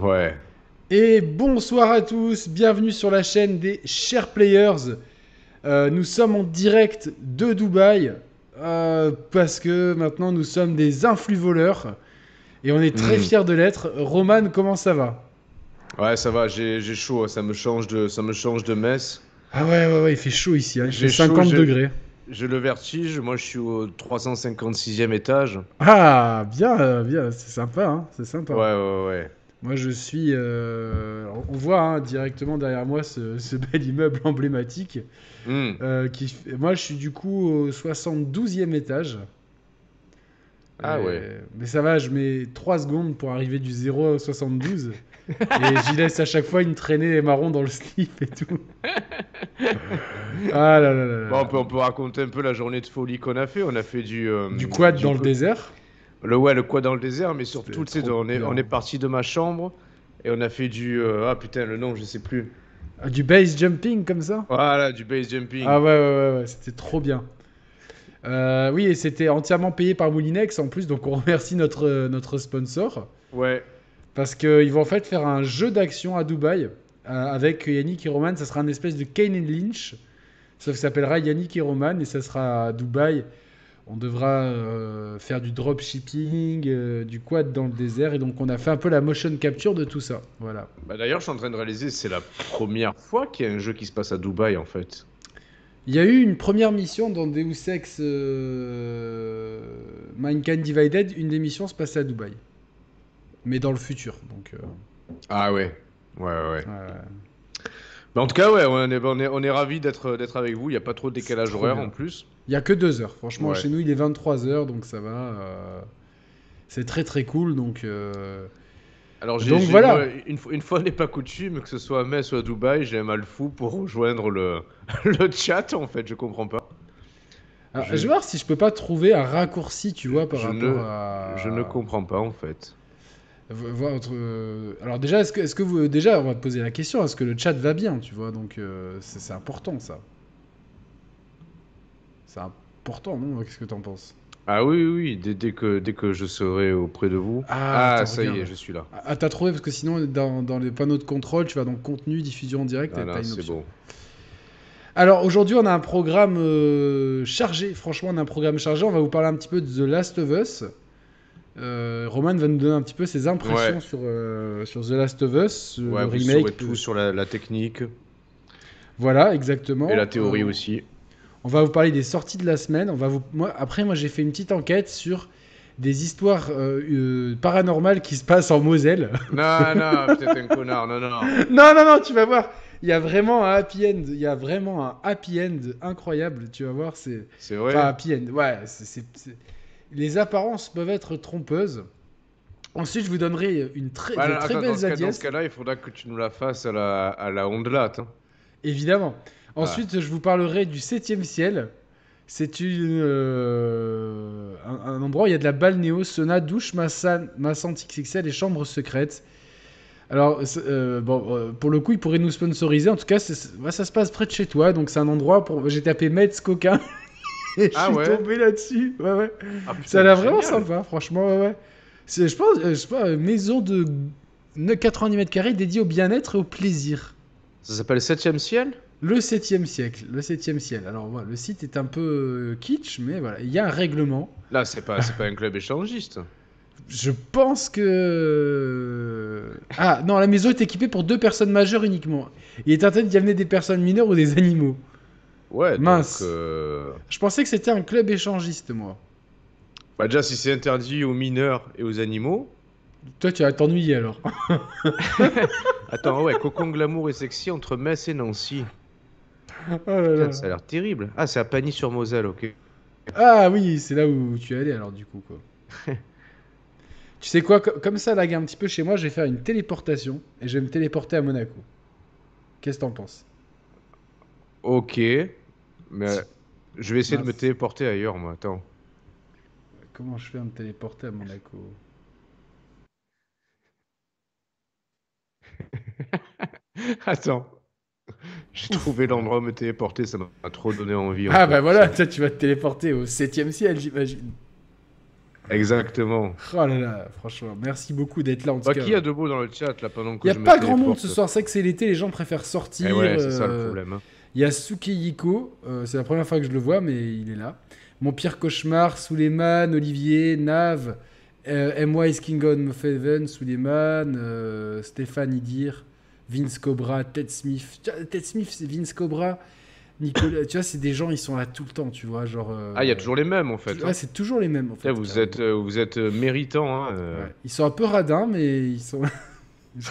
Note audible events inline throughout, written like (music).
Ouais. Et bonsoir à tous, bienvenue sur la chaîne des Chers Players. Euh, nous sommes en direct de Dubaï euh, parce que maintenant nous sommes des influx voleurs et on est très Mm. fiers de l'être. Roman, comment ça va? Ouais, ça va, j'ai chaud, ça me change de, ça me change de messe. Ah ouais, ouais, ouais, il fait chaud ici, hein, il J'ai fait chaud, 50 j'ai- degrés. J'ai le vertige, moi je suis au 356e étage. Ah, bien, euh, bien, c'est sympa, hein, c'est sympa. Ouais, ouais, ouais. Moi je suis, euh, on voit hein, directement derrière moi ce, (laughs) ce bel immeuble emblématique. Hmm. Euh, qui Moi, je suis du coup au 72e étage. Ah Euh, ouais. Mais ça va, je mets 3 secondes pour arriver du 0 au 72. (laughs) et j'y laisse à chaque fois une traînée les marrons dans le slip et tout. ah là là là là. Bon, on, peut, on peut raconter un peu la journée de folie qu'on a fait. On a fait du. Du quad du dans le désert. Le, ouais, le quad dans le désert, mais surtout, tu sais, on est, on est parti de ma chambre et on a fait du. euh, ah putain, le nom, je sais plus. Ah, Du base jumping comme ça? Voilà, du base jumping. Ah ouais, ouais, ouais, ouais, c'était trop bien. Euh, oui, et c'était entièrement payé par Moulinex en plus, donc on (laughs) remercie notre, notre sponsor. Ouais. Parce qu'ils vont en fait faire un jeu d'action à Dubaï euh, avec Yannick et Roman. Ça sera un espèce de Kane and Lynch, sauf que ça s'appellera Yannick et Roman et ça sera à Dubaï. On devra euh, faire du dropshipping, euh, du quad dans le désert et donc on a fait un peu la motion capture de tout ça. Voilà. Bah, D'ailleurs, je suis en train de réaliser, c'est la première fois qu'il y a un jeu qui se passe à Dubaï en fait. Il y a eu une première mission dans Deus Ex euh, Mankind Divided. Une des missions se passait à Dubaï, mais dans le futur. Donc, euh, Ah ouais. Ouais, ouais. Mais en tout cas, ouais, on est, on est, on est ravis d'être avec vous. Il n'y a pas trop de décalage horaire bien. en plus. Il y a que deux heures. Franchement, Ouais. chez nous, il est 23 heures, donc ça va. euh, C'est très très cool. Donc, euh, Alors, j'ai, Donc voilà. une, fois- une fois n'est pas coutume, que ce soit à Metz ou à Dubaï, j'ai un mal fou pour rejoindre le, (laughs) le chat en fait. Je comprends pas. alors, Je- je... vais voir si je peux pas trouver un raccourci, tu vois, par Je rapport ne- à. Je ne comprends pas en fait. Votre... euh, Alors déjà, est-ce que, est-ce que vous déjà, on va te poser la question, est-ce que le chat va bien, tu vois Donc euh, c'est c'est important ça. C'est important, non Qu'est-ce que t'en penses? Ah oui, oui, dès, dès que, dès que je serai auprès de vous. Ah, attends, ça y est, je suis là. Ah, t'as trouvé parce que sinon dans, dans les panneaux de contrôle, tu vas dans contenu, diffusion en direct, Ah, et c'est bon. Alors aujourd'hui, on a un programme euh, chargé. Franchement, on a un programme chargé. On va vous parler un petit peu de The Last of Us. Euh, Roman va nous donner un petit peu ses impressions Ouais. sur, euh, sur The Last of Us, Ouais, le vous remake. tout sur la, la technique Voilà, exactement. et la théorie aussi. On va vous parler des sorties de la semaine. On va vous... moi, après, moi, j'ai fait une petite enquête sur des histoires euh, euh, paranormales qui se passent en Moselle. Non, non, (laughs) peut-être un connard, non, non. non, non, non, tu vas voir. Il y a vraiment un happy end. Il y a vraiment un happy end incroyable. Tu vas voir, c'est. C'est vrai. Enfin, happy end. Ouais, c'est- c'est- c'est- les apparences peuvent être trompeuses. Ensuite, je vous donnerai une très, Voilà, de très attends, dans belles ce cas- dans ce cas-là, il faudra que tu nous la fasses à la, à la ondelate. hein. Évidemment. Ensuite, je vous parlerai du septième ciel. C'est une, euh, un, un endroit où il y a de la balnéo, sauna, douche, massante XXL et chambre secrète. Alors, euh, bon, euh, pour le coup, ils pourraient nous sponsoriser. En tout cas, ça se passe près de chez toi. Donc, c'est un endroit pour. J'ai tapé Metz coquin. (laughs) et Ah je suis ouais tombé là-dessus. Ouais, ouais. Ah, putain, Ça a l'air vraiment sympa, franchement. Ouais, ouais. C'est, je pense, je sais pas, une maison de 90 mètres carrés dédiée au bien-être et au plaisir. Ça s'appelle Septième Ciel? Le 7e siècle, le 7e ciel. Alors voilà, le site est un peu euh, kitsch, mais voilà, il y a un règlement. Là, c'est pas, c'est pas un club échangiste. Je pense que... Ah non, la maison est équipée pour deux personnes majeures uniquement. Il est interdit d'y amener des personnes mineures ou des animaux. Ouais, Mince. donc... euh, Je pensais que c'était un club échangiste, moi. Bah déjà, si c'est interdit aux mineurs et aux animaux... Toi, tu vas t'ennuyer alors. (laughs) Attends, ouais, Cocon Glamour et Sexy entre Metz et Nancy. Oh là là. Putain, ça a l'air terrible. Ah, c'est à Pagny-sur-Moselle, ok. Ah oui, c'est là où tu es allé alors du coup quoi. (laughs) tu sais quoi, co- comme ça lag un petit peu chez moi, je vais faire une téléportation et je vais me téléporter à Monaco. Qu'est-ce que t'en penses? Ok, mais je vais essayer de me téléporter ailleurs, moi. Attends. Comment je fais à me téléporter à Monaco? (laughs) Attends. J'ai trouvé l'endroit où me téléporter, ça m'a trop donné envie. en Ah fait. bah voilà, toi tu vas te téléporter au 7ème ciel, j'imagine. Exactement. Oh là là, franchement, merci beaucoup d'être là en tout Bah, cas. qui a de beau dans le chat là pendant que Il n'y a je pas grand monde ce soir, c'est que c'est l'été, les gens préfèrent sortir. Eh ouais, c'est ça le euh, problème. hein. Il y a Sukeyiko, euh, c'est la première fois que je le vois, mais il est là. Mon pire cauchemar, Suleiman, Olivier, Nav, euh, MY King of Heaven, Suleiman, euh, Stéphane Idir, Vince Cobra, Ted Smith. Ted Smith, c'est Vince Cobra. Nicolas, tu vois, c'est des gens, ils sont là tout le temps, tu vois, genre. euh, Ah, il y a toujours les mêmes en fait. Ouais, hein. c'est toujours les mêmes en fait. Tiens, vous êtes, euh, vous êtes euh, méritant. Hein, euh. Ouais. Ils sont un peu radins, mais ils sont. (laughs) je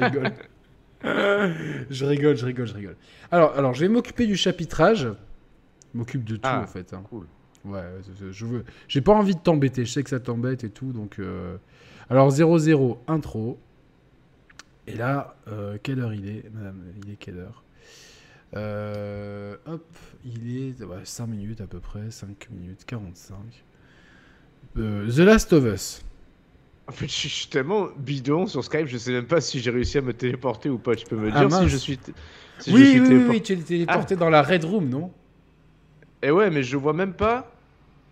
rigole. je rigole, je rigole, je rigole. Alors, alors je vais m'occuper du chapitrage. Je m'occupe de tout Ah, en fait. hein. Cool. Ouais, je- je veux. J'ai pas envie de t'embêter. Je sais que ça t'embête et tout, donc. Alors 0-0 intro. Et là, euh, quelle heure il est, madame? Il est quelle heure? Euh, Hop, il est ouais, 5 minutes à peu près, 5 minutes 45. Euh, The Last of Us. En fait, je suis tellement bidon sur Skype, je sais même pas si j'ai réussi à me téléporter ou pas. Tu peux me Ah, dire si mince. je suis. si je oui, suis oui, oui, tu es téléporté dans la Red Room, non? Et ouais, mais je vois même pas.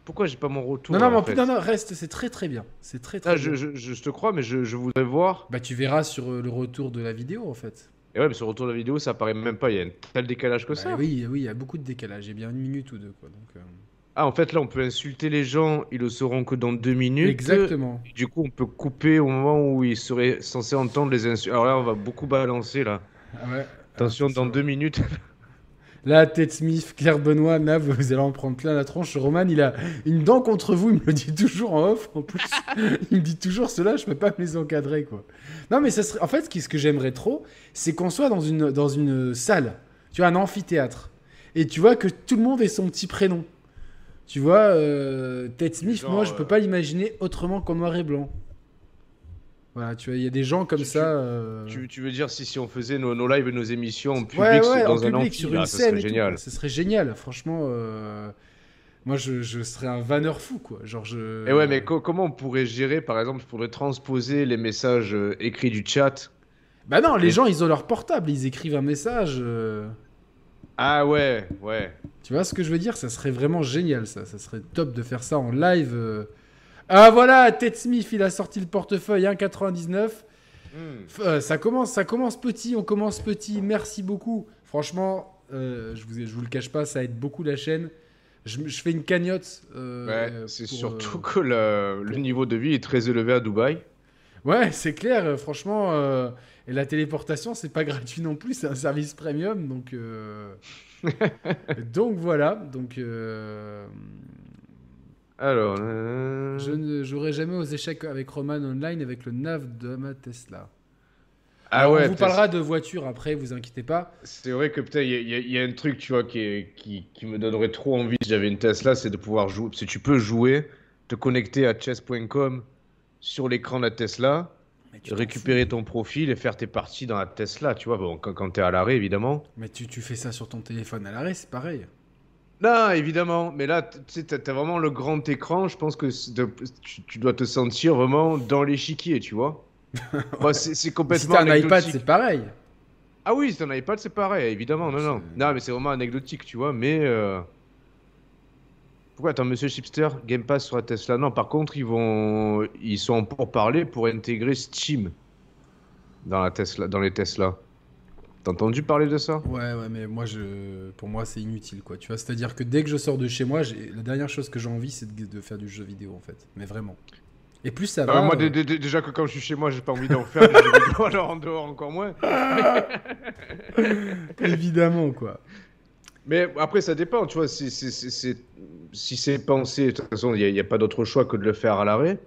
Pourquoi j'ai pas mon retour Non, non, mais en plus, non, non, reste, c'est très très bien. C'est très très Ah, bien. je, je- je- je te crois, mais je, je voudrais voir. Bah, tu verras sur euh, le retour de la vidéo, en fait. Et ouais, mais sur le retour de la vidéo, ça apparaît même pas. Il y a un tel décalage que Bah ça. oui, oui, il y a beaucoup de décalage. Il y a bien une minute ou deux, quoi. Donc, euh, Ah, en fait, là, on peut insulter les gens, ils le sauront que dans deux minutes. Exactement. Du coup, on peut couper au moment où ils seraient censés entendre les insultes. Alors là, on va beaucoup balancer là. Ah ouais. Attention, Ah, dans deux minutes. (laughs) Là, Ted Smith, Claire Benoît, Nav, vous allez en prendre plein la tronche. Roman, il a une dent contre vous, il me le dit toujours en off. En plus, (laughs) il me dit toujours cela, je peux pas me les encadrer, quoi. Non, mais ça serait. En fait, ce que j'aimerais trop, c'est qu'on soit dans une, dans une salle, tu vois, un amphithéâtre. Et tu vois que tout le monde ait son petit prénom. Tu vois, euh, Ted Smith, Genre, moi, je peux euh, pas l'imaginer autrement qu'en noir et blanc. Voilà, tu vois, il y a des gens comme Tu- ça. euh, Tu, tu veux dire si, si on faisait nos, nos lives et nos émissions en public Ouais, ouais, dans en un public, amphi, sur là, une ça scène. serait génial. quoi. Ce serait génial, franchement. euh, Moi, je, je serais un vanneur fou, quoi. Genre, je. Et ouais, mais co- comment on pourrait gérer, par exemple, faudrait transposer les messages euh, écrits du chat? Bah non, les Et- gens, ils ont leur portable, ils écrivent un message. Ah ouais, ouais. Tu vois ce que je veux dire? Ça serait vraiment génial, ça. Ça serait top de faire ça en live. Ah voilà, Ted Smith, il a sorti le portefeuille 1,99. Hmm. F- euh, ça commence, ça commence petit, on commence petit. Merci beaucoup. Franchement, euh, je vous, je vous le cache pas, ça aide beaucoup la chaîne. Je, je fais une cagnotte. euh, Ouais, c'est surtout que le, le niveau de vie est très élevé à Dubaï. Ouais, c'est clair, franchement. Et la téléportation, c'est pas (laughs) gratuit non plus, c'est un service premium. Donc, (laughs) donc voilà. Donc, Alors, euh, je ne jouerai jamais aux échecs avec Roman Online avec le nav de ma Tesla. ah Alors, ouais, on vous parlera de voiture après, vous inquiétez pas. c'est vrai que putain, il y, a- y y un truc, tu vois, qui, est- qui, qui me donnerait trop envie si j'avais une Tesla, c'est de pouvoir jouer. Si tu peux jouer, te connecter à chess.com sur l'écran de la Tesla, tu récupérer ton profil et faire tes parties dans la Tesla, tu vois, bon, quand, quand t'es à l'arrêt, évidemment. Mais tu, tu fais ça sur ton téléphone à l'arrêt, c'est pareil. Non, évidemment, mais là, tu sais, t'as t'as vraiment le grand écran, je pense que de- tu, tu dois te sentir vraiment dans l'échiquier, tu vois. Moi, (laughs) c'est c'est Si complètement t'as un iPad, c'est pareil. Ah oui, si t'as un iPad, c'est pareil, évidemment, non, non. Non, mais c'est vraiment anecdotique, tu vois, mais... euh, Pourquoi, attends, Monsieur Chipster, Game Pass sur la Tesla? Non, par contre, ils vont... Ils sont pour parler pour intégrer Steam dans, la Tesla, dans les Tesla. T'as entendu parler de ça? Ouais, ouais, mais moi, je... pour moi, c'est inutile, quoi. Tu vois, c'est-à-dire que dès que je sors de chez moi, j'ai- la dernière chose que j'ai envie, c'est de... de faire du jeu vidéo, en fait. Mais vraiment. Et plus ça Ah, va. Moi, euh, dé- dé- dé- déjà que quand je suis chez moi, j'ai pas envie d'en faire, vidéo, (laughs) alors en dehors encore moins. (laughs) Évidemment, quoi. Mais après, ça dépend, tu vois. Si, si, si, si- si c'est pensé, de toute façon, il n'y a, pas d'autre choix que de le faire à l'arrêt.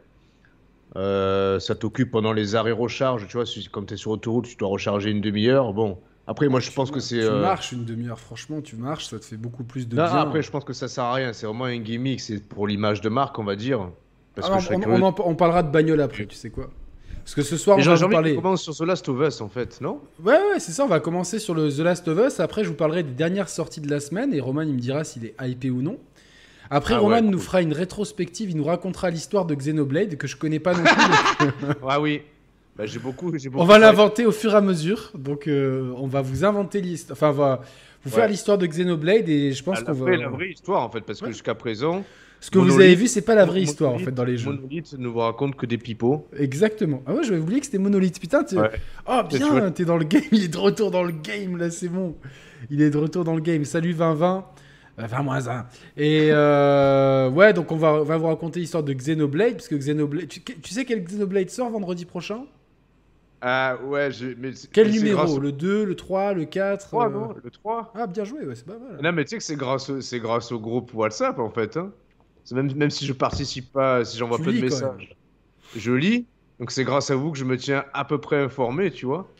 Euh, ça t'occupe pendant les arrêts recharge, tu vois. Si, comme tu es sur autoroute, tu dois recharger une demi-heure. Bon, après, moi, je pense que c'est. Tu euh, marches une demi-heure, franchement, tu marches, ça te fait beaucoup plus de Non, bien. après, je pense que ça sert à rien. C'est vraiment un gimmick. C'est pour l'image de marque, on va dire. Parce Ah que non, je serais on, curieux- on en- on parlera de bagnole après, tu sais quoi. Parce que ce soir, Mais on va parler. qu'on commence sur ce Last of Us, en fait, non? Ouais, ouais, c'est ça, on va commencer sur le The Last of Us. Après, je vous parlerai des dernières sorties de la semaine et Roman, il me dira s'il est hypé ou non. Après, Ah Roman ouais, nous fera une rétrospective, il nous racontera l'histoire de Xenoblade que je connais pas non plus. donc (laughs) Ah oui. Bah, j'ai beaucoup, on va l'inventer au fur et à mesure. Donc, euh, on va vous inventer l'histoire. Enfin, on va vous faire Ouais. l'histoire de Xenoblade et je pense Ah, qu'on va. la vraie histoire, en fait, parce que Ouais. jusqu'à présent, Ce que vous avez vu, c'est pas la vraie Monolith- histoire en fait dans les jeux. Monolith ne vous raconte que des pipeaux. Exactement. Ah ouais, j'avais oublié que c'était Monolith. Putain, tu... Ouais. oh bien, t'es dans le game. (laughs) Il est de retour dans le game là, c'est bon. Il est de retour dans le game. Salut 2020. Euh, 20 moins 1. Et euh, ouais, donc on va, on va vous raconter l'histoire de Xenoblade. Parce que Xenoblade. Tu, tu sais quel Xenoblade sort vendredi prochain? Ah ouais, mais Quel mais numéro? grâce Le 2, le 3, le 4 3, euh, non Le 3 Ah, bien joué, ouais, c'est pas mal. Non, mais tu sais que c'est grâce, au- grâce au groupe WhatsApp en fait. Hein. Même, même si je participe pas, si j'envoie peu de messages, je lis. Donc c'est grâce à vous que je me tiens à peu près informé, tu vois.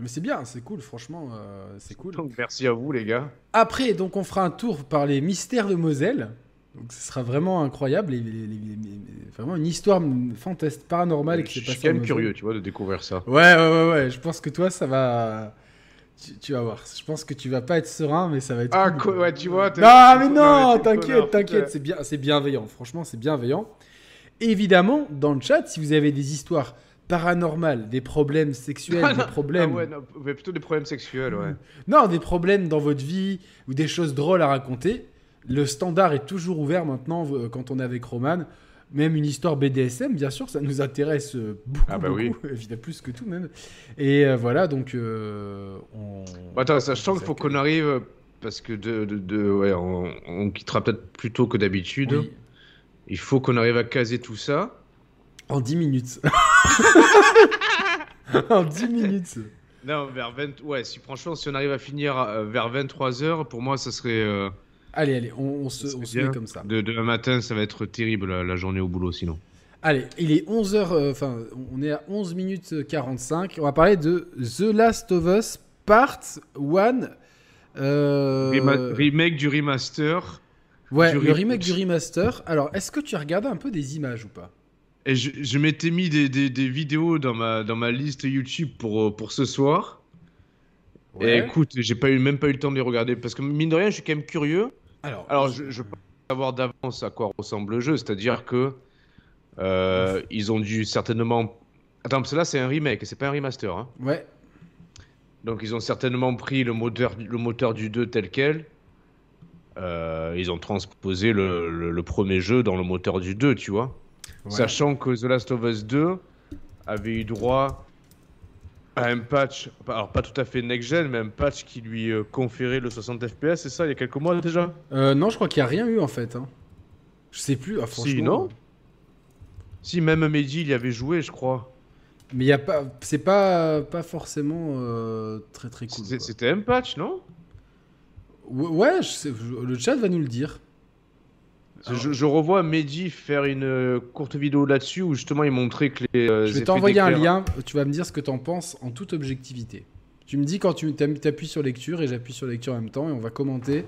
Mais c'est bien, c'est cool, franchement, euh, c'est cool. Donc merci à vous les gars. Après, donc, on fera un tour par les mystères de Moselle. Donc, ce sera vraiment incroyable. les- les- les- les- les- vraiment une histoire fantastique, paranormale qui je suis quand même curieux, tu vois, de découvrir ça. Ouais, ouais, ouais, ouais. Je pense que toi, ça va. Tu, tu vas voir. Je pense que tu vas pas être serein, mais ça va être. Ah, cool. co- ouais, tu vois. Non, mais non, t'inquiète, t'inquiète. C'est bien, c'est bienveillant. Franchement, c'est bienveillant. Évidemment, dans le chat, si vous avez des histoires paranormales, des problèmes sexuels, Ah, des problèmes. Ah ouais, non, plutôt des problèmes sexuels, ouais. Non, des problèmes dans votre vie ou des choses drôles à raconter. Le standard est toujours ouvert maintenant euh, quand on est avec Roman. Même une histoire BDSM, bien sûr, ça nous intéresse euh, beaucoup, Ah bah beaucoup, (laughs) évidemment plus que tout même. Et euh, voilà, donc euh, on... Bon, attends, sachant qu'il faut qu'on arrive, parce que de, de, de- ouais, on, on quittera peut-être plus tôt que d'habitude. Oui, Il faut qu'on arrive à caser tout ça. En 10 minutes. (laughs) en 10 minutes. Non, vers 20. Ouais, si franchement, si on arrive à finir euh, vers 23h, pour moi, ça serait. euh, Allez, allez, on, on se, on se bien. met comme ça. De, demain matin, ça va être terrible la, la journée au boulot sinon. Allez, il est 11h, enfin, on est à 11 minutes 45. On va parler de The Last of Us Part 1. Euh, Rema- remake du remaster. ouais, du le re- remake du remaster. Alors, est-ce que tu as regardé un peu des images ou pas? Et je, je m'étais mis des, des, des vidéos dans ma, dans ma liste YouTube pour, euh, pour ce soir. Et écoute, j'ai pas eu, même pas eu le temps de les regarder parce que mine de rien, je suis quand même curieux. Alors, Alors, je, je peux savoir d'avance à quoi ressemble le jeu, c'est-à-dire que euh, ils ont dû certainement. Attends, parce que là, c'est un remake, c'est pas un remaster. Hein. ouais, Donc, ils ont certainement pris le moteur, le moteur du 2 tel quel. Euh, ils ont transposé le, le- le premier jeu dans le moteur du 2, tu vois. Ouais. Sachant que The Last of Us 2 avait eu droit à un patch, alors pas tout à fait next-gen, mais un patch qui lui euh, conférait le 60 FPS, c'est ça, il y a quelques mois déjà? Euh, non, je crois qu'il n'y a rien eu en fait. hein. Je sais plus, ah, Si, franchement. non? Si, même Mehdi, il y avait joué, je crois. Mais il y a pas, c'est pas, pas forcément euh, très très cool. C'était un patch, non? Ouais, je sais- le chat va nous le dire. Je, je revois Mehdi faire une euh, courte vidéo là-dessus où justement il montrait que les. euh, Je vais t'envoyer un lien, tu vas me dire ce que t'en penses en toute objectivité. Tu me dis quand tu t'appuies sur lecture et j'appuie sur lecture en même temps et on va commenter.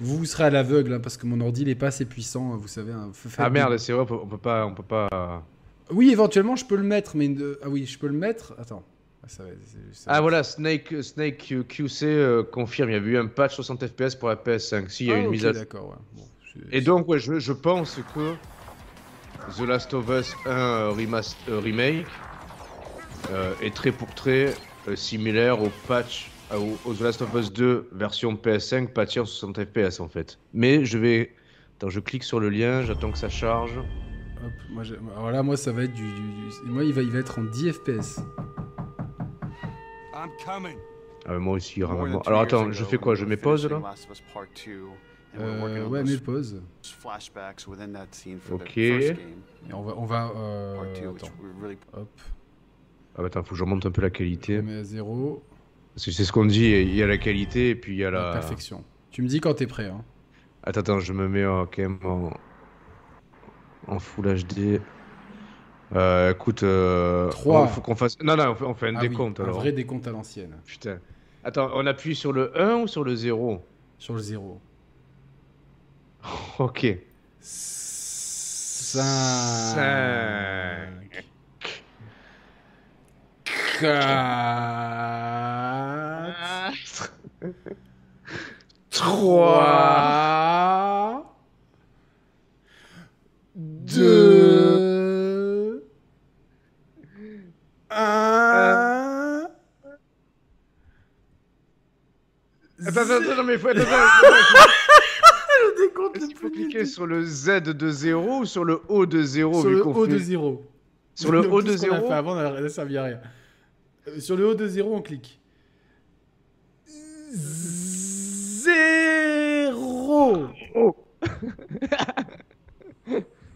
Vous, vous serez à l'aveugle hein, parce que mon ordi n'est pas assez puissant, hein, vous savez. hein, Ah merde, c'est vrai, on peut, pas. On peut pas... Oui, éventuellement je peux le mettre, mais ah oui, je peux le mettre. Attends. Ah, ça va- c'est- ça va- Ah voilà, Snake, Snake QC euh, confirme, il y avait eu un patch 60 FPS pour la PS5. Si, il y a Ah, une ok, mise à D'accord, ouais. Bon, Et donc, ouais, je, je pense que The Last of Us 1 euh, remast- euh, Remake euh, est très pour très euh, similaire au patch, euh, au, au The Last of Us 2 version PS5 patché en 60 FPS en fait. Mais je vais. Attends, je clique sur le lien, j'attends que ça charge. Hop, moi, j'ai- alors là, moi, ça va être du, du- du- Moi, il va, il va être en 10 FPS. I'm coming. Ah, moi aussi, two Alors attends, je fais quoi? Je mets pause là? Finishing Last of Us Part 2, and we're working Euh, on ouais, mets pause. Ok. Et on va. On va euh, Part 2, which attends, hop. Ah, bah, attends, faut que je remonte un peu la Je qualité. mets à 0. Parce que c'est ce qu'on dit, il y a la qualité et puis il y a La la. perfection. Tu me dis quand t'es prêt. Hein. Attends, attends, je me mets en, quand même en, en Full HD. Euh, écoute, euh, Trois. on- faut qu'on fasse. Non, non, on fait, on fait un Ah oui, décompte alors. Un vrai décompte à l'ancienne. Putain. Attends, on appuie sur le 1 ou sur le 0 Sur le 0. Ok. 5. Cinq. 4. 3 3. 2. 1. Attends, attends, attends, mais faut. Attends, attends, (laughs) attends, Le décompte Est-ce qu'il faut cliquer sur le Z de 0 ou sur le O de 0 Sur vu le fait- de 0. Sur le haut de Tout ce qu'on a 0 fait avant n'a servi à rien. Euh, Sur le haut de 0, on clique. 0 Oh. (laughs)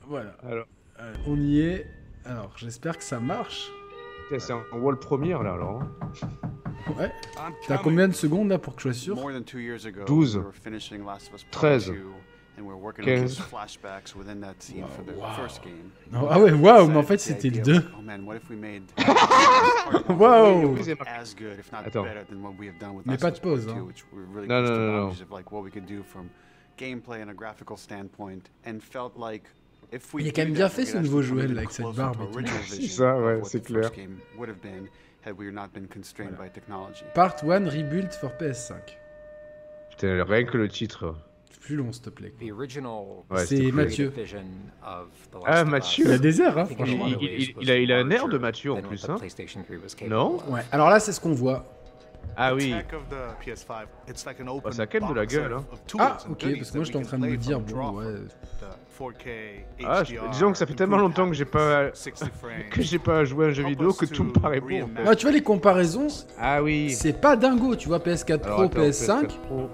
Voilà. Alors. Euh, on y est. Alors, j'espère que ça marche. C'est un wall première là alors. hein. Ouais. T'as combien de secondes là pour que je sois sûr? More than two years ago, 12, we were finishing Last of Us Part 13, 2, and we were working on 15. these flashbacks within that scene for the Wow. first game. Non, Ah ouais, waouh, mais en fait c'était le idea 2. was, Oh man, what if we made Waouh Oui, c'est marqué. as good, if not Attends. better than what we have done with Mais pas de pause, 2, hein. which we really Non, non, non, non. boundaries of like what we could do from gameplay and a graphical standpoint, and felt like if we Il est quand même bien fait, ce nouveau even avec cette barbe C'est (laughs) vision ça, ouais, what c'est the first clair. game would have been had we not been constrained by technology. Part 1 Rebuild for PS5. Putain, rien que le titre. Plus long, s'il te plaît. Ouais, C'est. Mathieu. Ah, Mathieu. Il a des airs, hein, franchement. Il- a- il a un air de Mathieu, en plus, hein. PlayStation 3 was capable Non. Ouais, alors là, c'est ce qu'on voit. Ah oui. tech of the PS5, it's like an open ça a quand même de la gueule, hein. Ah, ok, parce que moi j'étais en train de me dire, from, bon, draw ouais. from the 4K, Ah, je- disons que ça fait tellement longtemps que j'ai pas 60 (laughs) frames. que j'ai pas joué à un jeu vidéo que tout me paraît bon. en fait. reimagine. Ah, tu vois, les comparaisons, Ah oui. c'est pas dingo, tu vois, PS4 Alors, Pro, attends, PS5. PS4 Pro.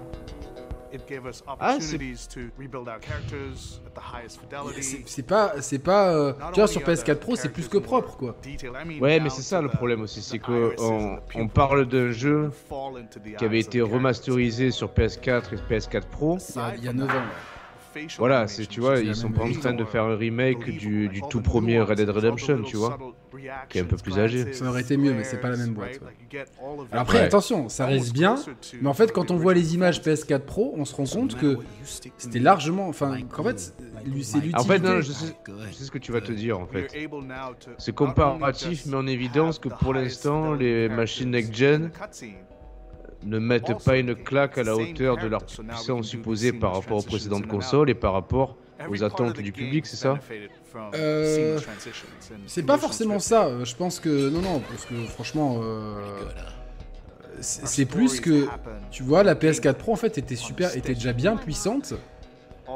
It gave us Ah, c'est- opportunities to rebuild our characters at the highest C'est fidelity. c'est pas, c'est pas, euh, Not tu vois, only sur are PS4 the Pro, c'est plus que propre, quoi. Ouais, mais c'est ça le problème aussi, c'est the que irises and on, the on pupils parle d'un jeu qui avait été remasterisé sur PS4 et PS4 Pro. Il y a, il y a 9 ans. Voilà, c'est tu vois, ils sont pas en train de faire un remake du, du tout premier Red Dead Redemption, tu vois. Qui est un peu plus âgé. Ça aurait été mieux, mais c'est pas la même boîte, Alors après, Ouais. attention, ça reste bien. Mais en fait, quand on voit les images PS4 Pro, on se rend compte que c'était largement. Enfin, qu'en fait, lui, c'est l'utilité. En fait, non, je sais, je sais ce que tu vas te dire en fait. C'est comparatif, mais en évidence que pour l'instant, les machines next-gen ne mettent pas une claque à la hauteur de leur puissance supposée par rapport aux précédentes consoles et par rapport aux attentes du public, c'est ça Euh, C'est pas forcément ça. euh, Je pense que. Non, non, parce que franchement. euh, C'est plus que. Tu vois, la PS4 Pro en fait était super, était déjà bien puissante.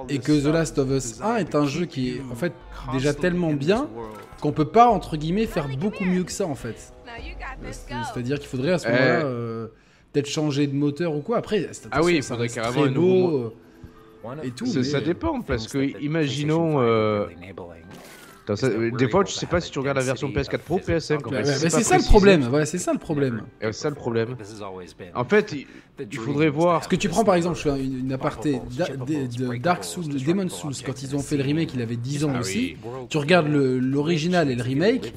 Et que The Last of Us 1 est un jeu qui est en fait déjà tellement bien qu'on peut pas entre guillemets faire beaucoup mieux que ça en fait. C'est- C'est-à-dire qu'il faudrait à ce Euh. moment-là euh, peut-être changer de moteur ou quoi. Après, c'est- Ah oui, il ça faudrait carrément un nouveau beau. Euh, Et tout, Ça, dépend parce que, imaginons. PlayStation 5 euh, attends, ça- des fois, tu sais pas si tu regardes la version PS4 Pro ou PS5. En Ouais, fait, ouais, c'est mais pas c'est ça le problème. Voilà, c'est ça le problème. C'est ça le problème. En fait, il- faudrait voir- to Parce que tu prends par exemple, je fais une, une of aparté, Da- de, de Dark Souls, Demon Souls, quand ils ont fait le remake, il avait 10 ans Ah aussi. Tu regardes l'original et le remake,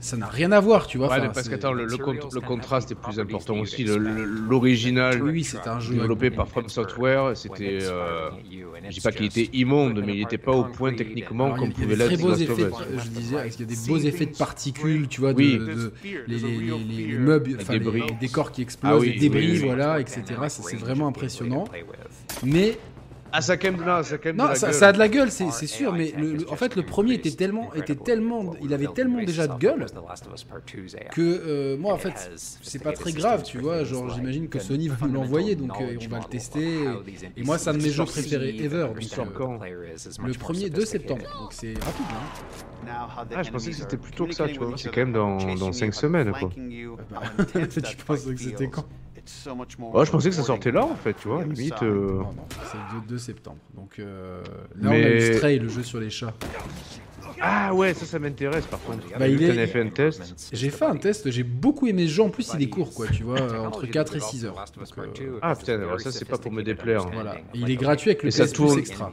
ça n'a rien à voir, tu vois. Ouais, enfin, parce qu'attends, le, le, con- le contraste est plus important aussi. L'original, Oui, c'est un jeu développé par From Software, c'était. euh, je dis pas qu'il était immonde, mais il était pas au point techniquement Alors, comme il y a pouvait l'être de- je disais, parce qu'il y a des beaux effets de particules, tu vois, de, Oui. de- les, les- les- les meubles, enfin, les, décors qui explosent, Ah oui, les débris, oui, oui. voilà, etc. Ça, C'est vraiment impressionnant. Mais Ah, ça a quand même, non, ça a quand même de la ça, gueule. ça a de la gueule, c'est c'est sûr. Mais le- le- en fait, le premier était tellement, était tellement, il avait tellement déjà de gueule que euh, moi, en fait, c'est pas très grave, tu vois. Genre, j'imagine que Sony va me l'envoyer, donc euh, on va le tester. Et moi, c'est un de mes jeux préférés ever. donc, euh, quand le premier 2 septembre, donc c'est rapide. Hein. Ah, je pensais que c'était plus tôt que ça, tu vois. C'est quand même dans, dans 5 semaines, quoi. (laughs) tu pensais que c'était quand Oh, je pensais que ça sortait là, en fait, tu vois. Limite. euh, Non, non, c'est le 2 septembre. Donc euh, là, on a Mais- eu Stray, le jeu sur les chats. Ah, ouais, ça, ça m'intéresse par contre. Bah, il est- fait un test. J'ai fait un test, j'ai beaucoup aimé ce jeu. En plus, il est court, quoi, tu vois, (laughs) entre 4 et 6 heures. Donc, euh, Ah, putain, alors ça, c'est pas pour me déplaire. Voilà. Il est gratuit avec le Et ça PS Plus tourne- Extra.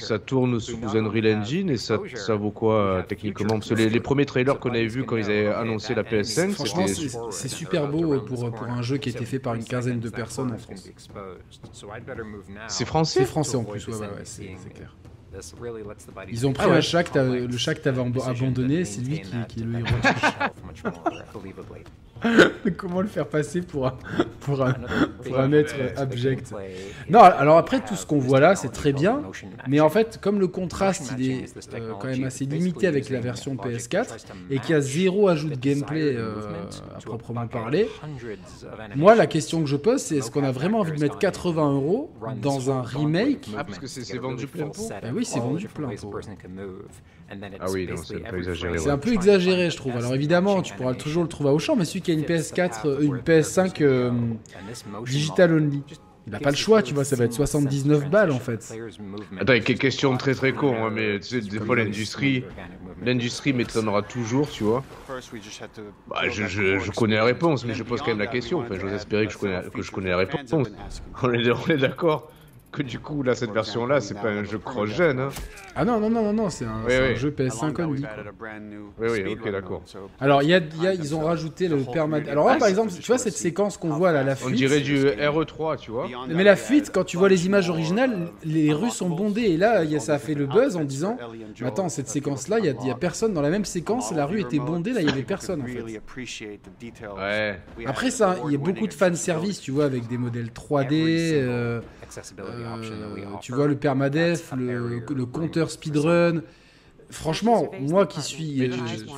Ça tourne sous Unreal Engine et ça, ça vaut quoi euh, techniquement? Parce que les, les premiers trailers qu'on avait vus quand ils avaient annoncé la PS5, Franchement, c'était. c'est c'est super beau pour, pour un jeu qui a été fait par une quinzaine de personnes en France. C'est français? C'est français en plus, ouais, ouais, ouais, c'est c'est clair. Ils ont pris Ah ouais. un chat que t'as- le chat que t'avais abandonné, c'est lui qui, qui est le héros. (laughs) Comment le faire passer pour un, pour un, Pour un être abject. Non, alors après, tout ce qu'on voit là, c'est très bien. Mais en fait, comme le contraste, il est euh, quand même assez limité avec la version PS4 et qu'il y a zéro ajout de gameplay euh, à proprement parler, moi, la question que je pose, c'est est-ce qu'on a vraiment envie de mettre 80 euros dans un remake Ah, parce que c'est vendu plein pot Ah oui, c'est vendu plein pot. Ah oui, non, c'est un peu exagéré, C'est ouais. un peu exagéré, je trouve. Alors évidemment, tu pourras toujours le trouver à Auchan, mais celui qui a une PS4, euh, une PS5 euh, digital only, il n'a pas le choix, tu vois, ça va être 79 balles en fait. Attends, que- question très très con, hein, mais tu sais, des fois l'industrie, l'industrie m'étonnera toujours, tu vois. Bah, je, connais la réponse, mais je pose quand même la question. Enfin, j'ose espérer que je connais, something que je connais la réponse. (laughs) est, on est d'accord que du coup, là, cette version-là, c'est pas un jeu cross-gen, hein. Ah non, non, non, non, non, c'est un, Oui, jeu Along PS5 that, only. new Oui, oui, ok, d'accord. so Alors, il y a, y a- ils ont rajouté le permanent. Alors là, par exemple, tu vois cette séquence qu'on voit là, la On fuite. dirait du RE3, tu vois. Mais that, la fuite, quand tu vois les images originales, uh, les rues sont bondées. Et là, il y a, ça a fait le buzz en disant attends, cette séquence-là, il y a, il y a personne dans la même séquence. La rue était bondée, là, il y avait personne en fait. Ouais. Après ça, il y a beaucoup de fan service, tu vois, avec des modèles 3D. euh, euh, tu vois le permadef, le, le compteur speedrun. Franchement, moi qui suis euh,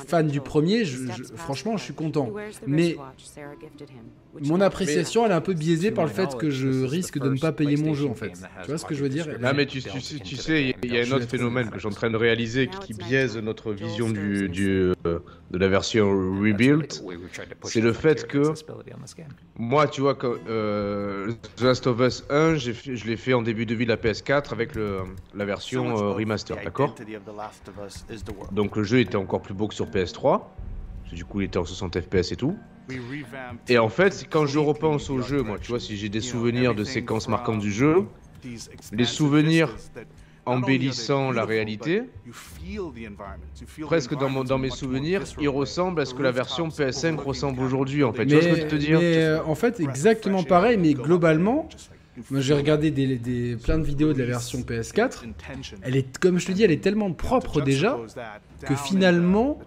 fan du premier, je- je- franchement, je suis content. Mais mon appréciation, elle est un peu biaisée par le fait que je risque de ne pas payer mon jeu, en fait. Tu vois ce que je veux dire? Ah mais tu, tu, sais- tu sais, il y a un autre phénomène que je suis en train de réaliser qui, qui biaise notre vision du, du, euh, de la version rebuilt. c'est le fait que- Moi, tu vois, euh, The Last of Us 1, j'ai fait- je l'ai fait en début de vie de la PS4 avec le, la version euh, remaster, d'accord Donc le jeu était encore plus beau que sur PS3. parce que Du coup, il était en 60 FPS et tout. Et en fait, quand je repense au jeu, moi, tu vois, si j'ai des souvenirs de séquences marquantes du jeu, les souvenirs embellissant la réalité, presque dans, mon- dans mes souvenirs, il ressemble à ce que la version PS5 ressemble aujourd'hui, en fait. Tu vois ce que je veux te dire? Mais, euh, en fait, exactement pareil, mais globalement, moi j'ai regardé des, des- plein de vidéos de la version PS4. Elle est, comme je te dis, elle est tellement propre déjà que finalement,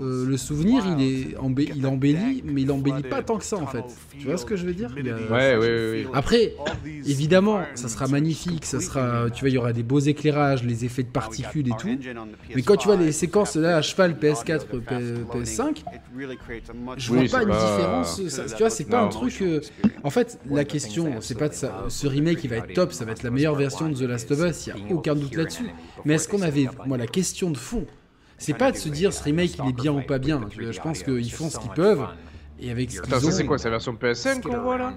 euh, le souvenir, il est, il embellit, mais il embellit pas tant que ça en fait. Tu vois ce que je veux dire? A- Ouais, ouais, ouais. Après, évidemment, ça sera magnifique, ça sera, tu vois, il y aura des beaux éclairages, les effets de particules et tout. Mais quand tu vois les séquences là à cheval PS4, P- PS5, je vois Oui, pas une pas- différence. ça- tu vois, c'est pas un truc. euh, En fait, la question, c'est pas de ça. Ce remake, il va être top, ça va être la meilleure version de The Last of Us, il y a aucun doute là-dessus. Mais est-ce qu'on avait, moi, la question de fond, c'est pas de se dire ce remake, il est bien ou pas bien. Tu vois, Je pense qu'ils font ce qu'ils peuvent. Et avec ce Attends, ça c'est quoi, la version PS5 qu'on voit là?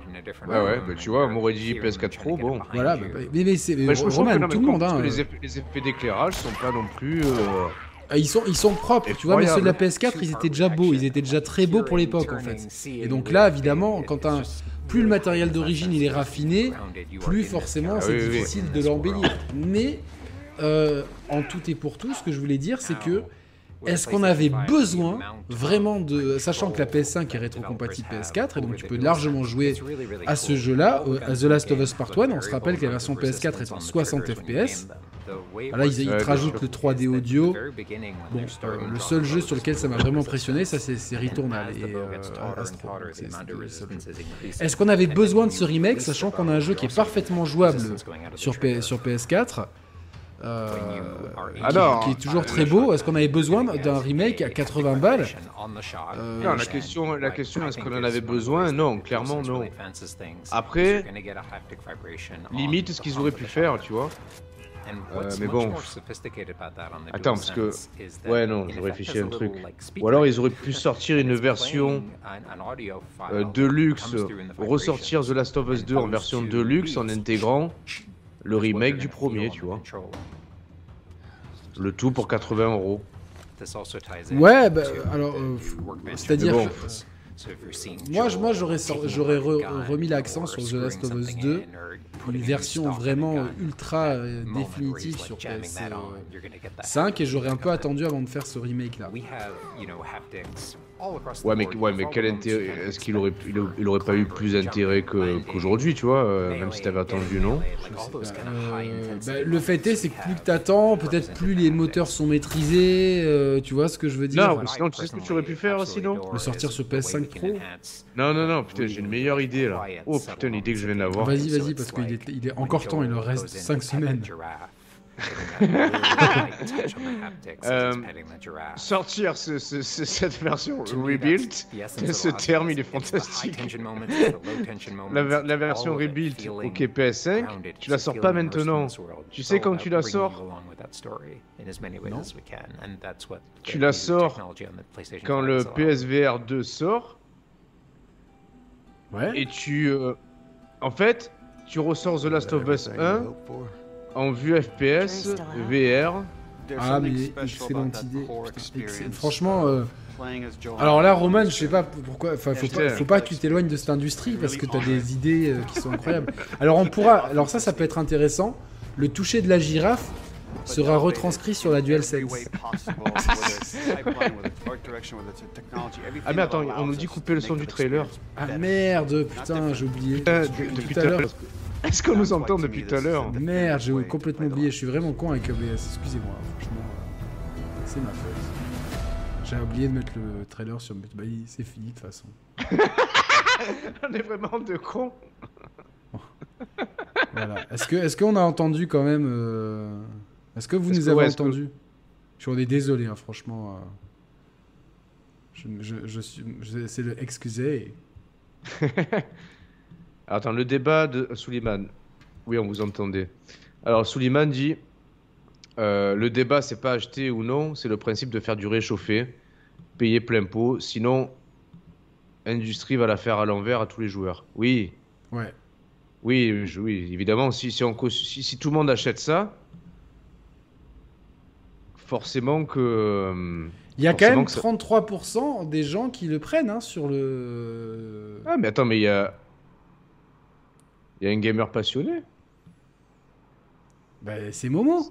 Ouais, ouais, bah tu vois, on m'aurait dit PS4 Pro, bon. voilà. bah, bah, mais, mais c'est Bah, je trouve Roman, que non, mais tout le monde. Hein, les, effets, les effets d'éclairage sont pas non plus. euh, Ah, Ils sont, ils sont propres, tu vois, mais ceux de la Effroyable. PS4, ils étaient déjà beaux, ils étaient déjà très beaux pour l'époque, en fait. Et donc là, évidemment, quand un, plus le matériel d'origine il est raffiné, plus forcément c'est difficile de l'embellir. Mais euh, en tout et pour tout, ce que je voulais dire, c'est que est-ce qu'on avait besoin vraiment de, sachant que la PS5 est rétrocompatible PS4 et donc tu peux largement jouer à ce jeu-là, euh, à The Last of Us Part 1, on se rappelle que la version PS4 est en 60 FPS. Là, ils, ils te rajoutent le 3D audio. Bon, euh, le seul jeu sur lequel ça m'a vraiment impressionné, ça c'est Returnal et euh, Astro. Est-ce qu'on avait besoin de ce remake, sachant qu'on a un jeu qui est parfaitement jouable sur, P- sur PS4 euh, qui- est toujours très beau. Est-ce qu'on avait besoin d'un remake à 80 balles Euh, Non, la question, la question est-ce qu'on en avait besoin Non, clairement non. Après, limite ce qu'ils auraient pu faire, tu vois. Euh, mais bon. Attends, parce que- Ouais, non, je réfléchis à un truc. Ou alors ils auraient pu sortir une version euh, Deluxe, ressortir The Last of Us 2 en version Deluxe en intégrant le remake du premier, tu vois. Le tout pour 80 euros. Ouais, bah, alors, euh, c'est-à-dire bon. Moi, je- moi, j'aurais sor- j'aurais re- remis l'accent sur The Last of Us 2, une version vraiment ultra euh, définitive sur PS5 et j'aurais un peu attendu avant de faire ce remake Ouais, mais, ouais, mais quel intérêt Est-ce qu'il aurait, il, il aurait pas eu plus d'intérêt qu'aujourd'hui, tu vois, euh, même si t'avais attendu, non Euh, bah, le fait est, c'est que plus have que t'attends, peut-être plus les moteurs sont maîtrisés. euh, tu vois ce que je veux dire Non, sinon, I tu sais ce que tu aurais pu faire, sinon Le sortir sur the way PS5 we can Pro. Non, non, non, putain, j'ai une meilleure idée là. Oh putain, l'idée que je viens d'avoir. Vas-y, vas-y, it's parce qu'il est, il est encore temps, il leur reste goes in 5 to pet the semaines. (laughs) Euh, giraffe. Sortir ce- ce- ce- cette version of ce terme il est fantastique. (laughs) La, ver- la all version feeling ok PS5, grounded, tu la sors pas maintenant. Tu sais all quand tu la sors Non. as we can, and that's what Tu la sors technology on the PlayStation quand 5 le. PSVR 2 sort Ouais. et tu. euh, en fait, tu ressors The Last of Us 1 en vue FPS, VR. Ah, mais excellente idée. Putain, excellent. Franchement, euh, alors là, Roman, je sais pas pourquoi. Enfin, faut pas, faut pas que tu t'éloignes de cette industrie parce que t'as des idées euh, qui sont incroyables. Alors on pourra. Alors ça, ça peut être intéressant. Le toucher de la girafe sera retranscrit sur la DualSense. Ah, mais attends, on nous dit couper le son du trailer. Ah merde, putain, j'ai oublié. De- depuis tout à l'heure. Est-ce qu'on nous entend depuis tout à l'heure Merde, j'ai complètement oublié. Je suis vraiment con avec OBS. Excusez-moi, franchement, euh, c'est ma faute. J'ai oublié de mettre le trailer sur. Bah, il- c'est fini de toute façon. (laughs) On est vraiment de cons. (laughs) Voilà. Est-ce que, est-ce qu'on a entendu quand même euh, Est-ce que vous nous que- avez ouais, que- entendu? Je suis désolé, hein, franchement. euh, Je, je, je suis, je- c'est le excusez. (laughs) Attends, le débat de Suleiman. Oui, on vous entendait. Alors, Suleiman dit euh, le débat, c'est pas acheter ou non, c'est le principe de faire du réchauffé, payer plein pot. Sinon, industrie va la faire à l'envers à tous les joueurs. Oui, Ouais. oui, je- oui, évidemment. Si, si, on si, si tout le monde achète ça, forcément que. Il y a quand même que ça- 33% des gens qui le prennent hein, sur le. Ah, mais attends, mais il y a. Il y a un gamer passionné. Bah, c'est Momo.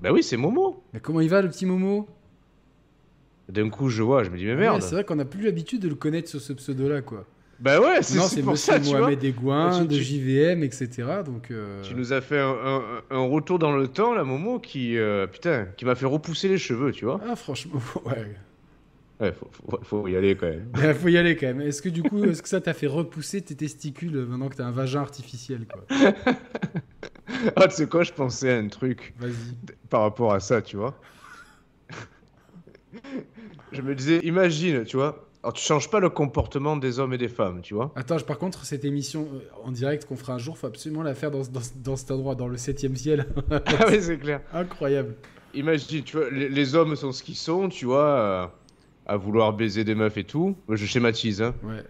Bah oui, c'est Momo. Mais comment il va, le petit Momo? D'un coup, je vois, je me dis, mais Ouais, merde. c'est vrai qu'on a plus l'habitude de le connaître sur ce pseudo-là, quoi. Bah ouais, c'est Non, (laughs) c'est pour Monsieur ça, tu vois. Mohamed Egouin, Tu- de JVM, etc. Donc. euh, Tu nous as fait un, un- un retour dans le temps, là, Momo, qui, euh, putain, qui m'a fait repousser les cheveux, tu vois. Ah, franchement, (laughs) ouais. Ouais, faut, faut, faut y aller quand même. (laughs) Il faut y aller quand même. Est-ce que du coup, est-ce que ça t'a fait repousser tes testicules maintenant que t'as un vagin artificiel, quoi? Ah, tu sais quoi, je pensais à un truc Vas-y. par rapport à ça, tu vois. je me disais, imagine, tu vois. Alors, tu changes pas le comportement des hommes et des femmes, tu vois. Attends, par contre, cette émission euh, en direct qu'on fera un jour, faut absolument la faire dans, dans, dans cet endroit, dans le 7ème ciel. (laughs) ah oui, c'est clair. Incroyable. Imagine, tu vois, les, les hommes sont ce qu'ils sont, tu vois, euh, à vouloir baiser des meufs et tout. Je schématise, hein. Ouais.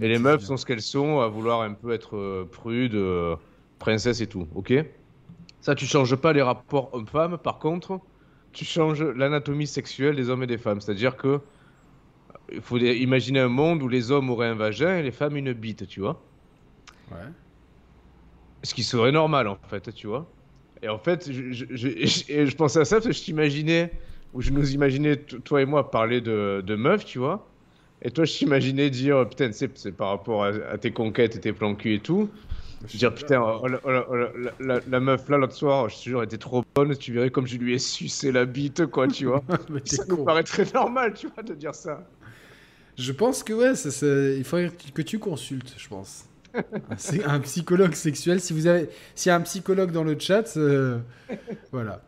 Et les meufs bien. sont ce qu'elles sont, à vouloir un peu être euh, prudes, euh, princesses et tout, ok? Ça, tu changes pas les rapports hommes-femmes, par contre, tu changes l'anatomie sexuelle des hommes et des femmes. C'est-à-dire que il faut imaginer un monde où les hommes auraient un vagin et les femmes une bite, tu vois? Ouais. Ce qui serait normal, en fait, tu vois? Et en fait, je, je, je- (laughs) et je pensais à ça parce que je t'imaginais, ou je nous imaginais, toi et moi, parler de, de meufs, tu vois et toi, je t'imaginais dire, putain, tu sais, c'est par rapport à, à tes conquêtes et tes plans cul et tout. Dire, putain, oh, la, oh, la- oh, la- meuf là, l'autre soir, je te jure, elle était trop bonne. Tu verrais comme je lui ai sucé la bite, quoi, tu vois. (laughs) Mais ça nous con. paraît très normal, tu vois, de dire ça. Je pense que ouais, ça, ça- il faudrait que tu- que tu consultes, je pense. (laughs) C'est un psychologue sexuel. Si vous avez, s'il y a un psychologue dans le chat, euh, voilà.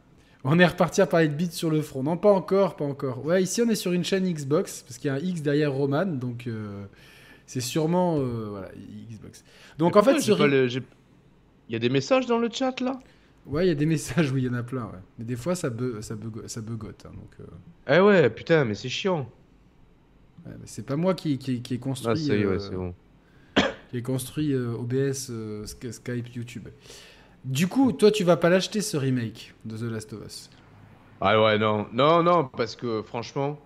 On est reparti à parler de bits sur le front. Non, pas encore, pas encore. Ouais, ici on est sur une chaîne Xbox parce qu'il y a un X derrière Roman, donc euh, c'est sûrement euh, voilà Xbox. Donc Mais en fait, le- j'ai- il y a des messages dans le chat là? Ouais, il y a des messages (laughs) où il y en a plein, ouais. Mais des fois ça ça bugo- ça bugote, hein, donc. euh, Eh ouais, putain, mais c'est chiant. ouais, c'est pas moi qui qui, qui ai construit. Ah, ça y est, euh, ouais, c'est bon. qui est construit euh, OBS, Sky- Skype, YouTube. Du coup, toi, tu vas pas l'acheter ce remake de The Last of Us. Ah ouais, non, non, non, parce que franchement,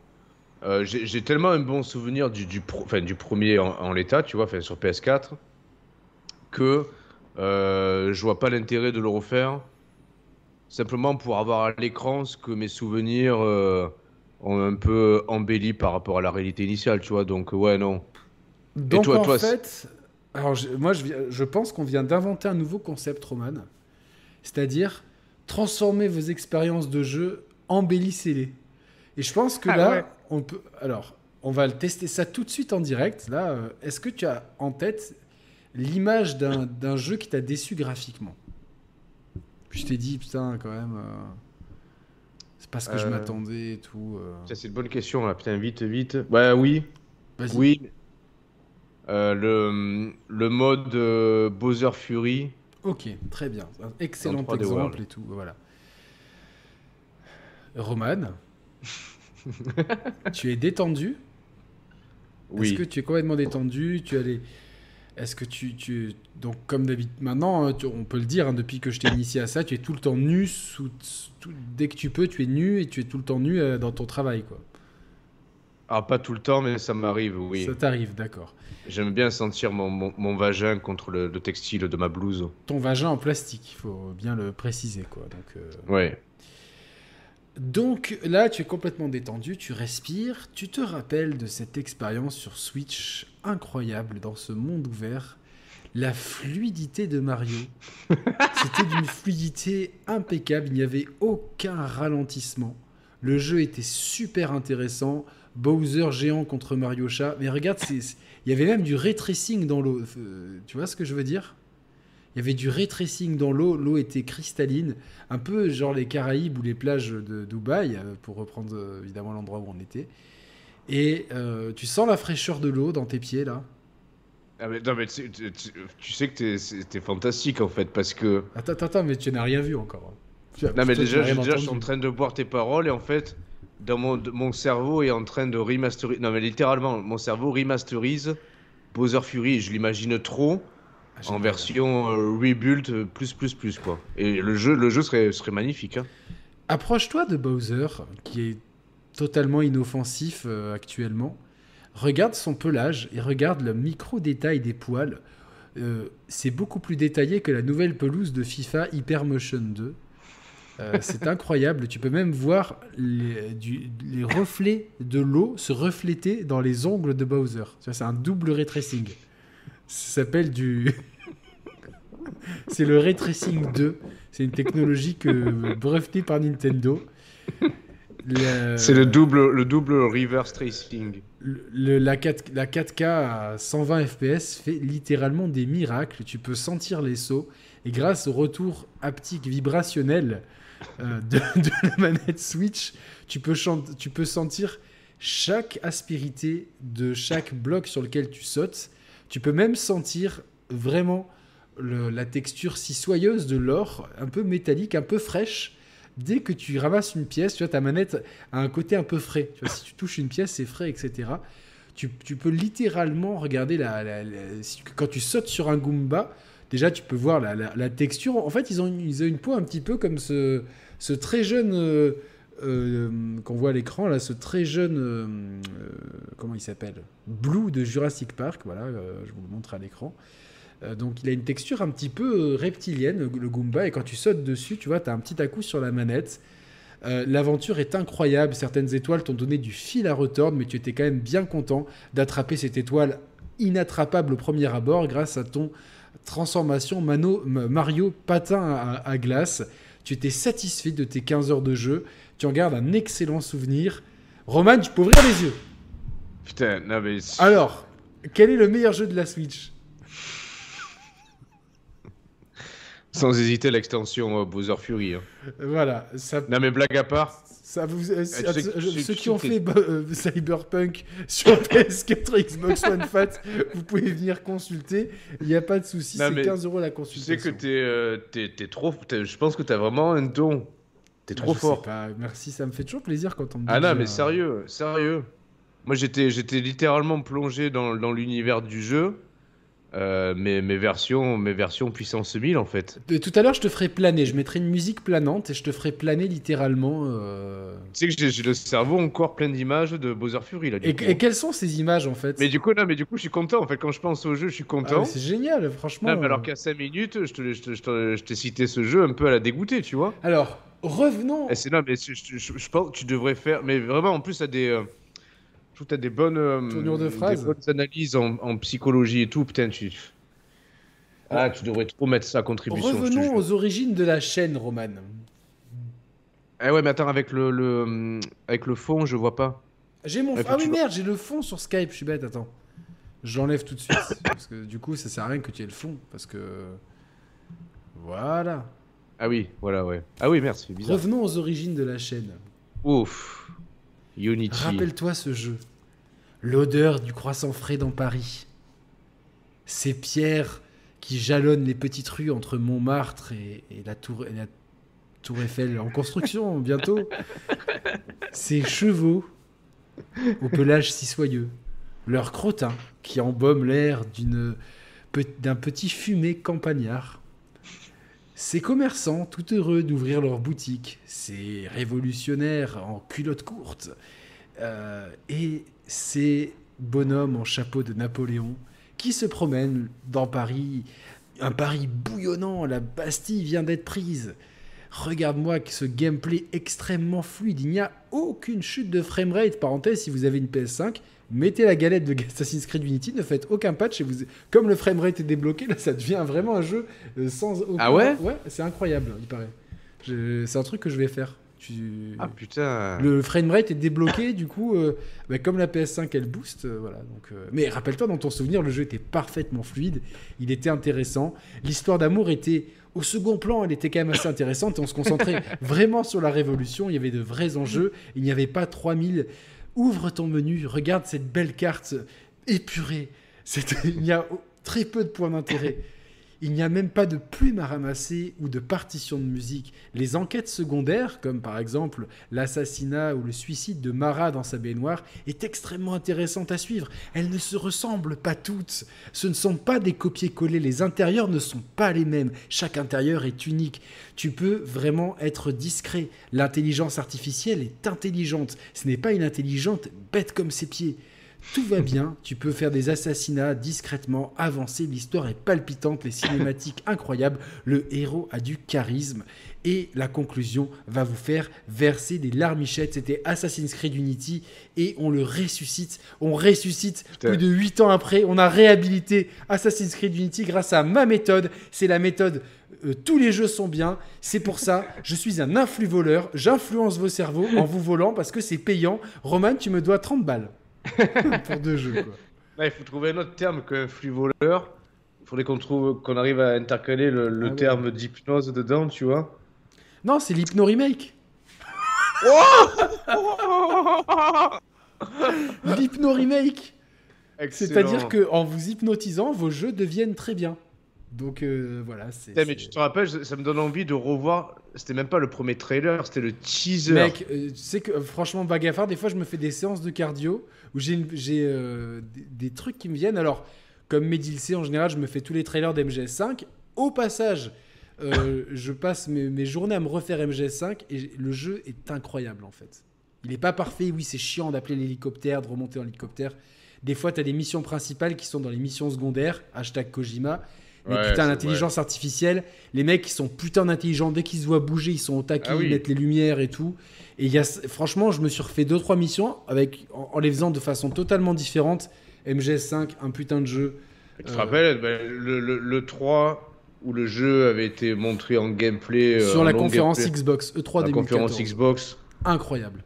euh, j'ai tellement un bon souvenir du, du, pro- enfin, du premier en, en l'état, tu vois, sur PS4, que euh, je vois pas l'intérêt de le refaire, simplement pour avoir à l'écran ce que mes souvenirs euh, ont un peu embelli par rapport à la réalité initiale, tu vois. Donc, ouais, non. Donc toi- en toi, fait, alors je- moi je, pense qu'on vient d'inventer un nouveau concept, Roman. C'est-à-dire transformer vos expériences de jeu, embellissez-les. Et je pense que Ah là, ouais. on peut. Alors, on va le tester ça tout de suite en direct. Là, euh, est-ce que tu as en tête l'image d'un d'un jeu qui t'a déçu graphiquement? Puis je t'ai dit, putain, quand même. euh, c'est pas ce que je Euh, m'attendais et tout. euh. Ça, c'est une bonne question, là. Putain, vite, vite. Ouais, oui. Vas-y. Oui. Euh, le, le mode euh, Bowser Fury. Ok, très bien. Un excellent 3D exemple World. et tout. Voilà. Roman, (laughs) tu es détendu? Oui. Est-ce que tu es complètement détendu? Tu as les... Est-ce que tu, tu... Donc, comme d'habitude, maintenant, hein, tu- on peut le dire, hein, depuis que je t'ai initié à ça, tu es tout le temps nu. Sous... Dès que tu peux, tu es nu et tu es tout le temps nu euh, dans ton travail. Quoi. Ah, pas tout le temps, mais ça m'arrive, oui. Ça t'arrive, d'accord. J'aime bien sentir mon, mon, mon vagin contre le, le textile de ma blouse. Ton vagin en plastique, il faut bien le préciser. Quoi. Donc, euh, Ouais. Donc là, tu es complètement détendu, tu respires, tu te rappelles de cette expérience sur Switch incroyable dans ce monde ouvert? La fluidité de Mario, (laughs) c'était d'une fluidité impeccable, il n'y avait aucun ralentissement. Le jeu était super intéressant. Bowser géant contre Mario chat. Mais regarde, il y avait même du ray tracing dans l'eau. Euh, Tu vois ce que je veux dire? Il y avait du ray tracing dans l'eau. L'eau était cristalline. Un peu genre les Caraïbes ou les plages de Dubaï, euh, pour reprendre euh, évidemment l'endroit où on était. Et euh, tu sens la fraîcheur de l'eau dans tes pieds là. Ah, mais, non, mais tu, tu- tu- tu sais que t'es- t'es fantastique en fait, parce que. Attends, attends, mais tu n'as rien vu encore. As- Non, mais déjà, je, déjà, je suis en train de boire tes paroles et en fait, dans mon, mon cerveau est en train de remasteriser. Non, mais littéralement, mon cerveau remasterise Bowser Fury je l'imagine trop Ah, en version euh, rebuild euh, plus plus plus quoi. Et le jeu, le jeu serait, serait magnifique. hein. Approche-toi de Bowser, qui est totalement inoffensif euh, actuellement. Regarde son pelage et regarde le micro-détail des poils. Euh, c'est beaucoup plus détaillé que la nouvelle pelouse de FIFA Hypermotion 2. Euh, c'est incroyable. Tu peux même voir les, du- les reflets de l'eau se refléter dans les ongles de Bowser. C'est un double ray tracing. Ça s'appelle du. (laughs) c'est le ray tracing 2. C'est une technologie que brevetée par Nintendo. Le- C'est le double, le double reverse tracing. le- le- la, 4, la 4K à 120 FPS fait littéralement des miracles. Tu peux sentir les sauts. Et grâce au retour haptique vibrationnel euh, (laughs) de, la manette Switch, tu peux, tu peux sentir chaque aspérité de chaque bloc sur lequel tu sautes. Tu peux même sentir vraiment la texture si soyeuse de l'or, un peu métallique, un peu fraîche. Dès que tu ramasses une pièce, tu vois, ta manette a un côté un peu frais. Tu vois, si tu touches une pièce, c'est frais, etc. Tu, peux littéralement regarder la, la- la- quand tu sautes sur un Goomba. Déjà, tu peux voir la, texture. En fait, ils ont, une- ils ont une peau un petit peu comme ce, ce très jeune euh, euh, qu'on voit à l'écran là, ce très jeune euh, comment il s'appelle? Blue de Jurassic Park. Voilà, je vous le montre à l'écran. Donc il a une texture un petit peu reptilienne, le, Goomba, et quand tu sautes dessus, tu vois, tu as un petit à-coup sur la manette. L'aventure est incroyable, certaines étoiles t'ont donné du fil à retordre, mais tu étais quand même bien content d'attraper cette étoile inattrapable au premier abord grâce à ton transformation Mano- Mario patin à, à glace. Tu étais satisfait de tes 15 heures de jeu, tu en gardes un excellent souvenir. Roman, tu peux ouvrir les yeux. Putain, non mais. Alors, quel est le meilleur jeu de la Switch? Sans hésiter, l'extension euh, Bowser Fury. hein. Voilà, ça, Non mais blague à part. Ça vous, euh, tu tu sais ceux qui ont fait euh, (laughs) Cyberpunk sur (laughs) PS4 et Xbox One Fat, vous pouvez venir consulter. Il n'y a pas de souci, c'est mais 15 euros la Tu sais consultation. que t'es euh, trop. Je pense que t'as vraiment un don. T'es Ah, trop fort. pas, merci, ça me fait toujours plaisir quand on me dit. Ah non, mais sérieux, sérieux. Moi, j'étais, j'étais littéralement plongé dans, dans l'univers du jeu. Euh, mes, mes versions, mes versions puissance 1000 en fait. Et tout à l'heure, je te ferai planer. Je mettrai une musique planante et je te ferai planer littéralement. euh. Tu sais que j'ai, le cerveau encore plein d'images de Bowser Fury là. Du Et, coup. et quelles sont ces images en fait? Mais du coup, non, mais du coup, je suis content en fait. Quand je pense au jeu, je suis Ah, content. mais C'est génial, franchement. Non, mais alors euh. qu'à 5 minutes, je te, je te- je t'ai cité ce jeu un peu à la dégoûtée, tu vois. Alors, revenons. Eh, c'est non, mais je, je- pense que tu devrais faire. Mais vraiment, en plus, t'as des. euh, je t'as des bonnes. euh, Tournures de des phrases. bonnes analyses en, en psychologie et tout. Putain, tu. Ah, tu devrais trop mettre ça à contribution. je Revenons aux origines de la chaîne, Roman. Eh ouais, mais attends, avec le, le, avec le fond, je vois pas. J'ai mon. Ah oui, merde, j'ai le fond sur Skype, je suis bête, attends. J'enlève tout de suite. (coughs) parce que du coup, ça sert à rien que tu aies le fond. Parce que. Voilà. Ah oui, voilà, ouais. Ah oui, merde, c'est bizarre. Revenons aux origines de la chaîne. Ouf. Rappelle-toi ce jeu. L'odeur du croissant frais dans Paris. Ces pierres qui jalonnent les petites rues entre Montmartre et, la, tour, Eiffel en construction (laughs) bientôt. Ces chevaux au pelage si soyeux. Leurs crottins qui embaument l'air d'une d'un petit fumet campagnard. Ces commerçants tout heureux d'ouvrir leur boutique, ces révolutionnaires en culotte courte, euh, et ces bonhommes en chapeau de Napoléon qui se promènent dans Paris, un Paris bouillonnant, la Bastille vient d'être prise. Regarde-moi ce gameplay extrêmement fluide, il n'y a aucune chute de framerate. Parenthèse, si vous avez une PS5, mettez la galette de Assassin's Creed Unity, ne faites aucun patch et vous... comme le framerate est débloqué, là ça devient vraiment un jeu euh, sans aucun... Ah ouais? Ouais, c'est incroyable, il paraît. Je- C'est un truc que je vais faire. Tu... Ah putain. Le framerate est débloqué, du coup, euh, bah, comme la PS5 elle booste, euh, voilà. Donc, euh, mais rappelle-toi, dans ton souvenir, le jeu était parfaitement fluide, il était intéressant. L'histoire d'amour était au second plan, elle était quand même assez intéressante et on se concentrait (laughs) vraiment sur la révolution. Il y avait de vrais enjeux, il n'y avait pas 3000. Ouvre ton menu, regarde cette belle carte épurée. (laughs) Il y a très peu de points d'intérêt. Il n'y a même pas de plumes à ramasser ou de partition de musique. Les enquêtes secondaires, comme par exemple l'assassinat ou le suicide de Mara dans sa baignoire, est extrêmement intéressante à suivre. Elles ne se ressemblent pas toutes. Ce ne sont pas des copier-coller. Les intérieurs ne sont pas les mêmes. Chaque intérieur est unique. Tu peux vraiment être discret. L'intelligence artificielle est intelligente. Ce n'est pas une intelligente bête comme ses pieds. Tout va bien, tu peux faire des assassinats discrètement, avancer, l'histoire est palpitante, les cinématiques (laughs) incroyables, le héros a du charisme et la conclusion va vous faire verser des larmichettes. C'était Assassin's Creed Unity et on le ressuscite, on ressuscite Putain. plus de 8 ans après, on a réhabilité Assassin's Creed Unity grâce à ma méthode, c'est la méthode euh, tous les jeux sont bien, c'est pour ça, (laughs) je suis un influx voleur, j'influence vos cerveaux en vous volant parce que c'est payant. Roman, tu me dois 30 balles (laughs) pour deux jeux. Quoi. Là, il faut trouver un autre terme qu'un flux voleur. Il faudrait qu'on trouve, qu'on arrive à intercaler le, le Ah ouais. terme d'hypnose dedans, tu vois. Non, c'est l'hypno remake. (laughs) L'hypno remake. C'est-à-dire que en vous hypnotisant, vos jeux deviennent très bien. Donc euh, voilà, c'est. Mais tu te rappelles, ça me donne envie de revoir. C'était même pas le premier trailer, c'était le teaser. Mec, euh, tu sais que euh, franchement, Bagafard, des fois je me fais des séances de cardio où j'ai euh, des, trucs qui me viennent. Alors, comme Medilc, en général, je me fais tous les trailers d'MGS5. Au passage, euh, je passe mes, mes journées à me refaire MGS5 et le jeu est incroyable en fait. Il est pas parfait, oui, c'est chiant d'appeler l'hélicoptère, de remonter en hélicoptère. Des fois, tu as des missions principales qui sont dans les missions secondaires, hashtag Kojima. Mais Ouais, putain, l'intelligence artificielle, les mecs, ils sont putain intelligents. Dès qu'ils se voient bouger, ils sont au taquet, Ah oui. ils mettent les lumières et tout. Et y a, franchement, je me suis refait 2-3 missions avec, en, en les faisant de façon totalement différente. MGS5, un putain de jeu. Tu te Euh, rappelles, ben, le, le- le 3 où le jeu avait été montré en gameplay. euh, sur en la conférence gameplay, Xbox E3 La 2014. conférence Xbox. Incroyable.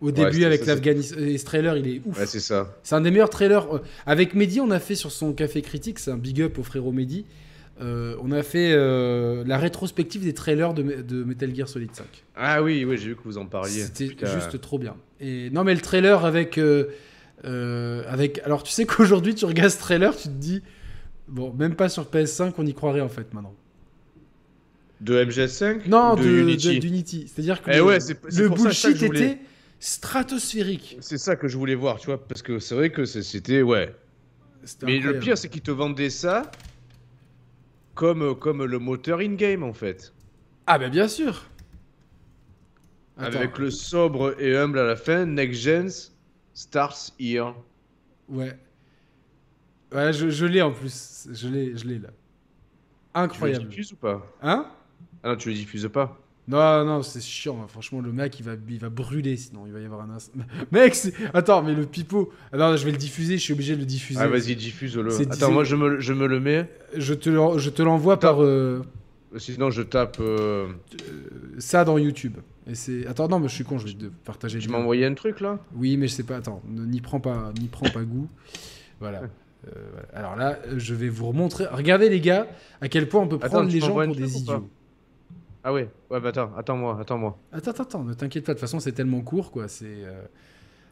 Au début, avec l'Afghanistan. Et ce trailer, il est ouf. Ouais, c'est ça. C'est un des meilleurs trailers. euh, Avec Mehdi, on a fait sur son café critique, c'est un big up au frérot Mehdi. Euh, on a fait euh, la rétrospective des trailers de, Me- de Metal Gear Solid 5. Ah oui, oui, j'ai vu que vous en parliez. C'était juste trop bien. Et non, mais le trailer avec, euh, avec. Alors, tu sais qu'aujourd'hui, tu regardes ce trailer, tu te dis. Bon, même pas sur PS5, on y croirait en fait maintenant. De MGS5 Non, de, de, de- Unity. d'Unity. C'est-à-dire que Eh le, ouais, bullshit que je voulais. était stratosphérique. C'est ça que je voulais voir, tu vois, parce que c'est vrai que c'était. Ouais. Mais le pire, c'est qu'ils te vendaient ça comme, comme le moteur in-game, en fait. Ah, bah bien sûr. Attends. Avec le sobre et humble à la fin, Next Gens starts here. Ouais. Ouais, je, je l'ai en plus. Je l'ai, je l'ai là. Tu le Incroyable. diffuses ou pas? Hein? Ah non, tu le diffuses pas. Non, non, c'est chiant. hein. Franchement, le mec, il va, il va brûler sinon. Il va y avoir un. inc- (laughs) Mec, attends, mais le pipeau. Ah non, je vais le diffuser. Je suis obligé de le diffuser. Ah, vas-y, diffuse-le. Attends, moi, je me, je me le mets. Je te, l'en- je te l'envoie par euh, Sinon, je tape. euh, ça dans YouTube. Et c'est. Attends, non, mais je suis con. Je vais te partager. Tu m'as envoyé un truc là? Oui, mais je sais pas. Attends, n'y prends pas, n'y prends pas goût. Voilà. Euh, voilà. Alors là, je vais vous remontrer. Regardez les gars, à quel point on peut prendre les gens pour des idiots. Ah ouais, ouais, bah attends, attends-moi, attends-moi. Attends, attends, attends, ne t'inquiète pas. De toute façon, c'est tellement court, quoi. C'est euh,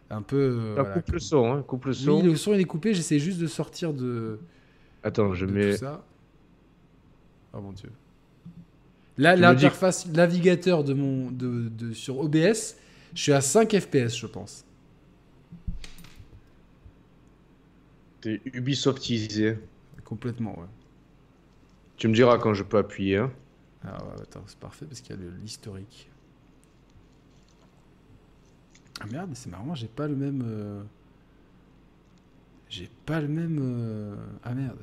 un peu. euh, voilà. coupe le son, hein, coupe le son. Oui, le son il est coupé. J'essaie juste de sortir de, Attends, je de mets. tout ça. Oh mon dieu. Là, me dis- l'interface navigateur de mon de, de- sur OBS, je suis à 5 FPS, je pense. T'es Ubisoftisé. Complètement, ouais. Tu me diras quand je peux appuyer. Hein. Ah ouais, attends, c'est parfait parce qu'il y a l'historique. Ah merde, c'est marrant, j'ai pas le même. euh, J'ai pas le même. euh, Ah merde.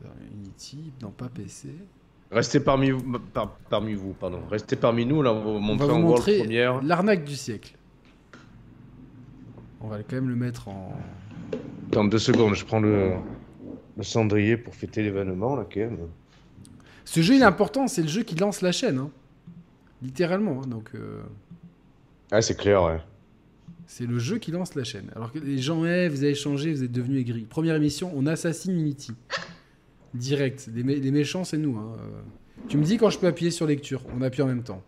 Alors, Unity, non pas PC. Restez parmi vous, par- parmi vous, pardon. Restez parmi nous, là, on va vous On montrer va vous en World montrer première. l'arnaque du siècle. On va quand même le mettre en. Attends deux secondes, je prends le, le cendrier pour fêter l'événement, là, quand même. Ce jeu il est important, c'est le jeu qui lance la chaîne. hein. Littéralement, hein, donc. euh, Ah, c'est clair, ouais. C'est le jeu qui lance la chaîne. Alors que les gens, eh, vous avez changé, vous êtes devenu aigri. Première émission, on assassine Unity. Direct. Les, mé- les méchants, c'est nous. hein. Tu me dis quand je peux appuyer sur lecture. On appuie en même temps.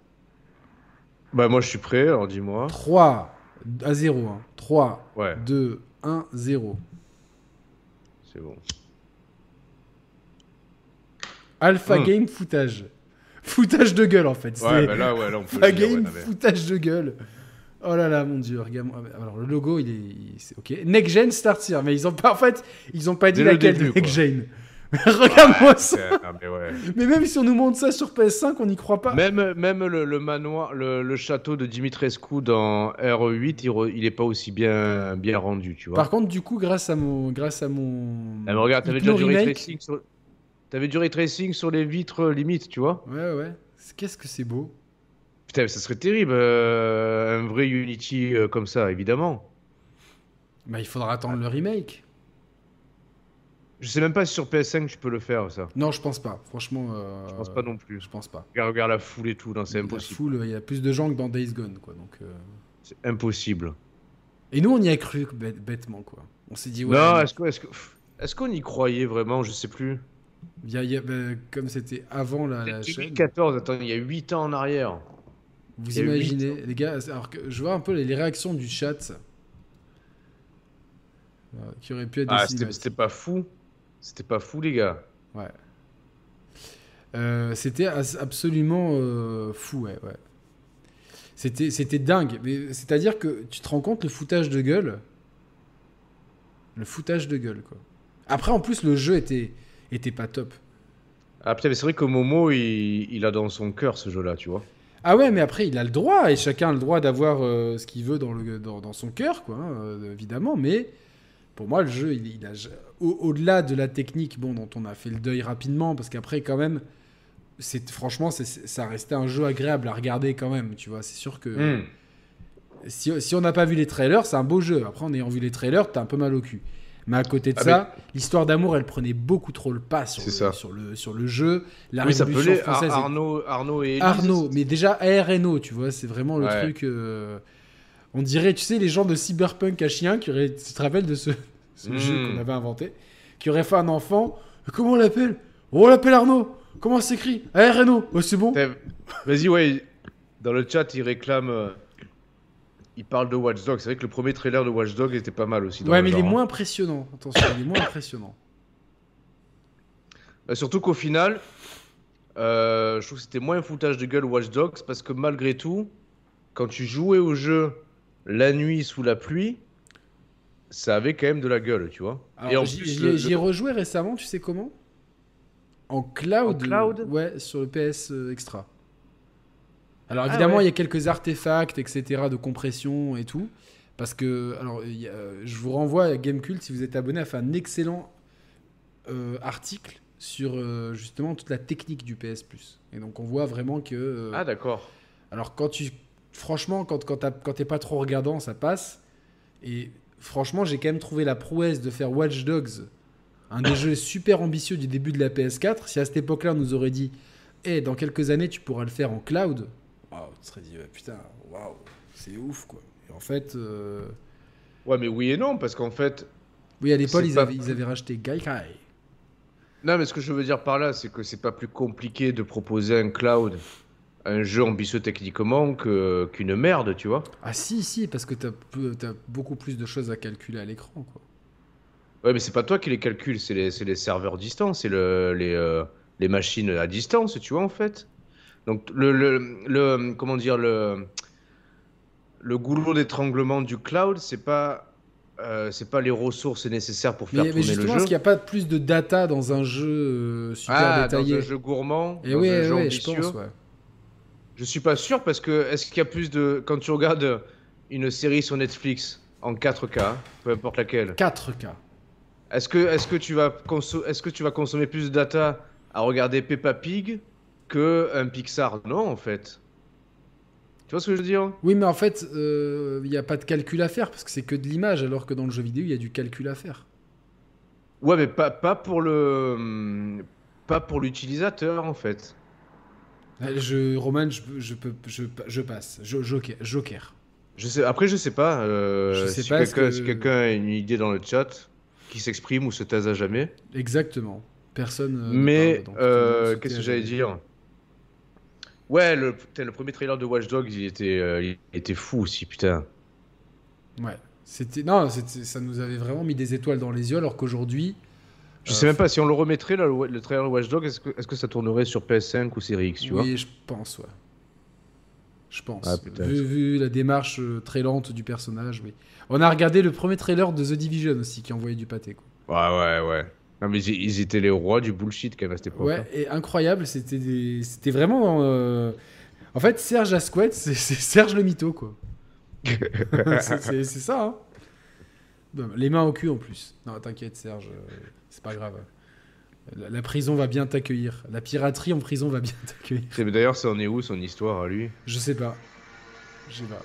Bah, moi, je suis prêt, alors dis-moi. 3 à 0. hein. 3, Ouais, 2, 1, 0. c'est bon. Alpha Hmm. Game footage. Foutage de gueule en fait. Ouais, bah là, ouais, là, on peut Alpha dire, ouais, Game non, mais- foutage de gueule. Oh là là, mon dieu, regarde Alors le logo, il est, c'est ok. Next Gen Start Here, mais ils ont pas, en fait, ils ont pas dit Dès le laquelle début, de Next. Gen. (laughs) Regarde-moi ça. C'est- ah, mais ouais. Mais même si on nous montre ça sur PS5, on n'y croit pas. Même, même le, le manoir, le, le château de Dimitrescu dans R8, il, re- il est pas aussi bien, bien rendu, tu vois. Par contre, du coup, grâce à mon, grâce à mon. Ah, mais regarde, t'avais déjà du ray remake- tracing sur... T'avais du ray tracing sur les vitres limite, tu vois. Ouais, ouais. Qu'est-ce que c'est beau. Putain, ça serait terrible, euh, un vrai Unity euh, comme ça, évidemment. Bah, il faudra attendre le remake. Je sais même pas si sur PS5 tu peux le faire, ça. Non, je pense pas. Franchement. euh, Je pense pas non plus. Je pense pas. Regarde, regarde la foule et tout, c'est La impossible. foule, il y a plus de gens que dans Days Gone, quoi. Donc. euh, C'est impossible. Et nous, on y a cru bête- bêtement, quoi. On s'est dit, ouais. non, est-ce qu'on y croyait vraiment? Je sais plus. Il y a- il y a- bah, comme c'était avant la, la C'était chaîne. 2014, attends, il y a 8 ans en arrière. Vous imaginez, les gars, alors que je vois un peu les, les réactions du chat euh, qui auraient pu être Ah, c'était pas fou. C'était pas fou, les gars. Ouais. Euh, c'était absolument euh, fou, ouais, ouais. C'était, c'était dingue. Mais c'est-à-dire que tu te rends compte le foutage de gueule. Le foutage de gueule, quoi. Après, en plus, le jeu était, était pas top. Ah putain, mais c'est vrai que Momo, il, il a dans son cœur ce jeu-là, tu vois. Ah ouais, mais après, il a le droit, et chacun a le droit d'avoir euh, ce qu'il veut dans, le, dans, dans son cœur, quoi, hein, euh, évidemment, mais pour moi, le jeu, il, il a, au- au-delà de la technique, bon, dont on a fait le deuil rapidement, parce qu'après, quand même, c'est, franchement, ça restait un jeu agréable à regarder quand même, tu vois, c'est sûr que Hmm. si, si on n'a pas vu les trailers, c'est un beau jeu, après, en ayant vu les trailers, t'as un peu mal au cul. Mais à côté de Ah, ça, l'histoire d'amour, elle prenait beaucoup trop le pas sur, le, ça. sur, le, sur le jeu. La oui, ça révolution Ar- française est- Arnaud, Arnaud et Élise. Arnaud, mais déjà ARNO, tu vois, c'est vraiment le Ouais. truc. euh, On dirait, tu sais, les gens de Cyberpunk à chien qui auraient. Tu te rappelles de ce, ce Mm. jeu qu'on avait inventé Qui aurait fait un enfant. Comment on l'appelle? Oh, On l'appelle Arnaud Comment ça s'écrit? ARNO Oh, c'est bon Vas-y, ouais. Dans le chat, il réclame. Euh, Il parle de Watch Dogs. C'est vrai que le premier trailer de Watch Dogs était pas mal aussi. dans Ouais, le mais il est genre, hein. moins impressionnant. Attention, il est moins (coughs) impressionnant. Bah, surtout qu'au final, euh, je trouve que c'était moins un foutage de gueule Watch Dogs parce que malgré tout, quand tu jouais au jeu la nuit sous la pluie, ça avait quand même de la gueule, tu vois. Alors, Et en j'y- ai- rejoué récemment, tu sais comment? En cloud. En cloud? Ouais, sur le PS euh, Extra. Alors Ah évidemment, ouais. il y a quelques artefacts, etc., de compression et tout. Parce que, alors, il y a- je vous renvoie à Gamecult, si vous êtes abonné, a fait un excellent euh, article sur euh, justement toute la technique du PS Plus. Et donc on voit vraiment que. euh, Ah, d'accord. alors quand tu. Franchement, quand, quand, quand t'es pas trop regardant, ça passe. Et franchement, j'ai quand même trouvé la prouesse de faire Watch Dogs, un des jeux super ambitieux du début de la PS4. Si à cette époque-là, on nous aurait dit, Eh, dans quelques années, tu pourras le faire en cloud, waouh, on se serait dit, putain, waouh, c'est ouf, quoi. Et en fait, euh, Ouais, mais oui et non, parce qu'en fait. oui, à l'époque, ils, pas- avaient, ils avaient racheté Gaikai. Non, mais ce que je veux dire par là, c'est que c'est pas plus compliqué de proposer un cloud, un jeu ambitieux techniquement que- qu'une merde, tu vois. Ah si, si, parce que t'as t'as beaucoup plus de choses à calculer à l'écran, quoi. Ouais, mais c'est pas toi qui les calcules, c'est les, les serveurs distants, c'est le, les, euh, les machines à distance, tu vois, en fait. Donc, le, le, le- comment dire, le, le goulot d'étranglement du cloud, c'est pas, euh, c'est pas les ressources nécessaires pour faire Mais, mais tourner le justement, jeu. est-ce qu'il n'y a pas plus de data dans un jeu euh, super ah, détaillé dans un jeu gourmand, Et dans oui, un ouais, jeu je ambitieux. pense, ouais. Je suis pas sûr parce que est-ce qu'il y a plus de quand tu regardes une série sur Netflix en 4K, peu importe laquelle, 4K. est-ce que est-ce que tu vas est-ce que tu vas consommer plus de data à regarder Peppa Pig que un Pixar Non, en fait. Tu vois ce que je veux dire? Oui, mais en fait, euh, il n'y a pas de calcul à faire parce que c'est que de l'image, alors que dans le jeu vidéo, il y a du calcul à faire. Ouais, mais pas pas pour le pas pour l'utilisateur en fait. Euh, Je, Roman, je, je, peux, je, je passe. Jo- Joker. Joker. Je sais après je sais pas euh, Je sais si quelqu'un que- si quelqu'un a une idée dans le chat qui s'exprime ou se taise à jamais. Exactement. Personne. euh, Mais euh, qu'est-ce que j'allais dire? Ouais, le, putain, le premier trailer de Watch Dogs, il était, euh, il était fou aussi, putain. Ouais. C'était non, c'était- ça nous avait vraiment mis des étoiles dans les yeux, alors qu'aujourd'hui, Je Euh, sais même pas si on le remettrait là, le, le trailer de Watch Dogs, est-ce que, est-ce que ça tournerait sur PS5 ou Series X, tu vois? Oui, je pense, ouais. Je pense. Ah, vu, vu la démarche euh, très lente du personnage, oui. On a regardé le premier trailer de The Division aussi, qui envoyait du pâté, quoi. Ouais, ouais, ouais. Non, mais ils, étaient les rois du bullshit quand même à cette époque. Ouais, hein. et incroyable, c'était des... c'était vraiment. euh, En fait, Serge Asquette, c'est Serge le mytho, quoi. (laughs) c'est ça, hein. Les mains au cul en plus. Non, t'inquiète, Serge, euh, c'est pas grave. La, la prison va bien t'accueillir. La piraterie en prison va bien t'accueillir. C'est- mais D'ailleurs, ça en est où son histoire à lui? Je sais pas. Je sais pas.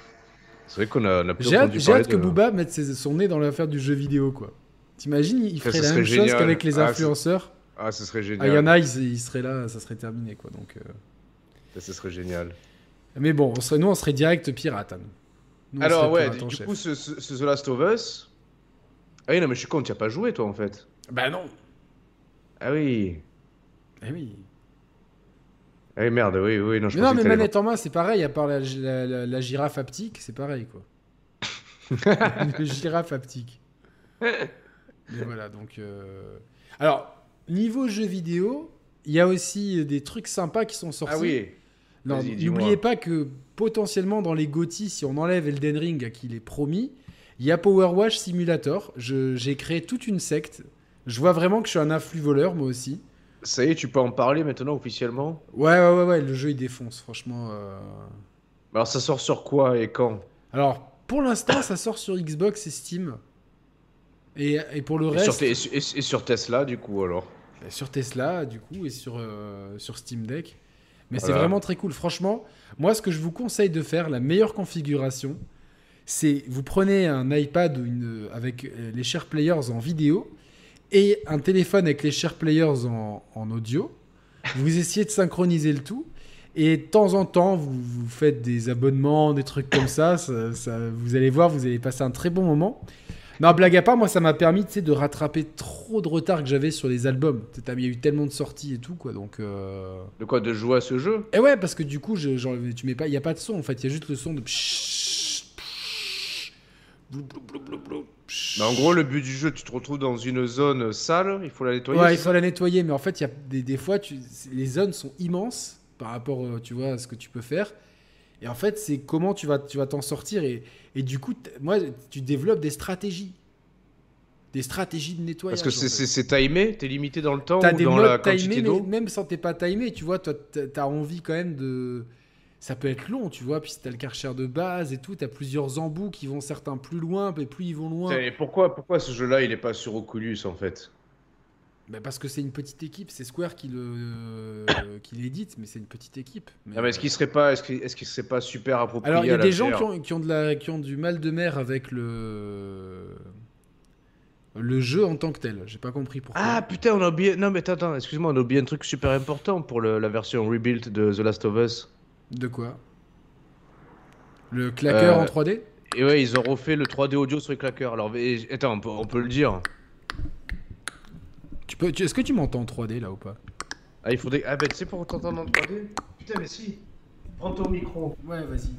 C'est vrai qu'on a, on a plus J'ai hâte, que Booba mette ses- son nez dans l'affaire du jeu vidéo, quoi. T'imagines, il ferait la serait même chose qu'avec les Ah, influenceurs. Ah, ce serait Ah, génial. il y en a, ils, ils seraient là, ça serait terminé, quoi. Donc, euh. Ce serait génial. Mais bon, on serait, nous, on serait direct pirate. hein, nous. Alors, serait ouais, pirate du coup, ce, ce- ce The Last of Us. Ah oui, non, mais je suis con, tu as pas joué toi en fait. Bah non. Ah oui. Eh oui. Ah oui, merde, oui, oui, non, je Mais non, mais manette en main, c'est pareil, à part la, la- la- la girafe haptique, c'est pareil, quoi. (laughs) (laughs) Une girafe haptique. (laughs) Mais voilà, donc. euh, Alors, niveau jeu vidéo, il y a aussi des trucs sympas qui sont sortis. Ah oui. N'oubliez pas que potentiellement dans les GOTY, si on enlève Elden Ring à qui il est promis, il y a Power Wash Simulator. J'ai créé toute une secte. Je vois vraiment que je suis un influx voleur, moi aussi. Ça y est, tu peux en parler maintenant officiellement? Ouais, ouais, ouais, ouais, le jeu il défonce, franchement. euh. Alors ça sort sur quoi et quand? Alors, pour l'instant, ça sort sur Xbox et Steam. Et, et pour le et reste, sur, et sur- et sur Tesla du coup alors bah, sur Tesla, du coup, et sur, euh, sur Steam Deck. Mais c'est vraiment très cool. Franchement, moi, ce que je vous conseille de faire, la meilleure configuration, c'est vous prenez un iPad une, avec euh, les Share Players en vidéo et un téléphone avec les Share Players en, en audio. Vous (laughs) essayez de synchroniser le tout. Et de temps en temps, vous, vous faites des abonnements, des trucs comme ça, ça- ça- Vous allez voir, vous allez passer un très bon moment. Non, blague à part, moi, ça m'a permis de rattraper trop de retard que j'avais sur les albums. Il y a eu tellement de sorties et tout, quoi. Donc. euh, De quoi De jouer à ce jeu? Et ouais, parce que du coup, je, genre, tu mets pas, il y a pas de son en fait. Il y a juste le son de. Bah, En gros, le but du jeu, tu te retrouves dans une zone sale, il faut la nettoyer. Ouais, il faut la nettoyer, mais en fait, il y a des, des fois, tu, les zones sont immenses par rapport, euh, tu vois, à ce que tu peux faire. Et en fait, c'est comment tu vas, tu vas t'en sortir. Et, et du coup, moi, tu développes des stratégies, des stratégies de nettoyage. Parce que c'est- timé, t'es limité dans le temps T'as ou des dans la quantité d'eau même sans t'es pas timé, tu vois, toi, t'as envie quand même de. Ça peut être long, tu vois, puis si t'as le karcher de base et tout, t'as plusieurs embouts qui vont certains plus loin, mais plus ils vont loin. Et pourquoi, pourquoi ce jeu-là, il est pas sur Oculus en fait? Bah, parce que c'est une petite équipe, c'est Square qui le (coughs) qui l'édite, mais c'est une petite équipe. Mais, Non, mais est-ce qu'il serait pas, est-ce qu'il qu'il serait pas super approprié Alors il y a des gens qui ont, qui ont de la, qui ont du mal de mer avec le le jeu en tant que tel. J'ai pas compris pourquoi. Ah putain, on a oublié. Non, mais attends, attends, excuse-moi, on a oublié un truc super important pour le- la version rebuild de The Last of Us. De quoi? Le claqueur Euh, en 3D Et ouais, ils ont refait le 3D audio sur les claqueurs. Alors, attends, on peut, on peut le dire. Tu peux, tu- Est-ce que tu m'entends en 3D là ou pas? Ah, il faudrait. Ah, bah, tu sais, pour t'entendre en 3D Putain, mais si. Prends ton micro. Ouais, vas-y.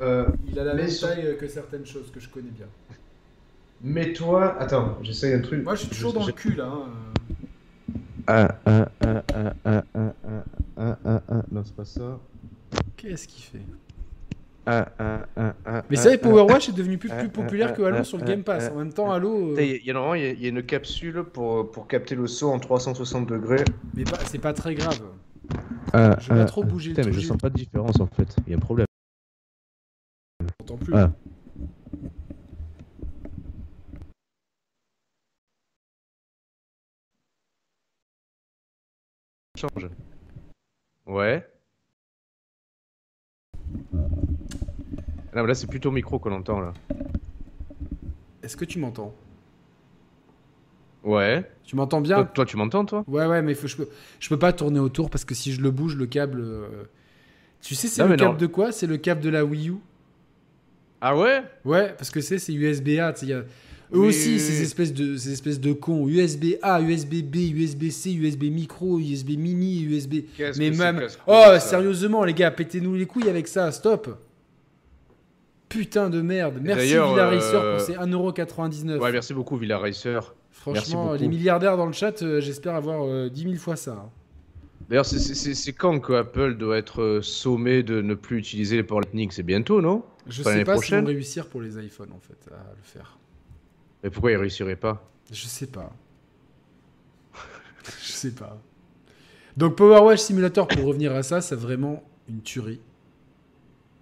Euh, Il a la même sur- taille que certaines choses que je connais bien. Mets-toi. Attends, j'essaye un truc. Moi, je suis toujours dans le cul là. hein. Ah, ah, ah, ah, ah, ah, ah, ah, ah, ah. Non, c'est pas ça. Qu'est-ce qu'il fait? Mais ah, ça, y est, ah. Powerwash est devenu plus, plus populaire que Halo sur le Game Pass. En même temps, Halo. euh, Il y, y a normalement, il y a- il y a une capsule pour, pour capter le son en 360 degrés. Mais c'est pas très grave. Ah, Je vais pas trop bouger le mais je sens pas de différence en fait. Il y a un problème. J'entends plus. Ah. Change. Ouais. Non, mais là, c'est plutôt micro qu'on entend là. Est-ce que tu m'entends? Ouais. Tu m'entends bien? Toi, tu m'entends, toi? Ouais, ouais, mais faut- je, peux, je peux pas tourner autour parce que si je le bouge, le câble. euh, Tu sais, c'est Non, le mais câble de quoi? C'est le câble de la Wii U. Ah ouais? Ouais, parce que c'est c'est USB-A. tu sais, il y a- Eux Oui, aussi, oui, ces oui. espèces de, ces espèces de cons. USB-A, USB-B, USB-C, USB micro, USB mini, USB. Qu'est-ce Mais que c'est même. casse-couille, Oh, ça? sérieusement, les gars, pétez-nous les couilles avec ça, stop Putain de merde. Merci d'ailleurs, Villa Racer euh, pour ces 1,99€. Ouais, merci beaucoup, Villa Racer. merci Franchement, les milliardaires dans le chat, euh, j'espère avoir euh, 10 000 fois ça. hein. D'ailleurs, c'est- quand que Apple doit être euh, sommé de ne plus utiliser les ports Lightning? C'est bientôt, non? Je sais pas s'ils prochaine? vont réussir pour les iPhones en fait à le faire. Mais pourquoi ils réussiraient pas? Je sais pas. (laughs) je sais pas. Donc Power Wash Simulator, pour revenir à ça, c'est vraiment une tuerie.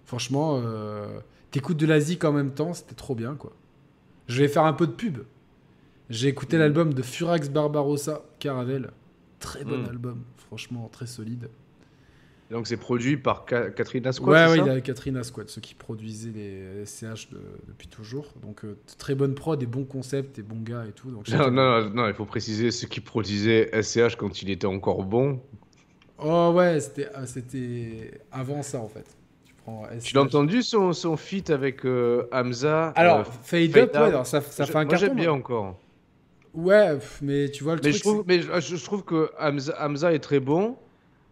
Franchement, euh, t'écoutes de la zik en même temps, c'était trop bien quoi. Je vais faire un peu de pub. J'ai écouté l'album de Furax Barbarossa, Caravelle. Très bon Mm. album, franchement très solide. Donc c'est produit par Ka- Catherine Asquith, ouais, c'est ouais, ça il y a Catherine Asquad, ceux qui produisaient les SCH de- depuis toujours. Donc euh, très bonne prod, des bons concepts, des bons gars et tout. Donc, non, non, non, non, il faut préciser ce qui produisait SCH quand il était encore bon. Oh ouais, c'était ah, c'était avant ça en fait. Tu SCH. Tu l'as entendu son, son feat avec euh, Hamza Alors, euh, Fade, Fade Up, ouais, Out. alors ça, ça je- fait un moi, carton. j'aime bien hein. encore. Ouais, mais tu vois le Mais, truc. je trouve, mais je, je trouve que Hamza, Hamza est très bon.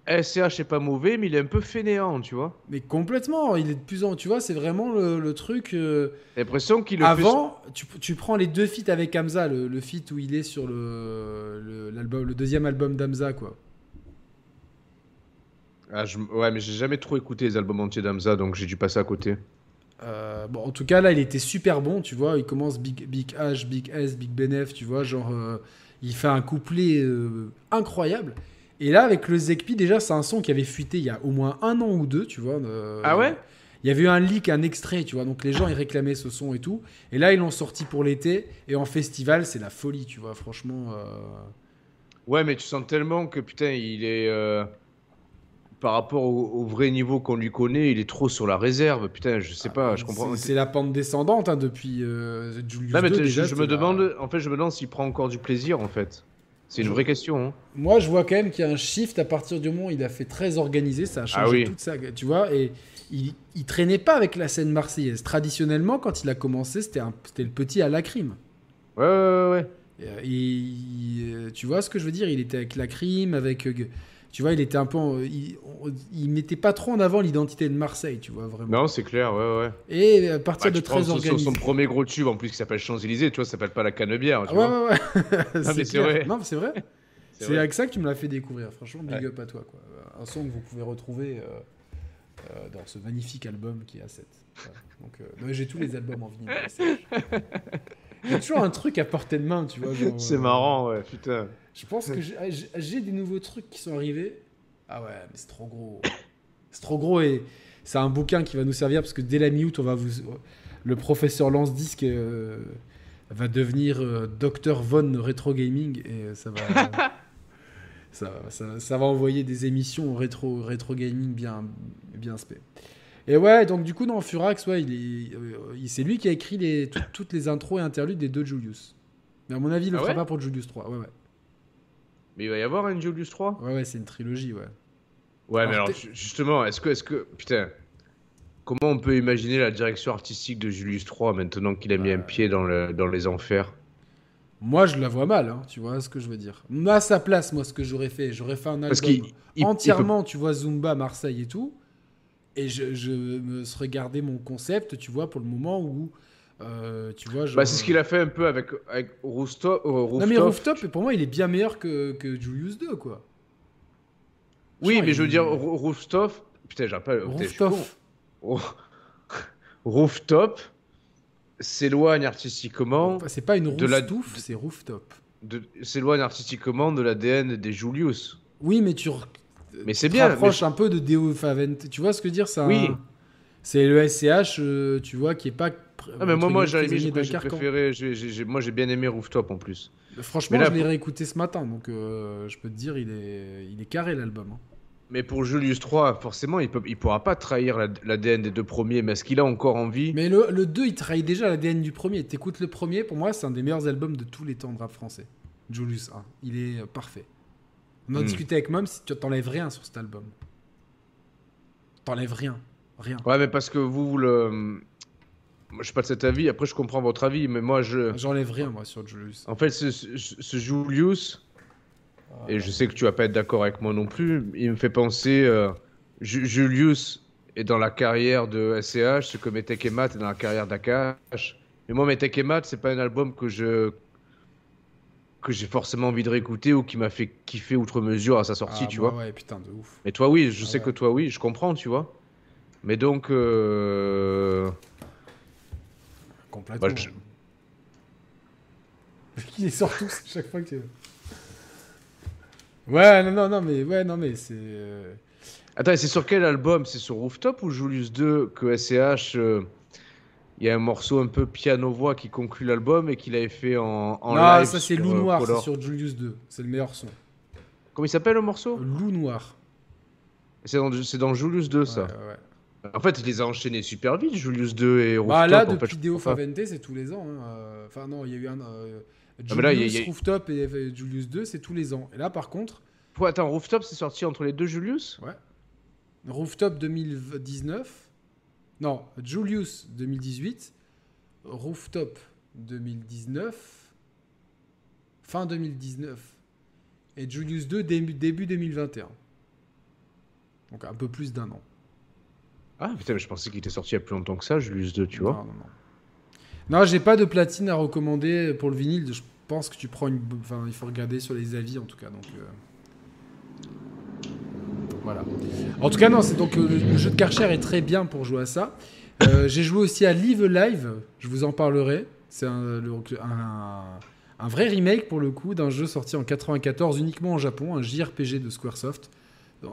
SCH est pas mauvais, mais il est un peu fainéant, tu vois. Mais complètement, il est de plus en. Tu vois, c'est vraiment le, le truc. euh, l'impression qu'il le fait Avant, tu, tu prends les deux feats avec Hamza, le, le feat où il est sur le, le deuxième album d'Hamza, quoi. Ah, je- Ouais, mais j'ai jamais trop écouté les albums entiers d'Hamza, donc j'ai dû passer à côté. Euh, bon, en tout cas, là, il était super bon, tu vois. Il commence Big, Big H, Big S, Big Benef, tu vois. Genre, euh, il fait un couplet euh, incroyable. Et là, avec le Zekpi, déjà, c'est un son qui avait fuité il y a au moins un an ou deux, tu vois. euh, Ah ouais? Il y avait eu un leak, un extrait, tu vois. Donc, les gens, ils réclamaient ce son et tout. Et là, ils l'ont sorti pour l'été. Et en festival, c'est la folie, tu vois. Franchement. euh, Ouais, mais tu sens tellement que putain, il est. Par rapport au, au vrai niveau qu'on lui connaît, il est trop sur la réserve. Putain, je sais pas, je comprends. Ah, C'est la pente descendante hein, depuis euh, Julius Non, mais déjà, je, me la- demande, en fait, je me demande s'il prend encore du plaisir, en fait. C'est une vraie question. hein. Moi, je vois quand même qu'il y a un shift à partir du moment où il a fait très organisé, ça a changé Ah oui. toute sa... Tu vois, et il, il traînait pas avec la scène marseillaise. Traditionnellement, quand il a commencé, c'était un- le petit à la crime. Ouais, ouais, ouais. ouais. Et, euh, euh, tu vois ce que je veux dire? Il était avec la crime, avec... Tu vois, il était un peu... en- il, il mettait pas trop en avant l'identité de Marseille, tu vois, vraiment. Non, c'est clair, ouais, ouais. Et à partir Bah, de tu prends très son, son- premier gros tube, en plus, qui s'appelle Champs-Élysées, tu vois, ça s'appelle pas la canebière. Tu Ah ouais, vois. ouais, ouais. (laughs) (laughs) mais c'est vrai. Non, c'est vrai. C'est avec ça que tu me l'as fait découvrir. Franchement, big Ouais. up à toi. Quoi. Un son que vous pouvez retrouver euh, euh, dans ce magnifique album qui est A7. Voilà. Donc, euh, ouais, j'ai tous les albums en vinyle. J'ai (laughs) toujours un truc à portée de main, tu vois. C'est marrant, ouais, putain. Je pense que j'ai- des nouveaux trucs qui sont arrivés. Ah ouais, mais c'est trop gros. (coughs) C'est trop gros et c'est un bouquin qui va nous servir parce que dès la mi-août, on va vous. Le professeur Lance Disque euh, va devenir euh, Dr Von Retro Gaming et ça va, (laughs) ça, ça- ça va envoyer des émissions rétro, rétro gaming bien, bien spé. Et ouais, donc du coup, dans Furax, ouais, euh, c'est lui qui a écrit les, tout- toutes les intros et interludes des deux Julius. Mais à mon avis, il le Ah fera pas pour Julius 3. Ouais, ouais. Mais il va y avoir un Julius 3 Ouais, ouais, c'est une trilogie, ouais. Ouais, Alors, mais alors justement, est-ce que, est-ce que, putain, comment on peut imaginer la direction artistique de Julius 3 maintenant qu'il a mis un pied dans, le, dans les enfers? Moi, je la vois mal, hein, tu vois ce que je veux dire. À sa place, moi, ce que j'aurais fait, j'aurais fait un album Parce il entièrement, tu vois, Zumba, Marseille et tout. Et je, je me serais gardé mon concept, tu vois, pour le moment où, euh, tu vois, peut- genre... Bah, c'est ce qu'il a fait un peu avec, avec Rooftop. euh, Non, Rooftop. mais Rooftop, pour moi, il est bien meilleur que, que Julius 2, quoi. Oui, Genre, mais je veux dire, Roo- Rooftop. Putain, suis Rooftop. (laughs) Rooftop s'éloigne artistiquement, Enfin, C'est pas une de la- rooftop, c'est rooftop. de- s'éloigne artistiquement de l'ADN des Julius. Oui, mais tu... Mais c'est bien, rapproches mais- un peu de Deo Favente. Tu vois ce que je veux dire c'est un- Oui. C'est le SCH, euh, tu vois, qui est pas... Ah, mais moi, moi, j'avais mis, j'ai moi, j'ai bien aimé Rooftop en plus. Franchement, là, je l'ai pour- réécouté ce matin, donc euh, je peux te dire, il est, il est carré l'album. hein. Mais pour Julius 3, forcément, il peut, il pourra pas trahir la- l'ADN des deux premiers. Mais est-ce qu'il a encore envie? Mais le, le 2, il trahit déjà l'ADN du premier. T'écoutes le premier, pour moi, c'est un des meilleurs albums de tous les temps de rap français. Julius 1. Il est euh, parfait. On en Hmm. discutait avec Mom, si tu t'enlèves rien sur cet album. T'enlèves rien. Rien. Ouais, mais parce que vous, vous le. Moi, je suis pas de cet avis. Après, je comprends votre avis, mais moi, je. J'enlève rien, moi, sur Julius. En fait, ce, ce- ce Julius, et je sais que tu vas pas être d'accord avec moi non plus, il me fait penser. euh, Ju- Julius est dans la carrière de SCH, ce que Metek et Matt est dans la carrière d'Akash. Mais moi, Metek et Matt, c'est pas un album que je que j'ai forcément envie de réécouter ou qui m'a fait kiffer outre mesure à sa sortie, Ah, tu moi, vois. Ouais, putain, de ouf. Mais toi, oui, je Ah sais ouais. que toi, oui, je comprends, tu vois. Mais donc, euh, Complètement. Bah, je- (laughs) Il les sort tous chaque fois que. Ouais, non, non, non, mais ouais, non, mais c'est. euh, Attends, c'est sur quel album? C'est sur Rooftop ou Julius 2 que SCH, euh, il y a un morceau un peu piano-voix qui conclut l'album et qu'il avait fait en, en non, live ça c'est Loup euh, Noir, c'est sur Julius 2. C'est le meilleur son. Comment il s'appelle le morceau? Loup Noir. C'est dans, dans Julius 2 ça. Ouais. En fait, il les a enchaînés super vite, Julius 2 et Rooftop. Bah là, depuis Deo. Favente, c'est tous les ans. hein, euh, Enfin, non, il y a eu un. euh, Ah, mais là, il y a- Julius, il y a- Rooftop et et Julius 2, c'est tous les ans. Et là, par contre, Ouais, attends, Rooftop, c'est sorti entre les deux Julius? Rooftop 2019. Non, Julius 2018. Rooftop 2019. Fin 2019. Et Julius 2 début, début 2021. Donc un peu plus d'un an. Ah putain, mais je pensais qu'il était sorti il y a plus longtemps que ça, Julius 2, tu vois. Non, non, non. Non, j'ai pas de platine à recommander pour le vinyle. Je pense que tu prends une. Enfin, il faut regarder sur les avis en tout cas. Donc. euh, Voilà. En tout cas, non, c'est donc euh, le, jeu de Karcher est très bien pour jouer à ça. Euh, j'ai joué aussi à Live Live, je vous en parlerai. C'est un, un- un vrai remake pour le coup d'un jeu sorti en 94 uniquement en Japon, un JRPG de Squaresoft.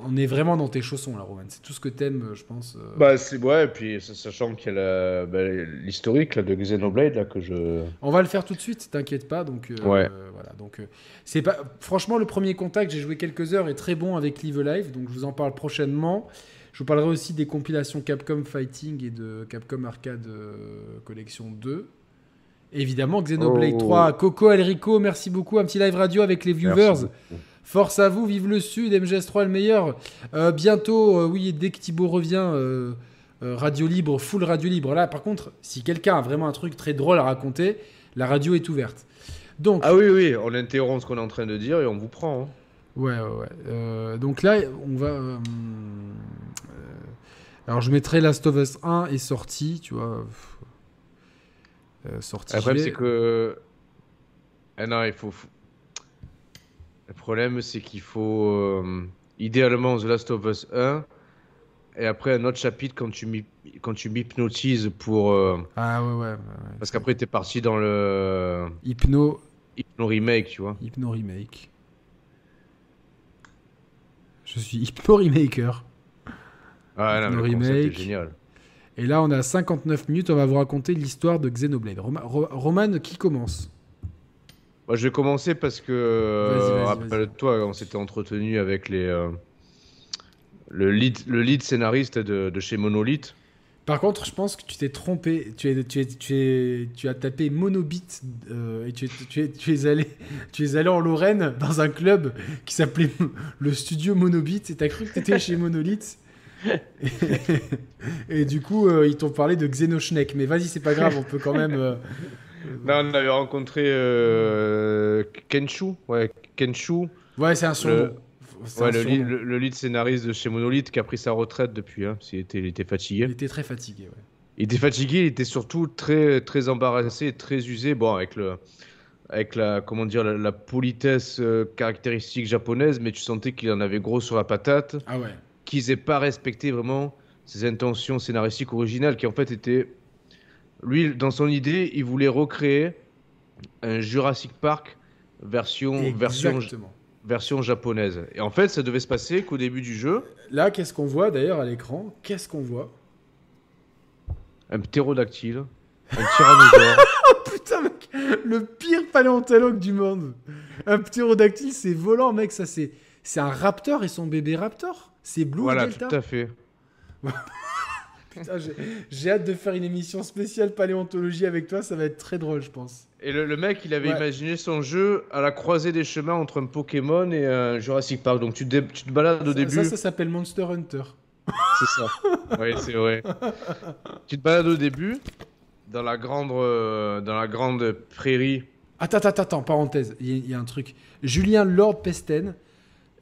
On est vraiment dans tes chaussons là, Roman. C'est tout ce que t'aimes, euh, je pense. euh. Bah, c'est ouais, et puis sachant qu'il y a bah, l'historique là, de Xenoblade là, que je. On va le faire tout de suite, t'inquiète pas. Donc, euh, Ouais. euh, voilà. Donc, euh, c'est pas. Franchement, le premier contact, j'ai joué quelques heures, est très bon avec Live Live. Donc, je vous en parle prochainement. Je vous parlerai aussi des compilations Capcom Fighting et de Capcom Arcade Collection 2. Évidemment, Xenoblade Oh. 3, Coco Elrico, merci beaucoup. Un petit live radio avec les viewers. Merci. Force à vous, vive le Sud, MGS3 le meilleur. Euh, bientôt, euh, oui, dès que Thibaut revient, euh, radio libre, full radio libre. Là, par contre, si quelqu'un a vraiment un truc très drôle à raconter, la radio est ouverte. Donc, Ah oui, oui, on interrompt ce qu'on est en train de dire et on vous prend. hein. ouais, ouais, ouais. Donc là, on va. alors, je mettrai Last of Us 1 est sorti, tu vois. Sorti. Le problème, c'est que. Ah non, il faut. Le problème, c'est qu'il faut. euh, Idéalement, The Last of Us 1. Et après, un autre chapitre quand tu m'hy- quand tu m'hypnotises pour. euh, Ah ouais, ouais. ouais, ouais. Parce qu'après, t'es parti dans le. Hypno, Hypno Remake, tu vois. Hypno Remake. Je suis (laughs) Hypno Remaker. Ah non, Hypno mais le concept est Remake. génial. Et là, on a 59 minutes, on va vous raconter l'histoire de Xenoblade. Roma- Ro- Roman, qui commence? Moi, je vais commencer parce que, euh, rappelle-toi, on s'était entretenu avec les, euh, le, lead, le lead scénariste de, de chez Monolith. Par contre, je pense que tu t'es trompé. Tu, es, tu, es, tu, es, tu as tapé Monobit euh, et tu es, tu, tu, allé, (laughs) tu es allé en Lorraine dans un club qui s'appelait (laughs) le studio Monobit et t'as cru que t'étais chez Monolith? Et, (laughs) et du coup, euh, ils t'ont parlé de Xenoschneck. Mais vas-y, c'est pas grave, on peut quand même. Euh, Là, on avait rencontré euh, Kenshu. Ouais, Kenshu. Ouais, c'est un surnom. Le- Ouais, lead, le- le lead scénariste de chez Monolith qui a pris sa retraite depuis. Hein, était, il était fatigué. Il était très fatigué. Ouais. Il était fatigué, il était surtout très, très embarrassé, très usé. Bon, avec le, avec la, comment dire, la, la politesse euh, caractéristique japonaise, mais tu sentais qu'il en avait gros sur la patate, Ah ouais. qu'ils n'aient pas respecté vraiment ses intentions scénaristiques originales, qui en fait étaient, lui, dans son idée, il voulait recréer un Jurassic Park version, version, version japonaise. Et en fait, ça devait se passer qu'au début du jeu, Là, qu'est-ce qu'on voit d'ailleurs à l'écran? Qu'est-ce qu'on voit? Un ptérodactyle, un tyrannosaure. (laughs) Putain, mec, le pire paléontologue du monde. Un ptérodactyle, c'est volant, mec. Ça, c'est, c'est un raptor et son bébé raptor. C'est Blue voilà, Delta. tout à fait. (laughs) Putain, j'ai, hâte de faire une émission spéciale paléontologie avec toi. Ça va être très drôle, je pense. Et le, le mec, il avait Ouais. imaginé son jeu à la croisée des chemins entre un Pokémon et un Jurassic Park. Donc tu te, dé- tu te balades au ça, début. ça, ça s'appelle Monster Hunter. C'est ça. oui, c'est vrai. tu te balades au début dans la grande, euh, dans la grande prairie. Attends, attends, attends, parenthèse. Il y, y a un truc. Julien Lord Pesten.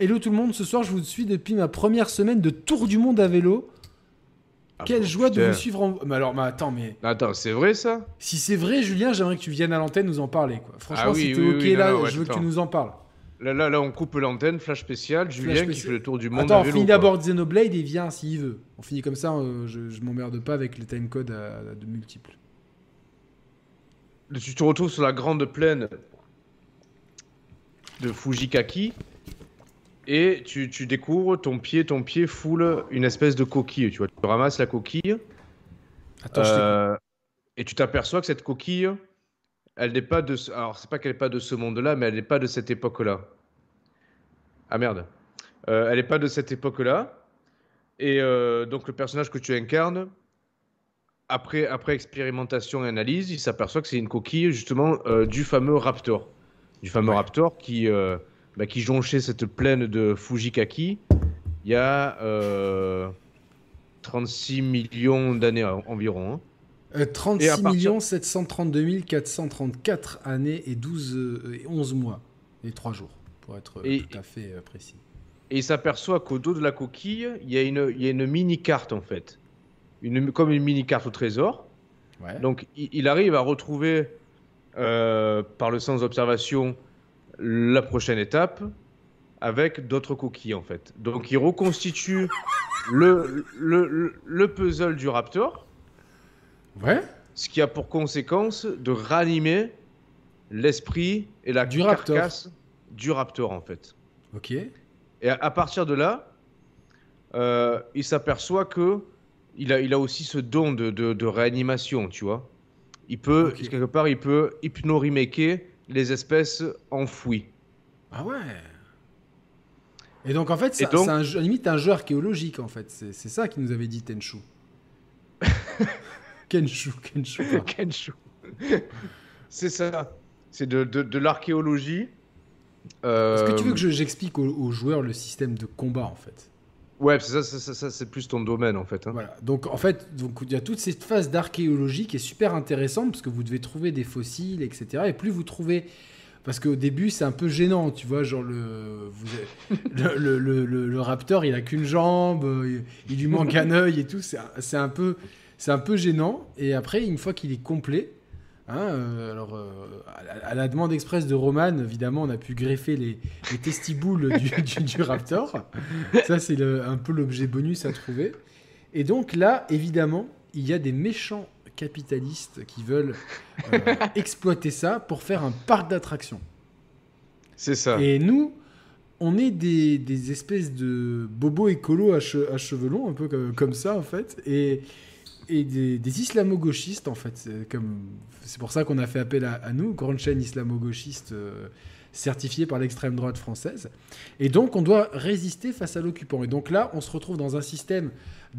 Hello tout le monde, ce soir je vous suis depuis ma première semaine de tour du monde à vélo. Ah, Quelle bon, joie de vous suivre en... Mais alors, mais attends, mais... Attends, c'est vrai ça? Si c'est vrai, Julien, j'aimerais que tu viennes à l'antenne nous en parler. Quoi. Franchement, Ah oui, si t'es oui, ok oui, là, non, ouais, je veux que tu nous en parles. là, là, là, on coupe l'antenne, flash spécial. Julien qui spécial. fait le tour du monde Attends, à on finit d'abord Xenoblade et viens s'il veut. On finit comme ça, euh, je, je m'emmerde pas avec les timecodes à, à de multiples. Tu te retrouves sur la grande plaine de Fujikaki et tu, tu découvres ton pied, ton pied foule une espèce de coquille. Tu vois, tu ramasses la coquille Attends, je euh, et tu t'aperçois que cette coquille, elle n'est pas de. ce- Alors, c'est pas qu'elle n'est pas de ce monde-là, mais elle n'est pas de cette époque-là. Ah merde. Euh, elle n'est pas de cette époque-là. Et euh, donc, le personnage que tu incarnes, après, après expérimentation et analyse, il s'aperçoit que c'est une coquille justement du fameux Raptor. Du fameux Ouais. Raptor qui, bah, qui jonchait cette plaine de Fujikaki il y a euh, 36 millions d'années en- environ. hein. Euh, 36 Et à partir- 732 434 années et 12 euh, et 11 mois et 3 jours pour être euh, Et- tout à fait euh, précis. Et il s'aperçoit qu'au dos de la coquille, il y a une, il y a une mini-carte en fait. Une, comme une mini-carte au trésor. Ouais. Donc il, il arrive à retrouver euh, par le sens d'observation la prochaine étape avec d'autres coquilles en fait. Donc il reconstitue le, le, le, le puzzle du Raptor, ouais. ce qui a pour conséquence de ranimer l'esprit et la Du Raptor. carcasse du Raptor en fait. Ok. Et à, à partir de là, euh, il s'aperçoit que il a, il a aussi ce don de, de, de réanimation, tu vois. Il peut, quelque part, il peut hypno-remaker les espèces enfouies. Ah ouais. Et donc en fait, donc- c'est un limite un jeu archéologique en fait. C'est ça qui nous avait dit Tenchu. (laughs) Kenshu, Kenshu. Kenshu. C'est ça. C'est de, de, de l'archéologie. Est-ce que tu veux Euh, que je- j'explique aux, aux joueurs le système de combat en fait? Ouais, c'est ça, ça, ça, ça, c'est plus ton domaine en fait. hein. Voilà. Donc en fait, donc il y a toute cette phase d'archéologie qui est super intéressante parce que vous devez trouver des fossiles, etc. Et plus vous trouvez, parce qu'au début c'est un peu gênant, tu vois, genre le vous (laughs) le, le, le- raptor il a qu'une jambe, il, lui manque un (laughs) œil et tout. C'est un- c'est un peu c'est un peu gênant. Et après une fois qu'il est complet. Hein, euh, alors, euh, à, la, à la demande express de Roman, évidemment, on a pu greffer les, les testiboules du, (laughs) du- du raptor. Ça, c'est un peu l'objet bonus à trouver. Et donc là, évidemment, il y a des méchants capitalistes qui veulent euh, exploiter ça pour faire un parc d'attractions. C'est ça. Et nous, on est des, des espèces de bobos écolos à, che- à cheveux longs, un peu comme, comme ça en fait. Et et des, islamo-gauchistes, en fait. C'est pour ça qu'on a fait appel à, à nous, grande chaîne islamo-gauchiste euh, certifiée par l'extrême droite française. Et donc, on doit résister face à l'occupant. Et donc là, on se retrouve dans un système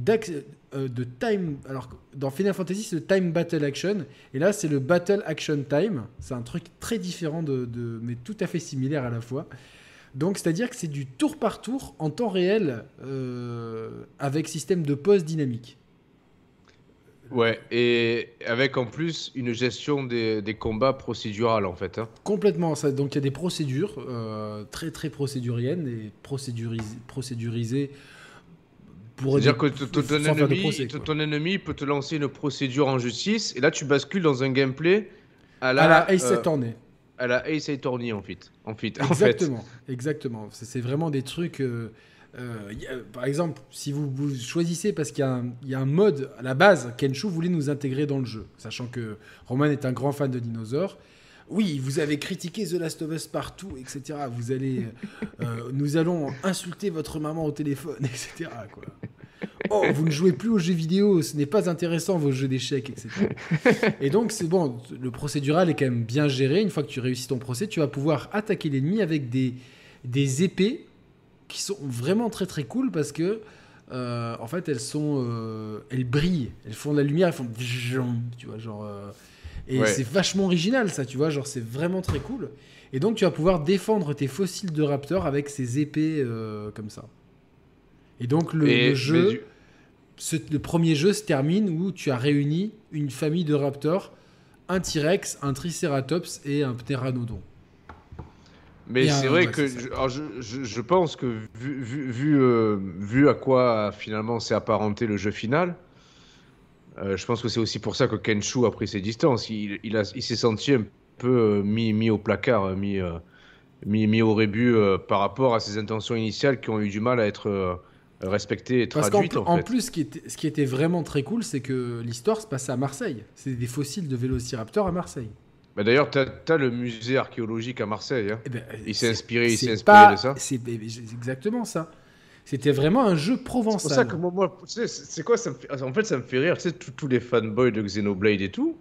euh, de time. Alors, dans Final Fantasy, c'est le time battle action. Et là, c'est le battle action time. C'est un truc très différent, de- mais tout à fait similaire à la fois. Donc, c'est-à-dire que c'est du tour par tour en temps réel euh, avec système de pause dynamique. Ouais, et avec en plus une gestion des, des combats procédurales en fait. hein. Complètement. Ça, donc, il y a des procédures euh, très, très procéduriennes et procéduris- procédurisées. pour C'est-à-dire que ton, ennemi, procès, ton ennemi peut te lancer une procédure en justice, et là tu bascules dans un gameplay à la, à la Ace euh, Attorney. à la Ace Attorney en fait. En fait, en fait. Exactement, exactement. C'est c'est vraiment des trucs. euh, euh, par exemple, si vous, choisissez, parce qu'il y, a un- mode à la base, Kenshu voulait nous intégrer dans le jeu, sachant que Roman est un grand fan de dinosaures. Oui, vous avez critiqué The Last of Us partout, etc. Vous allez, euh, nous allons insulter votre maman au téléphone, (laughs) etc. Oh, vous ne jouez plus aux jeux vidéo, ce n'est pas intéressant vos jeux d'échecs, etc. Et donc, c'est bon, le procédural est quand même bien géré. Une fois que tu réussis ton procès, tu vas pouvoir attaquer l'ennemi avec des, des épées qui sont vraiment très très cool parce que, euh, en fait, elles sont. euh, elles brillent, elles font de la lumière, elles font. Tu vois, genre. euh, et Ouais. c'est vachement original, ça, tu vois, genre, c'est vraiment très cool. Et donc, tu vas pouvoir défendre tes fossiles de raptors avec ces épées comme ça. Et donc, le, Et- le jeu mais du- ce- le premier jeu se termine où tu as réuni une famille de raptors, un T-Rex, un Triceratops et un Pteranodon. Mais c'est vrai ouais, que je, alors, je, je- je pense que vu, vu, vu, euh, vu à quoi finalement s'est apparenté le jeu final, euh, je pense que c'est aussi pour ça que Kenshu a pris ses distances. Il, il, a- il s'est senti un peu euh, mis, mis au placard, mis, mis, mis au rébut par rapport à ses intentions initiales qui ont eu du mal à être respectées et Parce traduites. pl- en en fait. plus, ce qui, était, ce qui était vraiment très cool, c'est que l'histoire se passait à Marseille. C'est des fossiles de vélociraptors à Marseille. Bah, D'ailleurs, tu as, le musée archéologique à Marseille. hein. Eh ben, Il s'est c'est- inspiré, il c'est s'est inspiré pas- de ça. C'est c'est exactement ça. C'était vraiment un jeu C'est provençal. pour ça que moi, moi, c'est c'est quoi ça me fait... En fait, ça me fait rire, tu sais, tous les fanboys de Xenoblade et tout.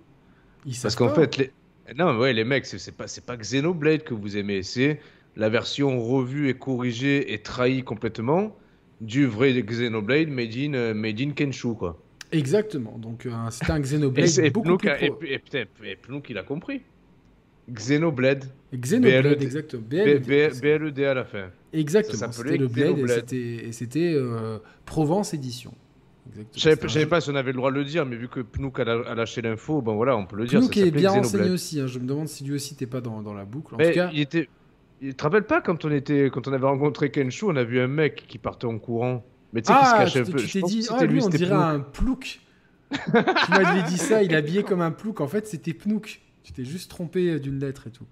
Ils Parce qu'en fait, les... non, ouais, les mecs, c'est c'est pas, c'est pas Xenoblade que vous aimez, c'est la version revue et corrigée et trahie complètement du vrai Xenoblade made in, euh, made in Kenshu, quoi. Exactement. Donc, euh, c'était un Xenoblade et beaucoup Pnouk plus a- et, pro. et et Pnouk, il a compris. Xenoblade, Xenoblade, BLED. exactement. BLED. B- BLED à la fin. Exactement, c'était le Blade et c'était- euh, Provence Édition. Je savais je savais pas si on avait le droit de le dire, mais vu que Pnouk a, a lâché l'info, ben voilà, on peut le dire. Pnouk est bien renseigné aussi, hein. je me demande si lui aussi t'es pas dans, dans la boucle. En Mais tout cas, il était. Tu te rappelles pas quand on était, quand on avait rencontré Kenshu, on a vu un mec qui partait en courant, mais tu sais qui se ah, cachait un peu. tu t'es dit, ah, c'était lui on dirait Pnouk. un plouc. tu m'avais dit ça, il est habillé comme un plouc. En fait, c'était Pnouk. Tu t'es juste trompé euh, d'une lettre et tout.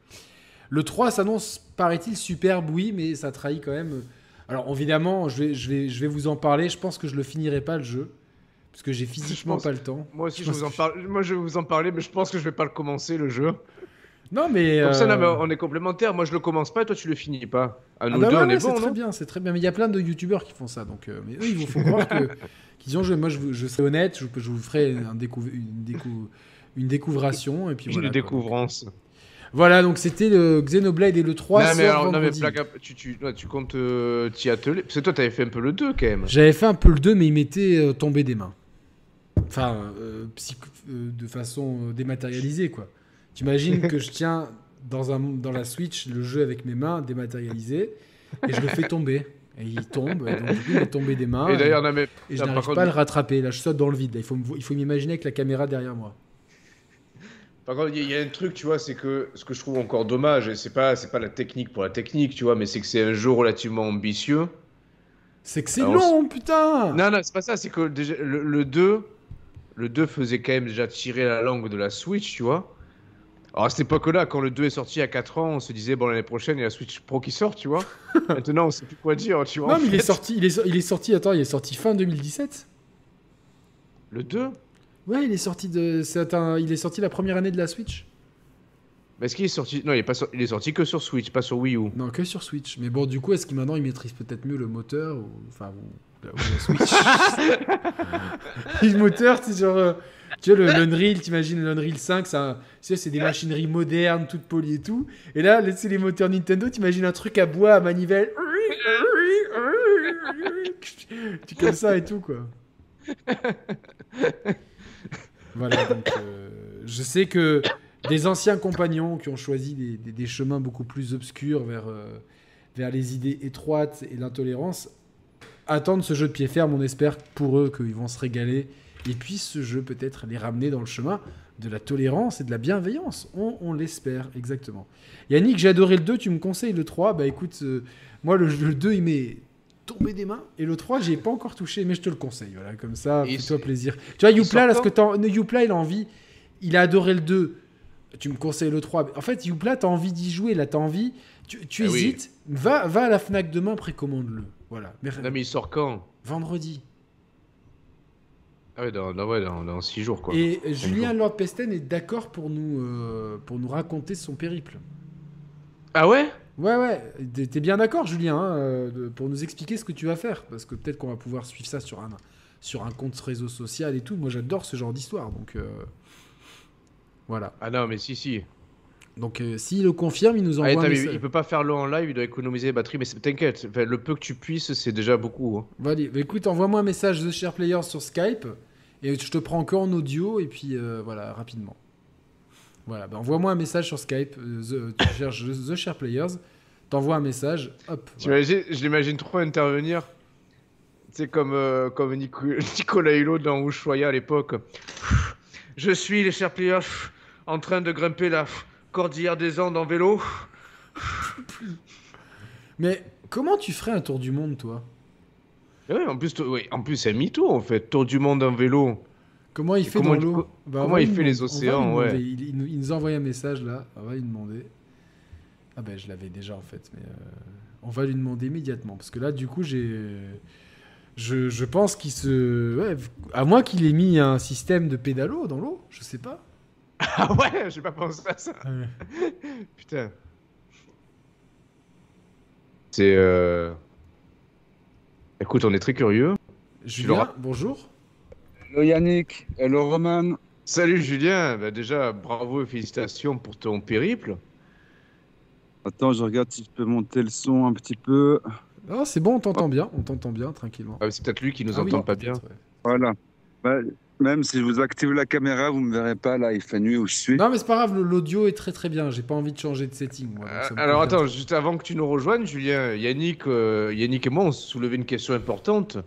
Le 3 s'annonce, paraît-il, superbe, oui, mais ça trahit quand même. Alors évidemment, je vais, je, vais, je vais vous en parler. Je pense que je le finirai pas le jeu. Parce que j'ai physiquement pense- pas le temps. Moi aussi, Je je vous en pense que- parle. Moi, je vais vous en parler, mais je pense que je vais pas le commencer le jeu. Non, mais. Comme ça, euh, non, mais on est complémentaires. Moi, je le commence pas, et toi, tu le finis pas. À Ah nous bah deux, ouais, on est c'est bon, très non bien, c'est très bien. Mais il y a plein de youtubeurs qui font ça, donc. euh, mais eux, il vous faut croire que (laughs) qu'ils ont joué. Moi, je, je serai honnête, je, je vous ferai un découv- une, décou- une découvration et puis Une quoi. découvrance. Voilà, donc c'était le Xenoblade et le 3 non, mais alors, non, mais tu, tu, ouais, tu comptes euh, t'y atteler Parce que toi, t'avais fait un peu le 2 quand même. J'avais fait un peu le 2, mais il m'était euh, tombé des mains. Enfin, de façon dématérialisée, quoi. T'imagines (laughs) que je tiens dans, un, dans la Switch le jeu avec mes mains dématérialisées et je le fais tomber. Et il tombe, et donc du coup, il est tombé des mains. Et d'ailleurs, non, mais. Et je n'arrive contre- pas à le rattraper. Là, je saute dans le vide. Là, il faut me- il faut m'imaginer avec la caméra derrière moi. Par contre, il y, a- il y a un truc, tu vois, c'est que ce que je trouve encore dommage, et c'est pas, c'est pas la technique pour la technique, tu vois, mais c'est que c'est un jeu relativement ambitieux. C'est que c'est Alors, long, putain Non, non, c'est pas ça, c'est que déjà, le, le 2, le 2 faisait quand même déjà tirer la langue de la Switch, tu vois. Alors à cette époque-là, quand le 2 est sorti à 4 ans, on se disait, bon, l'année prochaine, il y a la Switch Pro qui sort, tu vois. (laughs) Maintenant, on sait plus quoi dire, tu vois. Non, mais il est sorti, il est, il est sorti, attends, il est sorti fin 2017 Le 2 Ouais, il est sorti de. c'est un- il est sorti la première année de la Switch Mais est-ce qu'il est sorti Non, il est, pas sor- il est sorti que sur Switch, pas sur Wii U. Non, que sur Switch. Mais bon, du coup, est-ce qu'il maintenant il maîtrise peut-être mieux le moteur ou... Enfin. Là, ou la Switch. (laughs) (laughs) le moteur, c'est genre. Tu vois, le l'Unreal, t'imagines l'Unreal 5, ça, tu sais, c'est des machineries modernes, toutes polies et tout. Et là, c'est les moteurs Nintendo, t'imagines un truc à bois, à manivelle. Tu comme ça et tout, quoi. Voilà, donc euh, je sais que des anciens compagnons qui ont choisi des chemins beaucoup plus obscurs vers, euh, vers les idées étroites et l'intolérance attendent ce jeu de pied ferme. On espère pour eux qu'ils vont se régaler et puis ce jeu peut-être les ramener dans le chemin de la tolérance et de la bienveillance. On, on l'espère, exactement. Yannick, j'ai adoré le 2, tu me conseilles le 3. Bah écoute, euh, moi le, le 2 il m'est tombé des mains et le 3 j'y ai pas encore touché mais je te le conseille. Voilà, comme ça, fais-toi plaisir. Tu vois, Youpla, là, ce que Youpla, il a envie, il a adoré le 2. Tu me conseilles le 3. En fait, Youpla, t'as envie d'y jouer, là, t'as envie. Tu, tu oui. hésites, va, va à la Fnac demain, précommande-le. Voilà. Non, mais il sort quand? Vendredi. Ah ouais, dans, dans, ouais, dans, dans six jours, quoi. Et Julien jours. Lord Pesten est d'accord pour nous, euh, pour nous raconter son périple. Ah ouais? Ouais, ouais. T'es bien d'accord, Julien, hein, euh, de- pour nous expliquer ce que tu vas faire? Parce que peut-être qu'on va pouvoir suivre ça sur un, sur un compte réseau social et tout. Moi, j'adore ce genre d'histoire. Donc, euh, voilà. Ah non, mais si, si. Donc, euh, s'il le confirme, il nous Ah, envoie un message. il peut pas faire l'eau en live, il doit économiser les batteries, mais t'inquiète, le peu que tu puisses, c'est déjà beaucoup. hein. Bah, écoute, envoie-moi un message The Share Players sur Skype et je te prends encore en audio et puis euh, voilà, rapidement. Voilà, bah, envoie-moi un message sur Skype, euh, The- tu cherches The Share Players, t'envoies un message, hop. voilà. Je l'imagine trop intervenir. C'est comme, euh, comme Nico- Nicolas Hulot dans Ushuaïa à l'époque. Je suis, les chers players, en train de grimper la cordillère des Andes en vélo. Mais comment tu ferais un tour du monde, toi? Et ouais, en plus, ouais, en plus c'est mytho en fait. Tour du monde en vélo. Comment il fait comment dans l'eau co- Bah, comment il lui fait les océans, ouais. Il, il nous, nous envoie un message là, on va lui demander. Ah ben je l'avais déjà en fait, mais euh, on va lui demander immédiatement parce que là du coup j'ai, je, je pense qu'il se, ouais, à moins qu'il ait mis un système de pédalo dans l'eau, je sais pas. (laughs) Ah ouais, j'ai pas pensé à ça. (laughs) Putain. C'est. Euh... Écoute, on est très curieux. Julien, bonjour. Hello Yannick, hello Roman. Salut Julien, Bah, déjà bravo et félicitations pour ton périple. Attends, je regarde si je peux monter le son un petit peu. Non, c'est bon, on t'entend bien, on t'entend bien tranquillement. Ah, c'est peut-être lui qui nous Ah oui, entend pas bien. ouais. Voilà. Bah, même si je vous active la caméra, vous me verrez pas là, il fait nuit où je suis. Non mais c'est pas grave, l'audio est très très bien. J'ai pas envie de changer de setting. moi, Euh, alors attends, juste avant que tu nous rejoignes, Julien, Yannick, euh, Yannick et moi, on soulevait une question importante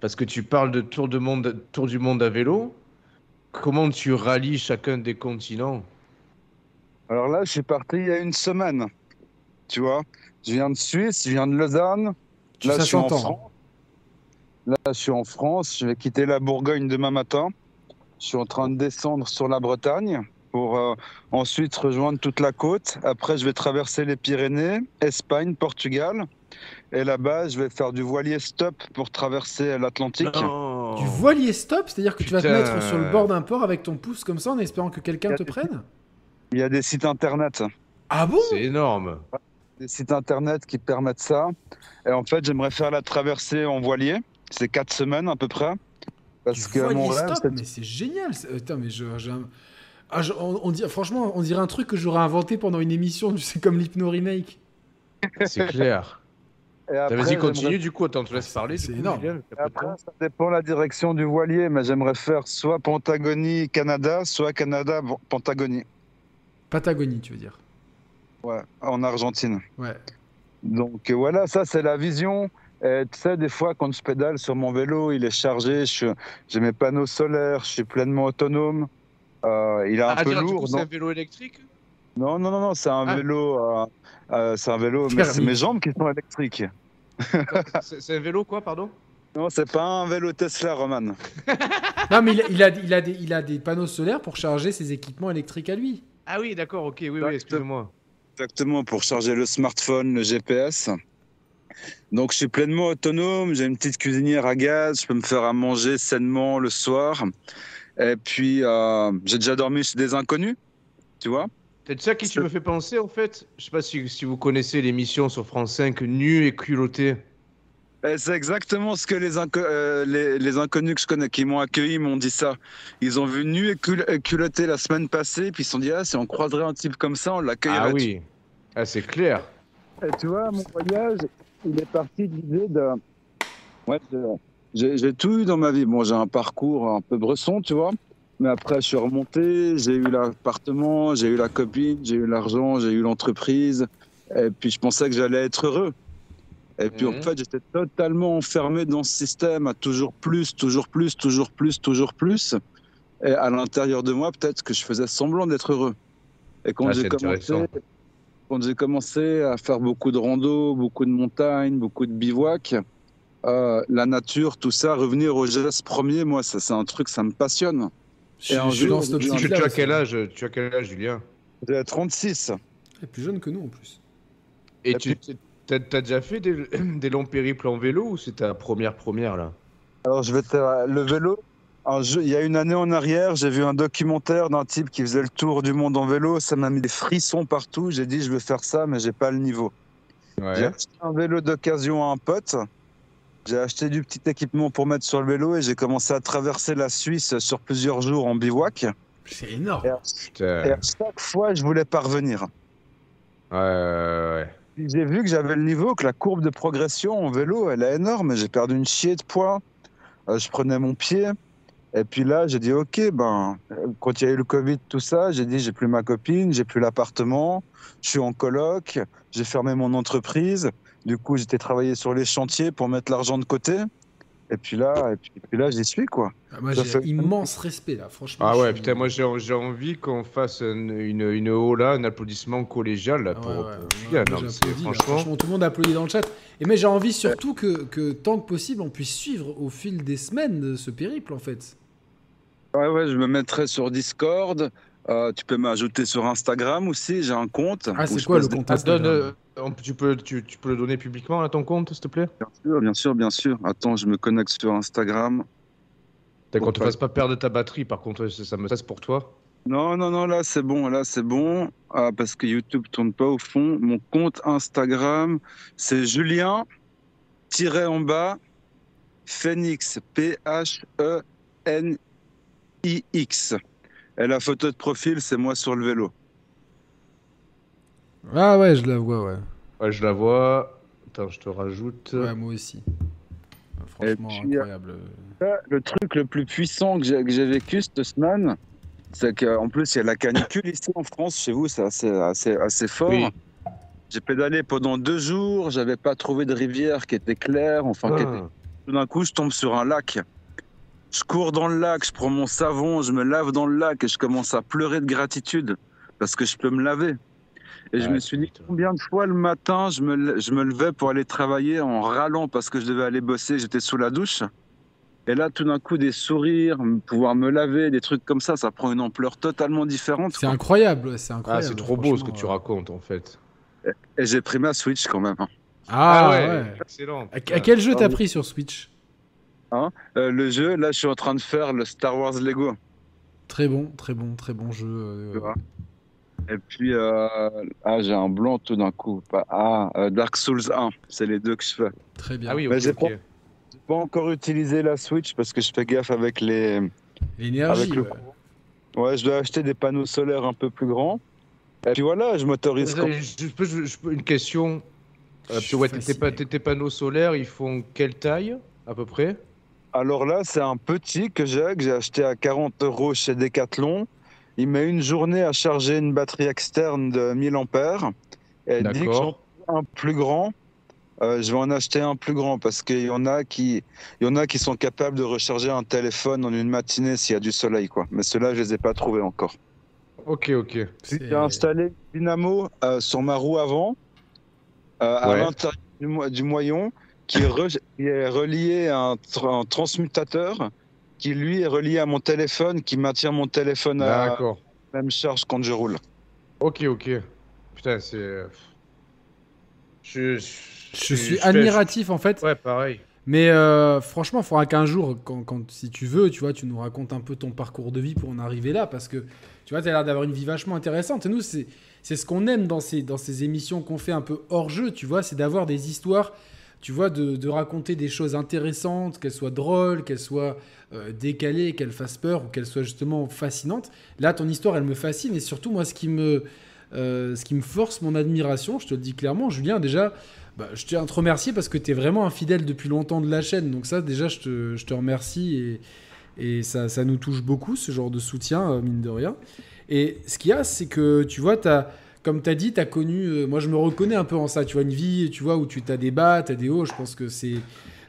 parce que tu parles de tour, de monde, tour du monde à vélo. Comment tu rallies chacun des continents? Alors là, je suis parti il y a une semaine. Tu vois, je viens de Suisse, je viens de Lausanne. Tu- là, je suis en. France. Là, je suis en France. Je vais quitter la Bourgogne demain matin. Je suis en train de descendre sur la Bretagne pour euh, ensuite rejoindre toute la côte. Après, je vais traverser les Pyrénées, Espagne, Portugal. Et là-bas, je vais faire du voilier stop pour traverser l'Atlantique. Du voilier stop, c'est-à-dire que tu vas te mettre sur le bord d'un port avec ton pouce comme ça en espérant que quelqu'un te prenne? Il y a des sites internet. Ah bon? C'est énorme. des sites internet qui permettent ça. Et en fait, j'aimerais faire la traversée en voilier. C'est quatre semaines à peu près. Parce que mon rêve, stop, mais c'est génial. c'est- Attends, mais je, Ah, je- on, on dit, franchement, on dirait un truc que j'aurais inventé pendant une émission, tu sais, comme l'hypno remake. C'est clair. Vas-y, continue du coup. Attends, je te laisse parler. C'est énorme. Après, ça dépend la direction du voilier, mais j'aimerais faire soit Pentagonie, Canada, soit Canada, bon, Pentagonie. Patagonie, tu veux dire. Ouais, en Argentine. Ouais. Donc euh, voilà, ça c'est la vision. Et tu sais, des fois, quand je pédale sur mon vélo, il est chargé, j'ai mes panneaux solaires, je suis pleinement autonome. Euh, il est un Ah, peu dire, lourd. c'est un vélo électrique? Non, non, non, non, c'est un Ah. vélo. euh, euh, c'est un vélo, mais c'est mes jambes qui sont électriques. (laughs) C'est un vélo quoi, pardon? Non, c'est pas un vélo Tesla, Roman. (laughs) Non, mais il a, il, a, il, a des, il a des panneaux solaires pour charger ses équipements électriques à lui. Ah oui, d'accord, ok, oui, oui, Exact. excuse-moi. Exactement, pour charger le smartphone, le GPS. Donc, je suis pleinement autonome. J'ai une petite cuisinière à gaz. Je peux me faire à manger sainement le soir. Et puis, euh, j'ai déjà dormi chez des inconnus, tu vois. C'est ça qui tu me fais penser en fait? Je sais pas si, si vous connaissez l'émission sur France 5 Nu et culotté. C'est exactement ce que les, inco- euh, les, les inconnus que je connais qui m'ont accueilli m'ont dit ça. Ils ont vu nu et cul- et culotté la semaine passée, puis ils se sont dit ah si on croiserait un type comme ça, on l'accueillerait. Ah oui. Ah, c'est clair. Et tu vois, mon voyage, il est parti de l'idée de. Ouais, j'ai tout eu dans ma vie. Bon, j'ai un parcours un peu bresson, tu vois. Mais après, je suis remonté, j'ai eu l'appartement, j'ai eu la copine, j'ai eu l'argent, j'ai eu l'entreprise. Et puis, je pensais que j'allais être heureux. Et puis, Mhm. en fait, j'étais totalement enfermé dans ce système à toujours plus, toujours plus, toujours plus, toujours plus. Et à l'intérieur de moi, peut-être que je faisais semblant d'être heureux. Et quand Ah, j'ai commencé. Quand j'ai commencé à faire beaucoup de rando, beaucoup de montagnes, beaucoup de bivouac, euh, la nature, tout ça, revenir au geste premier, moi, ça, c'est un truc, ça me passionne. Je, un je jour, Tu, tu optique-là. as quel âge Tu as quel âge, Julien? J'ai 36. Il est plus jeune que nous en plus. Et Et tu t'as as déjà fait des, (clears throat) des longs périples en vélo ou c'est ta première première là? Alors, je vais te... Le vélo, il y a une année en arrière, j'ai vu un documentaire d'un type qui faisait le tour du monde en vélo. Ça m'a mis des frissons partout. J'ai dit, je veux faire ça, mais j'ai pas le niveau. J'ai acheté un vélo d'occasion à un pote. J'ai acheté du petit équipement pour mettre sur le vélo et j'ai commencé à traverser la Suisse sur plusieurs jours en bivouac. C'est énorme. Et à, Putain. et à chaque fois, je voulais parvenir. Ouais, ouais, ouais. Puis J'ai vu que j'avais le niveau, que la courbe de progression en vélo, elle est énorme. J'ai perdu une chier de poids. Euh, je prenais mon pied. Et puis là, j'ai dit, OK, ben, euh, quand il y a eu le Covid, tout ça, j'ai dit, j'ai plus ma copine, j'ai plus l'appartement, je suis en coloc, j'ai fermé mon entreprise. Du coup, j'étais travaillé sur les chantiers pour mettre l'argent de côté. Et puis là, et puis, et puis là, j'y suis, quoi. Ah, moi, j'ai fait- immense respect là, franchement. Ah ouais, suis- putain, moi j'ai j'ai envie qu'on fasse une, une, une hola, un applaudissement collégial là, Ah pour, ouais, Non, là. franchement, tout le monde applaudit dans le chat. Et mais j'ai envie surtout que, que tant que possible, on puisse suivre au fil des semaines de ce périple en fait. Ouais, ouais, je me mettrai sur Discord. Euh, tu peux m'ajouter sur Instagram aussi, j'ai un compte. Ah, c'est quoi le poste des- compte Ah, donne, euh, tu, peux, tu, tu peux le donner publiquement à ton compte, s'il te plaît? Bien sûr, bien sûr, bien sûr. Attends, je me connecte sur Instagram. T'as qu'on te fasse pas perdre ta batterie, par contre, ça me stresse pour toi. Non, non, non, là c'est bon, là c'est bon. Ah, parce que YouTube tourne pas au fond. Mon compte Instagram, c'est Julien, tiré en bas, Phoenix, P-H-E-N-I-X. Et la photo de profil, c'est moi sur le vélo. Ah ouais, je la vois, ouais. Ouais, je la vois. Attends, je te rajoute. Ouais, moi aussi. Franchement, puis, euh, incroyable. Là, Le truc le plus puissant que j'ai vécu cette semaine, c'est qu'en plus, il y a la canicule (laughs) ici en France. Chez vous, c'est assez, assez, assez fort. Oui. J'ai pédalé pendant deux jours. J'avais pas trouvé de rivière qui était claire. Enfin, qui était- Ah. tout d'un coup, je tombe sur un lac. Je cours dans le lac, je prends mon savon, je me lave dans le lac et je commence à pleurer de gratitude parce que je peux me laver. Et je me suis dit combien de fois le matin je me, je me levais pour aller travailler en râlant parce que je devais aller bosser, j'étais sous la douche. Et là, tout d'un coup, des sourires, pouvoir me laver, des trucs comme ça, ça prend une ampleur totalement différente. C'est incroyable, ouais, c'est Ah, incroyable. c'est trop beau ce que tu ouais. racontes en fait. Et j'ai pris ma Switch quand même. hein. Ah, ouais. Excellent. À, quel jeu t'as Ah, pris sur Switch? Euh, le jeu, là, je suis en train de faire le Star Wars Lego. Très bon, très bon, très bon jeu. euh, Tu vois. Et puis, euh, ah, j'ai un blanc tout d'un coup. Ah, euh, Dark Souls 1, c'est les deux que je fais. Très bien. Ah oui, Mais ok, j'ai pas- encore utilisé la Switch parce que je fais gaffe avec les. L'énergie. Le ouais. Ouais, je dois acheter des panneaux solaires un peu plus grands. Et puis voilà, je m'autorise. Une question. Euh, ouais, tes panneaux solaires, ils font quelle taille à peu près? Alors là, c'est un petit que j'ai, que j'ai acheté à 40 euros chez Decathlon. Il met une journée à charger une batterie externe de 1000 ampères. Et dit que D'accord. j'en un plus grand. Euh, je vais en acheter un plus grand parce qu'il y en a qui, il y en a qui sont capables de recharger un téléphone en une matinée s'il y a du soleil, quoi. Mais ceux-là, je les ai pas trouvés encore. Ok, ok. J'ai installé dynamo euh, sur ma roue avant, euh, à l'intérieur du, mo- du moyon, qui est, re- qui est relié à un, tra- un transmutateur, qui lui est relié à mon téléphone, qui maintient mon téléphone à la même charge quand je roule. Ok, ok. Putain, c'est. Je, Je suis admiratif en fait. Ouais, pareil. Mais euh, franchement, il faudra qu'un jour, quand, quand- si tu veux, tu vois, tu nous racontes un peu ton parcours de vie pour en arriver là, parce que tu vois, tu as l'air d'avoir une vie vachement intéressante. Et nous, c'est c'est ce qu'on aime dans ces, dans ces émissions qu'on fait un peu hors jeu, tu vois, c'est d'avoir des histoires tu vois, de, de raconter des choses intéressantes, qu'elles soient drôles, qu'elles soient euh, décalées, qu'elles fassent peur ou qu'elles soient justement fascinantes. Là, ton histoire, elle me fascine et surtout, moi, ce qui me, euh, ce qui me force mon admiration, je te le dis clairement, Julien, déjà, bah, je tiens à te remercier parce que tu es vraiment un fidèle depuis longtemps de la chaîne. Donc ça, déjà, je te, je te remercie et, et ça, ça nous touche beaucoup, ce genre de soutien, euh, mine de rien. Et ce qu'il y a, c'est que, tu vois, as, comme tu as dit, tu as connu, moi je me reconnais un peu en ça, tu vois, une vie, tu vois, où tu as des bas, tu as des hauts, je pense que c'est...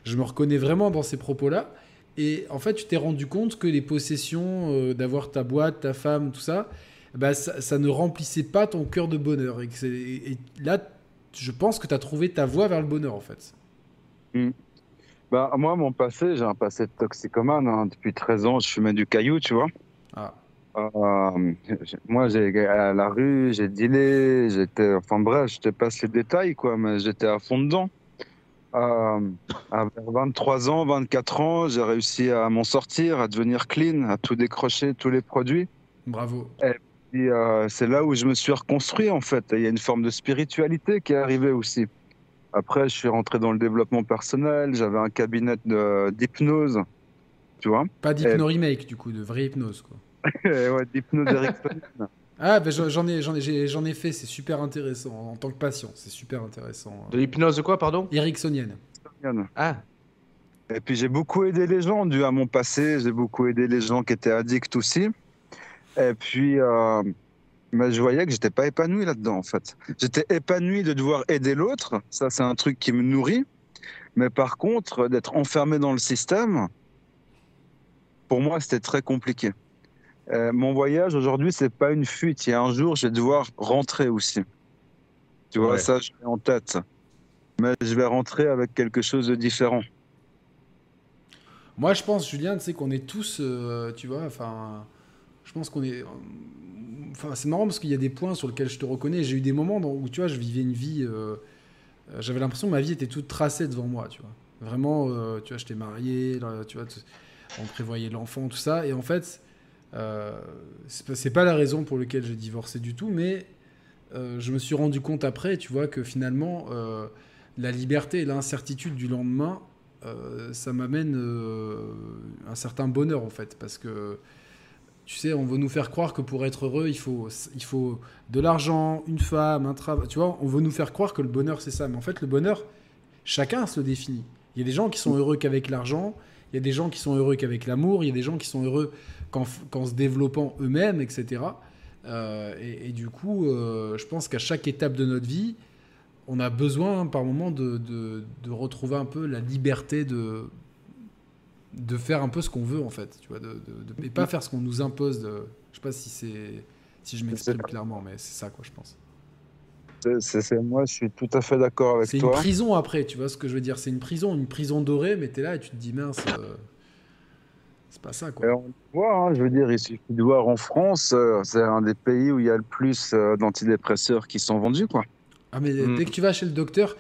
Je me reconnais vraiment dans ces propos-là. Et en fait, tu t'es rendu compte que les possessions, euh, d'avoir ta boîte, ta femme, tout ça, bah, ça, ça ne remplissait pas ton cœur de bonheur. Et, que là, je pense que tu as trouvé ta voie vers le bonheur, en fait. Bah, moi, mon passé, j'ai un passé de toxicomane. hein. Depuis 13 ans, je fumais du caillou, tu vois. Ah. Euh, moi, j'ai à la rue, j'ai dealé, j'étais, enfin bref, je te passe les détails, quoi, mais j'étais à fond dedans. À vers 23 ans, 24 ans, j'ai réussi à m'en sortir, à devenir clean, à tout décrocher, tous les produits. Bravo. Et euh, c'est là où je me suis reconstruit, en fait. Il y a une forme de spiritualité qui est arrivée aussi. Après, je suis rentré dans le développement personnel, j'avais un cabinet d'hypnose, tu vois. Pas d'hypno-remake, du coup, de vraie hypnose, quoi. (laughs) ouais, d'hypnose. Ah, ben j'en ai, j'en ai, j'en ai fait, c'est super intéressant. En tant que patient, c'est super intéressant. De l'hypnose quoi, pardon? Ericksonienne. Ah, Et puis j'ai beaucoup aidé les gens dû à mon passé. J'ai beaucoup aidé les gens qui étaient addicts aussi. Et puis, euh, mais je voyais que j'étais pas épanoui là-dedans en fait. J'étais épanoui de devoir aider l'autre. Ça, c'est un truc qui me nourrit. Mais par contre, d'être enfermé dans le système, pour moi, c'était très compliqué. Euh, mon voyage aujourd'hui, c'est pas une fuite. Il y a un jour, je vais devoir rentrer aussi. Tu vois, Ouais. ça, je l'ai en tête. Mais je vais rentrer avec quelque chose de différent. Moi, je pense, Julien, tu sais qu'on est tous, euh, tu vois, enfin, je pense qu'on est. Enfin, c'est marrant parce qu'il y a des points sur lesquels je te reconnais. J'ai eu des moments dans- où, tu vois, je vivais une vie. euh, J'avais l'impression que ma vie était toute tracée devant moi, tu vois. Vraiment, euh, tu vois, j'étais marié, là, tu vois, on prévoyait l'enfant, tout ça. Et en fait, euh, c'est pas- la raison pour laquelle j'ai divorcé du tout, mais euh, je me suis rendu compte après, tu vois, que finalement, euh, la liberté et l'incertitude du lendemain, euh, ça m'amène un certain bonheur en fait parce que tu sais on veut nous faire croire que pour être heureux il faut il faut de l'argent une femme un travail tu vois on veut nous faire croire que le bonheur c'est ça. Mais en fait le bonheur chacun se définit. Il y a des gens qui sont heureux qu'avec l'argent il y a des gens qui sont heureux qu'avec l'amour il y a des gens qui sont heureux qu'en se développant eux-mêmes etc Euh, et, et du coup euh, je pense qu'à chaque étape de notre vie on a besoin par moment de, de, de retrouver un peu la liberté de, de faire un peu ce qu'on veut en fait, tu vois, de, et pas faire ce qu'on nous impose. De, je sais pas si c'est si je m'exprime clairement, mais c'est ça quoi, je pense. C'est- moi, je suis tout à fait d'accord avec C'est une toi. prison après, tu vois ce que je veux dire. C'est une prison, une prison dorée, mais t'es là et tu te dis mince, euh, c'est pas ça Et quoi. on le voit, hein, je veux dire, il suffit de voir en France, euh, c'est un des pays où il y a le plus euh, d'antidépresseurs qui sont vendus, quoi. Ah mais Mm. dès que tu vas chez le docteur,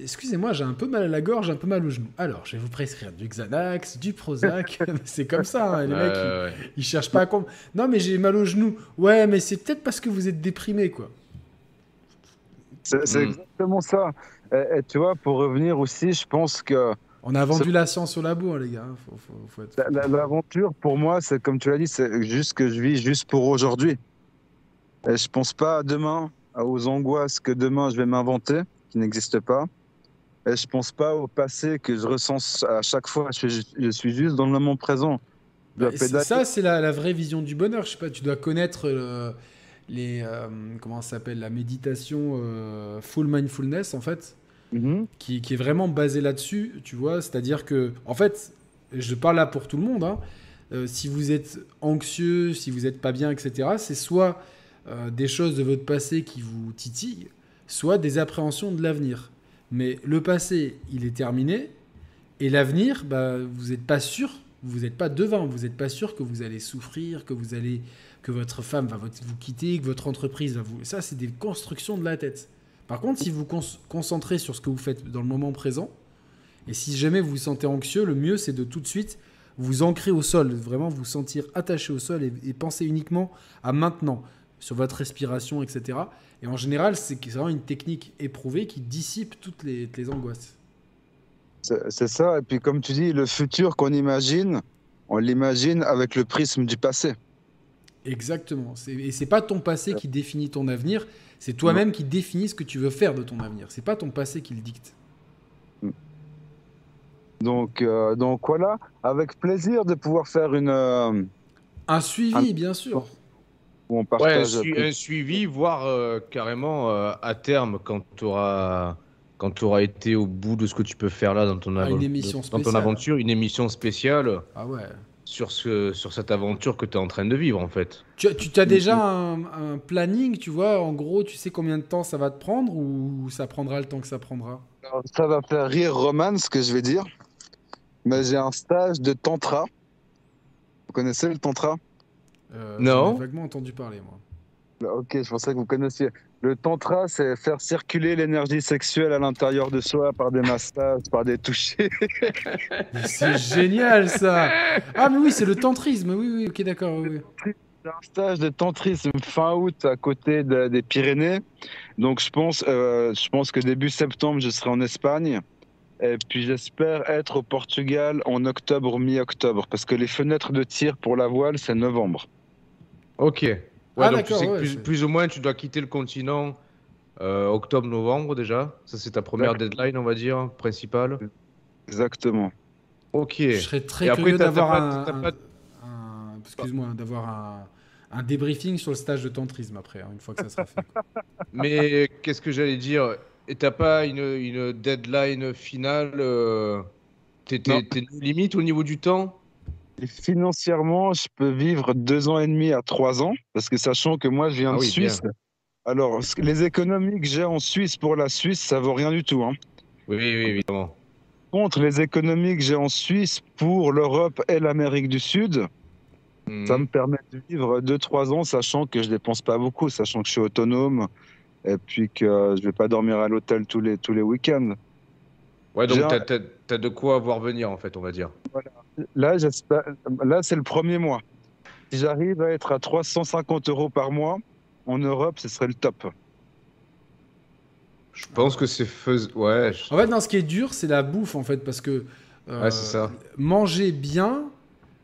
excusez-moi, j'ai un peu mal à la gorge, un peu mal au genou. Alors, je vais vous prescrire du Xanax, du Prozac. (laughs) c'est comme ça, hein, les mecs. ils- ouais. Ils cherchent pas à comprendre. Non, mais j'ai mal au genou. Ouais, mais c'est peut-être parce que vous êtes déprimé, quoi. C'est c'est Mm. exactement ça. Et, et tu vois, pour revenir aussi, je pense que On a vendu la science au labo, hein, les gars. Faut, faut, être... l'aventure, pour moi, c'est comme tu l'as dit, c'est juste que je vis juste pour aujourd'hui. Et je pense pas à demain, aux angoisses que demain je vais m'inventer, qui n'existent pas. Et je pense pas au passé que je ressens à chaque fois. Je, suis- je suis juste dans le moment présent. Pédaler. ça, c'est la, la vraie vision du bonheur. Je sais pas, tu dois connaître euh, les. euh, comment ça s'appelle La méditation euh, full mindfulness, en fait, Mhm. qui, est vraiment basée là-dessus, tu vois. C'est-à-dire que, en fait, je parle là pour tout le monde, hein, euh, si vous êtes anxieux, si vous n'êtes pas bien, etc., c'est soit euh, des choses de votre passé qui vous titillent, soit des appréhensions de l'avenir. Mais le passé, il est terminé, et l'avenir, bah, vous n'êtes pas sûr, vous n'êtes pas devant, vous n'êtes pas sûr que vous allez souffrir, que vous allez, que votre femme va vous quitter, que votre entreprise va vous. Ça, c'est des constructions de la tête. Par contre, si vous vous concentrez sur ce que vous faites dans le moment présent, et si jamais vous vous sentez anxieux, le mieux, c'est de tout de suite vous ancrer au sol, vraiment vous sentir attaché au sol et, et penser uniquement à maintenant, sur votre respiration, etc. Et en général, c'est vraiment une technique éprouvée qui dissipe toutes les, les angoisses. C'est ça. Et puis, comme tu dis, le futur qu'on imagine, on l'imagine avec le prisme du passé. Exactement. Et c'est pas ton passé qui définit ton avenir, c'est toi-même qui définis ce que tu veux faire de ton avenir. C'est pas ton passé qui le dicte. Donc, euh, donc voilà, avec plaisir de pouvoir faire une. euh, Un suivi, Un- bien sûr. où on Ouais, un, partage. su- un suivi, voire euh, carrément euh, à terme, quand tu auras, quand tu auras été au bout de ce que tu peux faire là dans ton, Ah, avo- une émission dans ton aventure, une émission spéciale Ah ouais. Sur, ce, sur cette aventure que tu es en train de vivre en fait. Tu, tu as déjà un, un planning, tu vois, en gros, tu sais combien de temps ça va te prendre ou ça prendra le temps que ça prendra? Alors, ça va faire rire Roman, ce que je vais dire. Mais j'ai un stage de tantra. Vous connaissez le tantra? Euh, Non. j'en ai vaguement entendu parler, moi. Ok, je pensais que vous connaissiez. Le tantra, c'est faire circuler l'énergie sexuelle à l'intérieur de soi par des massages, par des touchés. (laughs) C'est génial ça Ah mais oui, c'est le tantrisme, oui, oui, ok d'accord, oui, un stage de tantrisme fin août à côté de- des Pyrénées. Donc je pense, euh, je pense que début septembre, je serai en Espagne. Et puis j'espère être au Portugal en octobre ou mi-octobre. Parce que les fenêtres de tir pour la voile, c'est novembre. Ok. Ouais, Ah, donc tu sais que ouais, plus, ou moins tu dois quitter le continent euh, octobre-novembre déjà. Ça c'est ta première deadline, on va dire, principale. Exactement. Ok. Je serais très Et curieux d'avoir un, un- un- excuse-moi, d'avoir un, un débriefing sur le stage de tantrisme après, hein, une fois que ça sera fait. quoi. (laughs) Mais qu'est-ce que j'allais dire? Et t'as pas une, une deadline finale euh, T'es limite au niveau du temps? Financièrement, je peux vivre deux ans et demi à trois ans. Parce que sachant que moi, je viens Ah de oui, Suisse. Alors, les économies que j'ai en Suisse pour la Suisse, ça vaut rien du tout. Hein. Oui, oui, évidemment. Contre les économies que j'ai en Suisse pour l'Europe et l'Amérique du Sud, Mhm. Ça me permet de vivre 2-3 ans, sachant que je dépense pas beaucoup, sachant que je suis autonome et puis que je vais pas dormir à l'hôtel tous les, tous les week-ends. Ouais, donc t'as- t'as de quoi voir venir en fait, on va dire. Là, j'espère, là c'est le premier mois. Si j'arrive à être à 350 euros par mois, en Europe, ce serait le top. Je pense que c'est faisable. Ouais, je- En fait, non, ce qui est dur, c'est la bouffe, en fait, parce que euh, Ouais, c'est ça. manger bien,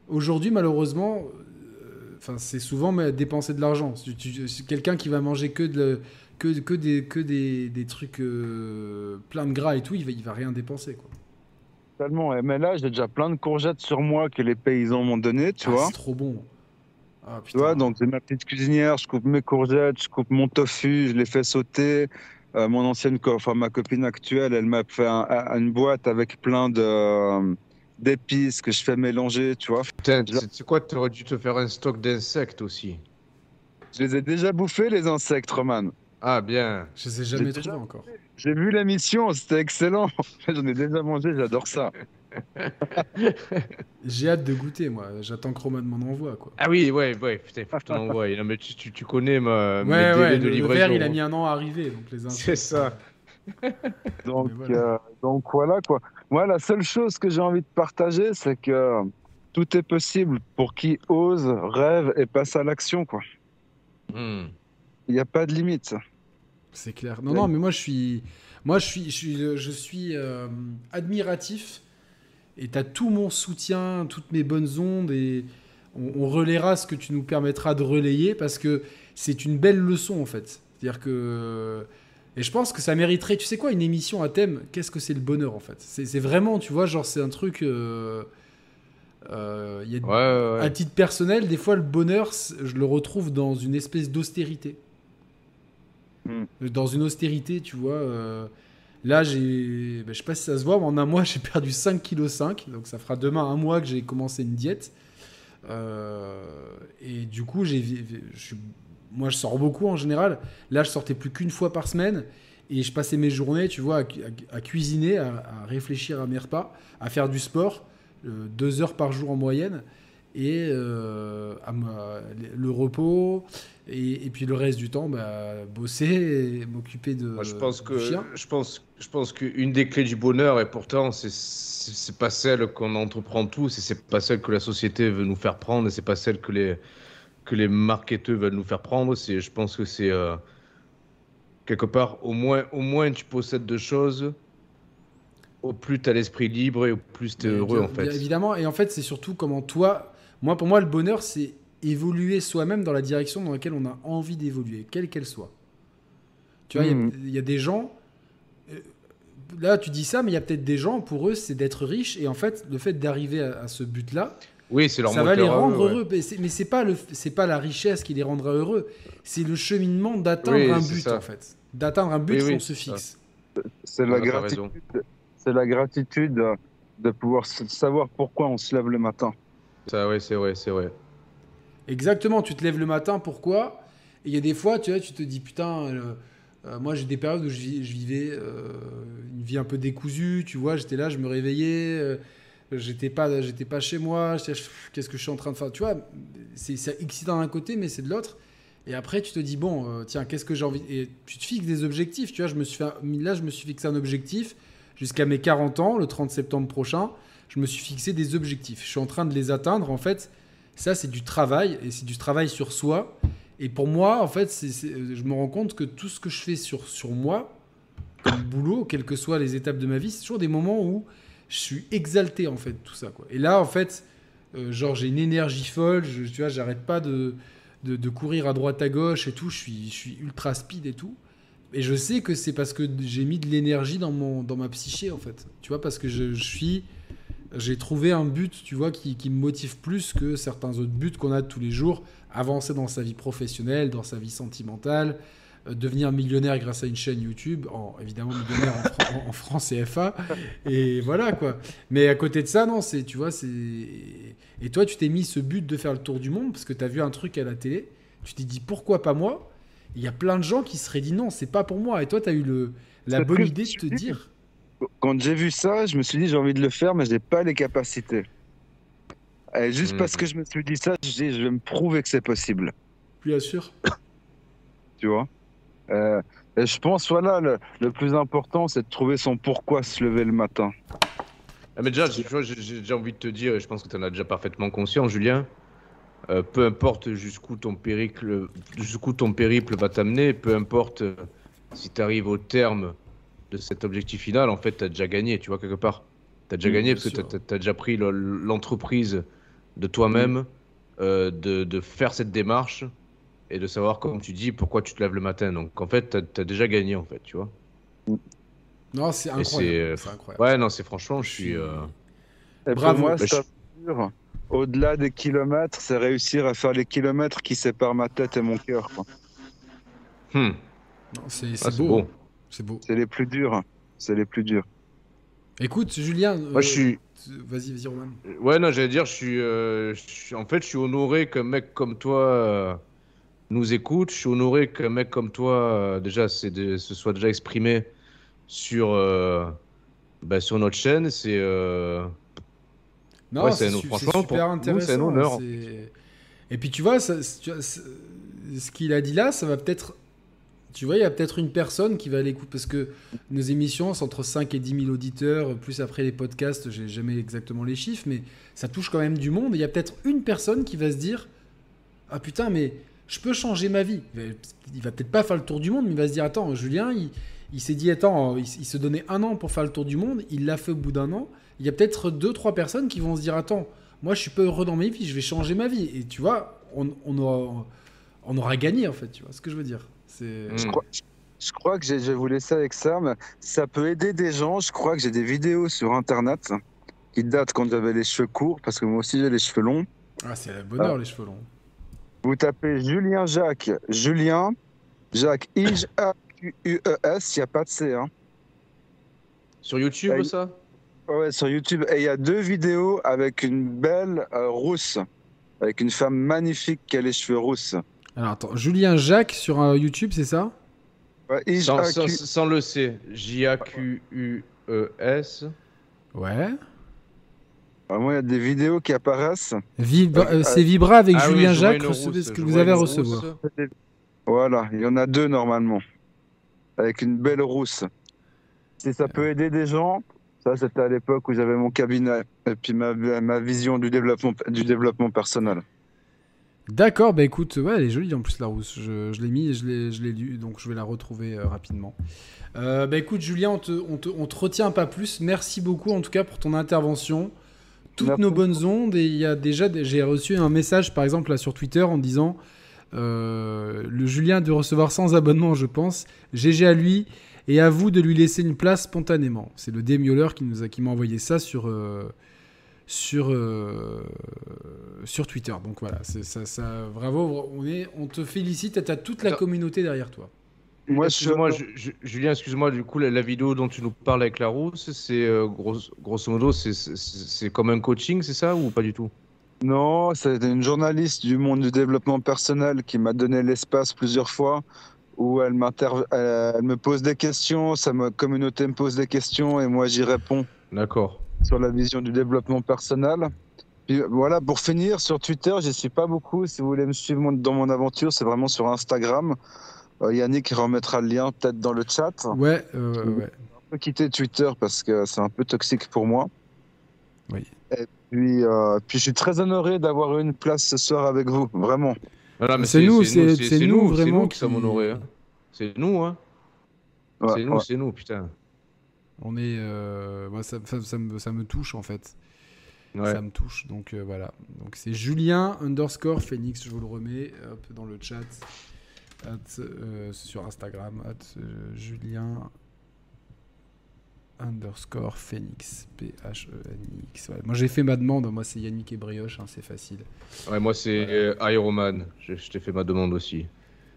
aujourd'hui, malheureusement, euh, enfin, c'est souvent mais, dépenser de l'argent. Tu- quelqu'un qui va manger que, de, que, que, des, que des, des trucs euh, plein de gras et tout, il va, il va rien dépenser. Quoi. Tellement. Et Mais là, j'ai déjà plein de courgettes sur moi que les paysans m'ont donné, tu Ah, vois. c'est trop bon. Ah, Tu vois, donc j'ai ma petite cuisinière, je coupe mes courgettes, je coupe mon tofu, je les fais sauter. Euh, mon ancienne, enfin ma copine actuelle, elle m'a fait un- un- une boîte avec plein de euh, d'épices que je fais mélanger, tu vois. Putain, c'est quoi T'aurais dû te faire un stock d'insectes aussi. Je les ai déjà bouffés les insectes, Roman. Ah, bien. Je les ai jamais J'ai trouvés déjà- encore. J'ai vu l'émission, c'était excellent. (laughs) J'en ai déjà mangé, j'adore ça. (laughs) J'ai hâte de goûter, moi. J'attends que Roman m'en envoie, quoi. Ah oui, ouais, ouais, putain, faut que t'en. Non, mais tu, tu, tu connais ma, mes Ouais, délais ouais, de le, le livraison. verre, il a mis un an à arriver, donc les. C'est ça. (laughs) Donc, Mais voilà. euh, donc voilà quoi. Moi, la seule chose que j'ai envie de partager, c'est que tout est possible pour qui ose, rêve et passe à l'action, quoi. Hmm. Il n'y a pas de limite. C'est clair. Non, non, mais moi je suis, moi je suis, je suis, je suis euh, admiratif. Et t'as tout mon soutien, toutes mes bonnes ondes, et on, on relaiera ce que tu nous permettras de relayer parce que c'est une belle leçon en fait. C'est-à-dire que et je pense que ça mériterait, tu sais quoi, une émission à thème. Qu'est-ce que c'est le bonheur en fait? C'est vraiment, tu vois, genre c'est un truc. euh, euh, y a- Ouais, ouais, ouais. À titre personnel, des fois, le bonheur, je le retrouve dans une espèce d'austérité. Hmm. Dans une austérité, tu vois. euh, là, j'ai. ben, je sais pas si ça se voit, mais en un mois, (laughs) j'ai perdu 5,5 kg. Donc, ça fera demain un mois que j'ai commencé une diète. Euh, et du coup, j'ai. Moi, je sors beaucoup en général. Là, je sortais plus qu'une fois par semaine. Et je passais mes journées, tu vois, à, cu- à- à cuisiner, à, réfléchir à mes repas, à faire du sport, euh, deux heures par jour en moyenne, et le repos, et, et puis le reste du temps, bah, bosser, et m'occuper de. Moi, je pense que chien. je pense je pense qu'une des clés du bonheur et pourtant c'est c'est pas celle qu'on entreprend tous et c'est pas celle que la société veut nous faire prendre et c'est pas celle que les que les marketeurs veulent nous faire prendre c'est je pense que c'est euh, quelque part au moins au moins tu possèdes deux choses au plus t'as l'esprit libre et au plus t'es Mais heureux bien- en fait. évidemment, et en fait, c'est surtout comment toi. Moi, pour moi, le bonheur, c'est évoluer soi-même dans la direction dans laquelle on a envie d'évoluer, quelle qu'elle soit. Tu vois, il y a- il y, a des gens. euh, Là, tu dis ça, mais il y a peut-être des gens, pour eux, c'est d'être riche. Et en fait, le fait d'arriver à, à ce but-là, Oui, c'est leur ça va les rendre ouais. heureux. Mais c'est- Mais c'est pas le, c'est pas la richesse qui les rendra heureux. C'est le cheminement d'atteindre Oui, un but, ça. en fait. D'atteindre un but Oui, oui, qu'on se fixe. C'est la gratitude. la gratitude de pouvoir savoir pourquoi on se lève le matin. Ça, ouais, c'est vrai, c'est vrai. Exactement, tu te lèves le matin, pourquoi? Et il y a des fois, tu vois, tu te dis, putain, euh, euh, moi j'ai des périodes où je, vivais euh, une vie un peu décousue, tu vois, j'étais là, je me réveillais, j'étais pas, pas chez moi, qu'est-ce que je suis en train de faire? Tu vois, c'est, excitant d'un côté, mais c'est de l'autre. Et après, tu te dis, bon, tiens, qu'est-ce que j'ai envie? Et tu te fixes des objectifs, tu vois, je me suis là, je me suis fixé un objectif jusqu'à mes 40 ans, le 30 septembre prochain, je me suis fixé des objectifs. Je suis en train de les atteindre, en fait. Ça, c'est du travail, et c'est du travail sur soi. Et pour moi, en fait, je me rends compte que tout ce que je fais sur, sur moi, comme boulot, quelles que soient les étapes de ma vie, c'est toujours des moments où je suis exalté, en fait, tout ça. Quoi. Et là, en fait, euh, genre, j'ai une énergie folle, je, tu vois, j'arrête pas de, de, courir à droite à gauche et tout, je suis, je suis ultra speed et tout. Et je sais que c'est parce que j'ai mis de l'énergie dans, mon, dans ma psyché, en fait. Tu vois, parce que je suis j'ai trouvé un but, tu vois, qui, qui me motive plus que certains autres buts qu'on a tous les jours. Avancer dans sa vie professionnelle, dans sa vie sentimentale, euh, devenir millionnaire grâce à une chaîne YouTube, en, évidemment millionnaire en, en, en France CFA, et voilà quoi. Mais à côté de ça, non, c'est, tu vois, c'est. Et toi, tu t'es mis ce but de faire le tour du monde parce que tu as vu un truc à la télé, tu t'es dit pourquoi pas moi? Il y a plein de gens qui se seraient dit non, c'est pas pour moi. Et toi, tu as eu le, la bonne idée de te dire. Quand j'ai vu ça, je me suis dit j'ai envie de le faire, mais j'ai pas les capacités. Et juste Mhm. parce que je me suis dit ça, je dis je vais me prouver que c'est possible. Bien sûr. (coughs) Tu vois? Euh, et je pense voilà le, le plus important, c'est de trouver son pourquoi se lever le matin. Ah, mais déjà, j'ai déjà envie de te dire, et je pense que tu en as déjà parfaitement conscient, Julien, euh, peu importe jusqu'où ton périple, jusqu'où ton périple va t'amener, peu importe euh, si tu arrives au terme de cet objectif final, en fait, tu as déjà gagné, tu vois, quelque part. Tu as déjà gagné parce que tu as, déjà pris le- l'entreprise de toi-même, euh, de, de faire cette démarche et de savoir, comme tu dis, pourquoi tu te lèves le matin. Donc, en fait, tu as, déjà gagné, en fait, tu vois. Non, c'est Et incroyable. c'est- C'est incroyable. Ouais, non, c'est franchement, je suis. euh, Et Bravo. pour moi, Bah, dire, au-delà des kilomètres, c'est réussir à faire les kilomètres qui séparent ma tête et mon cœur. quoi. hmm, c'est ah, beau. beau. C'est beau. C'est les plus durs. C'est les plus durs. Écoute, Julien. Moi, euh, je suis. Vas-y, vas-y, Roman. Ouais, non, j'allais dire, je suis, euh, je suis- En fait, je suis honoré qu'un mec comme toi euh, nous écoute. Je suis honoré qu'un mec comme toi, euh, déjà, c'est de- se soit déjà exprimé sur, euh, bah, sur notre chaîne. C'est. euh, Non, Ouais, c'est franchement, super intéressant. c'est un honneur. Et puis tu vois, ça, tu vois, c'est- ce qu'il a dit là, ça va peut-être. Tu vois, il y a peut-être une personne qui va l'écouter parce que nos émissions, c'est entre 5 et 10 000 auditeurs, plus après les podcasts, j'ai jamais exactement les chiffres, mais ça touche quand même du monde. Il y a peut-être une personne qui va se dire Ah putain, mais je peux changer ma vie. Il va- peut-être pas faire le tour du monde, mais il va se dire Attends, Julien, il, s'est dit Attends, il, il se donnait un an pour faire le tour du monde, il l'a fait au bout d'un an. Il y a peut-être deux, trois personnes qui vont se dire Attends, moi je suis pas heureux dans ma vie, je vais changer ma vie. Et tu vois, on aura, on aura gagné en fait, tu vois ce que je veux dire. C'est. Mm. Je crois, je crois que j'ai- je vais vous laisser avec ça, mais ça peut aider des gens. Je crois que j'ai des vidéos sur Internet qui datent quand j'avais les cheveux courts, parce que moi aussi j'ai les cheveux longs. Ah, c'est le bonheur, les cheveux longs. Vous tapez Julien Jacques, Julien Jacques I-J-A-Q-U-E-S, il n'y a pas de C. Hein. Sur YouTube, Ouais. ça? Ouais, sur YouTube. Et il y a deux vidéos avec une belle euh, rousse, avec une femme magnifique qui a les cheveux rousses. Alors attends, Julien Jacques sur euh, YouTube, c'est ça? Ouais, sans, sans- le C. J-A-Q-U-E-S. Ouais. Ah, Moi, il y a des vidéos qui apparaissent. Vibra- Euh, euh, c'est Vibra avec Ah Julien Jacques, recevez rousse, ce que vous avez à recevoir. rousse. Voilà, il y en a deux normalement, avec une belle rousse. Si ça peut aider des gens, ça c'était à l'époque où j'avais mon cabinet et puis ma, ma vision du développement, du développement personnel. D'accord, bah écoute, ouais, elle est jolie en plus la rousse. Je, je l'ai mis, et je l'ai, je l'ai lu, donc je vais la retrouver euh, rapidement. Euh, bah écoute, Julien, on te, on, te, on te retient pas plus. Merci beaucoup en tout cas pour ton intervention. Toutes Merci. nos bonnes ondes. Et il y a déjà, j'ai reçu un message par exemple là sur Twitter en disant euh, le Julien a dû recevoir sans abonnement, je pense. GG à lui et à vous de lui laisser une place spontanément. C'est le Démioleur qui nous a, qui m'a envoyé ça sur. Sur, euh, sur Twitter. Donc voilà, c'est ça, ça, bravo, on, est, on te félicite, tu as toute la communauté derrière toi. Moi, Excuse-moi, Ju- Ju- Julien, excuse-moi, du coup, la, la vidéo dont tu nous parles avec la rousse, c'est euh, grosso, grosso modo, c'est- c'est c'est comme un coaching, c'est ça, ou pas du tout? Non, c'est une journaliste du monde du développement personnel qui m'a donné l'espace plusieurs fois où elle, elle, elle me pose des questions, sa communauté me pose des questions et moi j'y réponds D'accord. Sur la vision du développement personnel. Puis voilà, pour finir, sur Twitter, je suis pas beaucoup. Si vous voulez me suivre mon- dans mon aventure, c'est vraiment sur Instagram. Euh, Yannick remettra le lien peut-être dans le chat. Ouais, euh, ouais. Je peux quitter Twitter parce que c'est un peu toxique pour moi. Oui. Et puis, euh, puis je suis très honoré d'avoir eu une place ce soir avec vous, vraiment. Voilà, mais C'est nous, c'est- nous, c'est vraiment, nous qui sommes honorés. hein. C'est nous, hein. Ouais, c'est nous, ouais. c'est nous, putain. On est, euh, moi, ça, ça, ça me, ça me touche en fait. Ouais. Ça me touche. Donc euh, voilà. Donc c'est Julien underscore Phoenix. Je vous le remets hop, dans le chat. At, euh, sur Instagram. At, euh, Julien underscore Phoenix. P-H-E-N-I-X. Ouais. Moi j'ai fait ma demande. Moi c'est Yannick et Brioche. hein, c'est facile. Ouais, moi, c'est euh, Iron Man. Je, je t'ai fait ma demande aussi.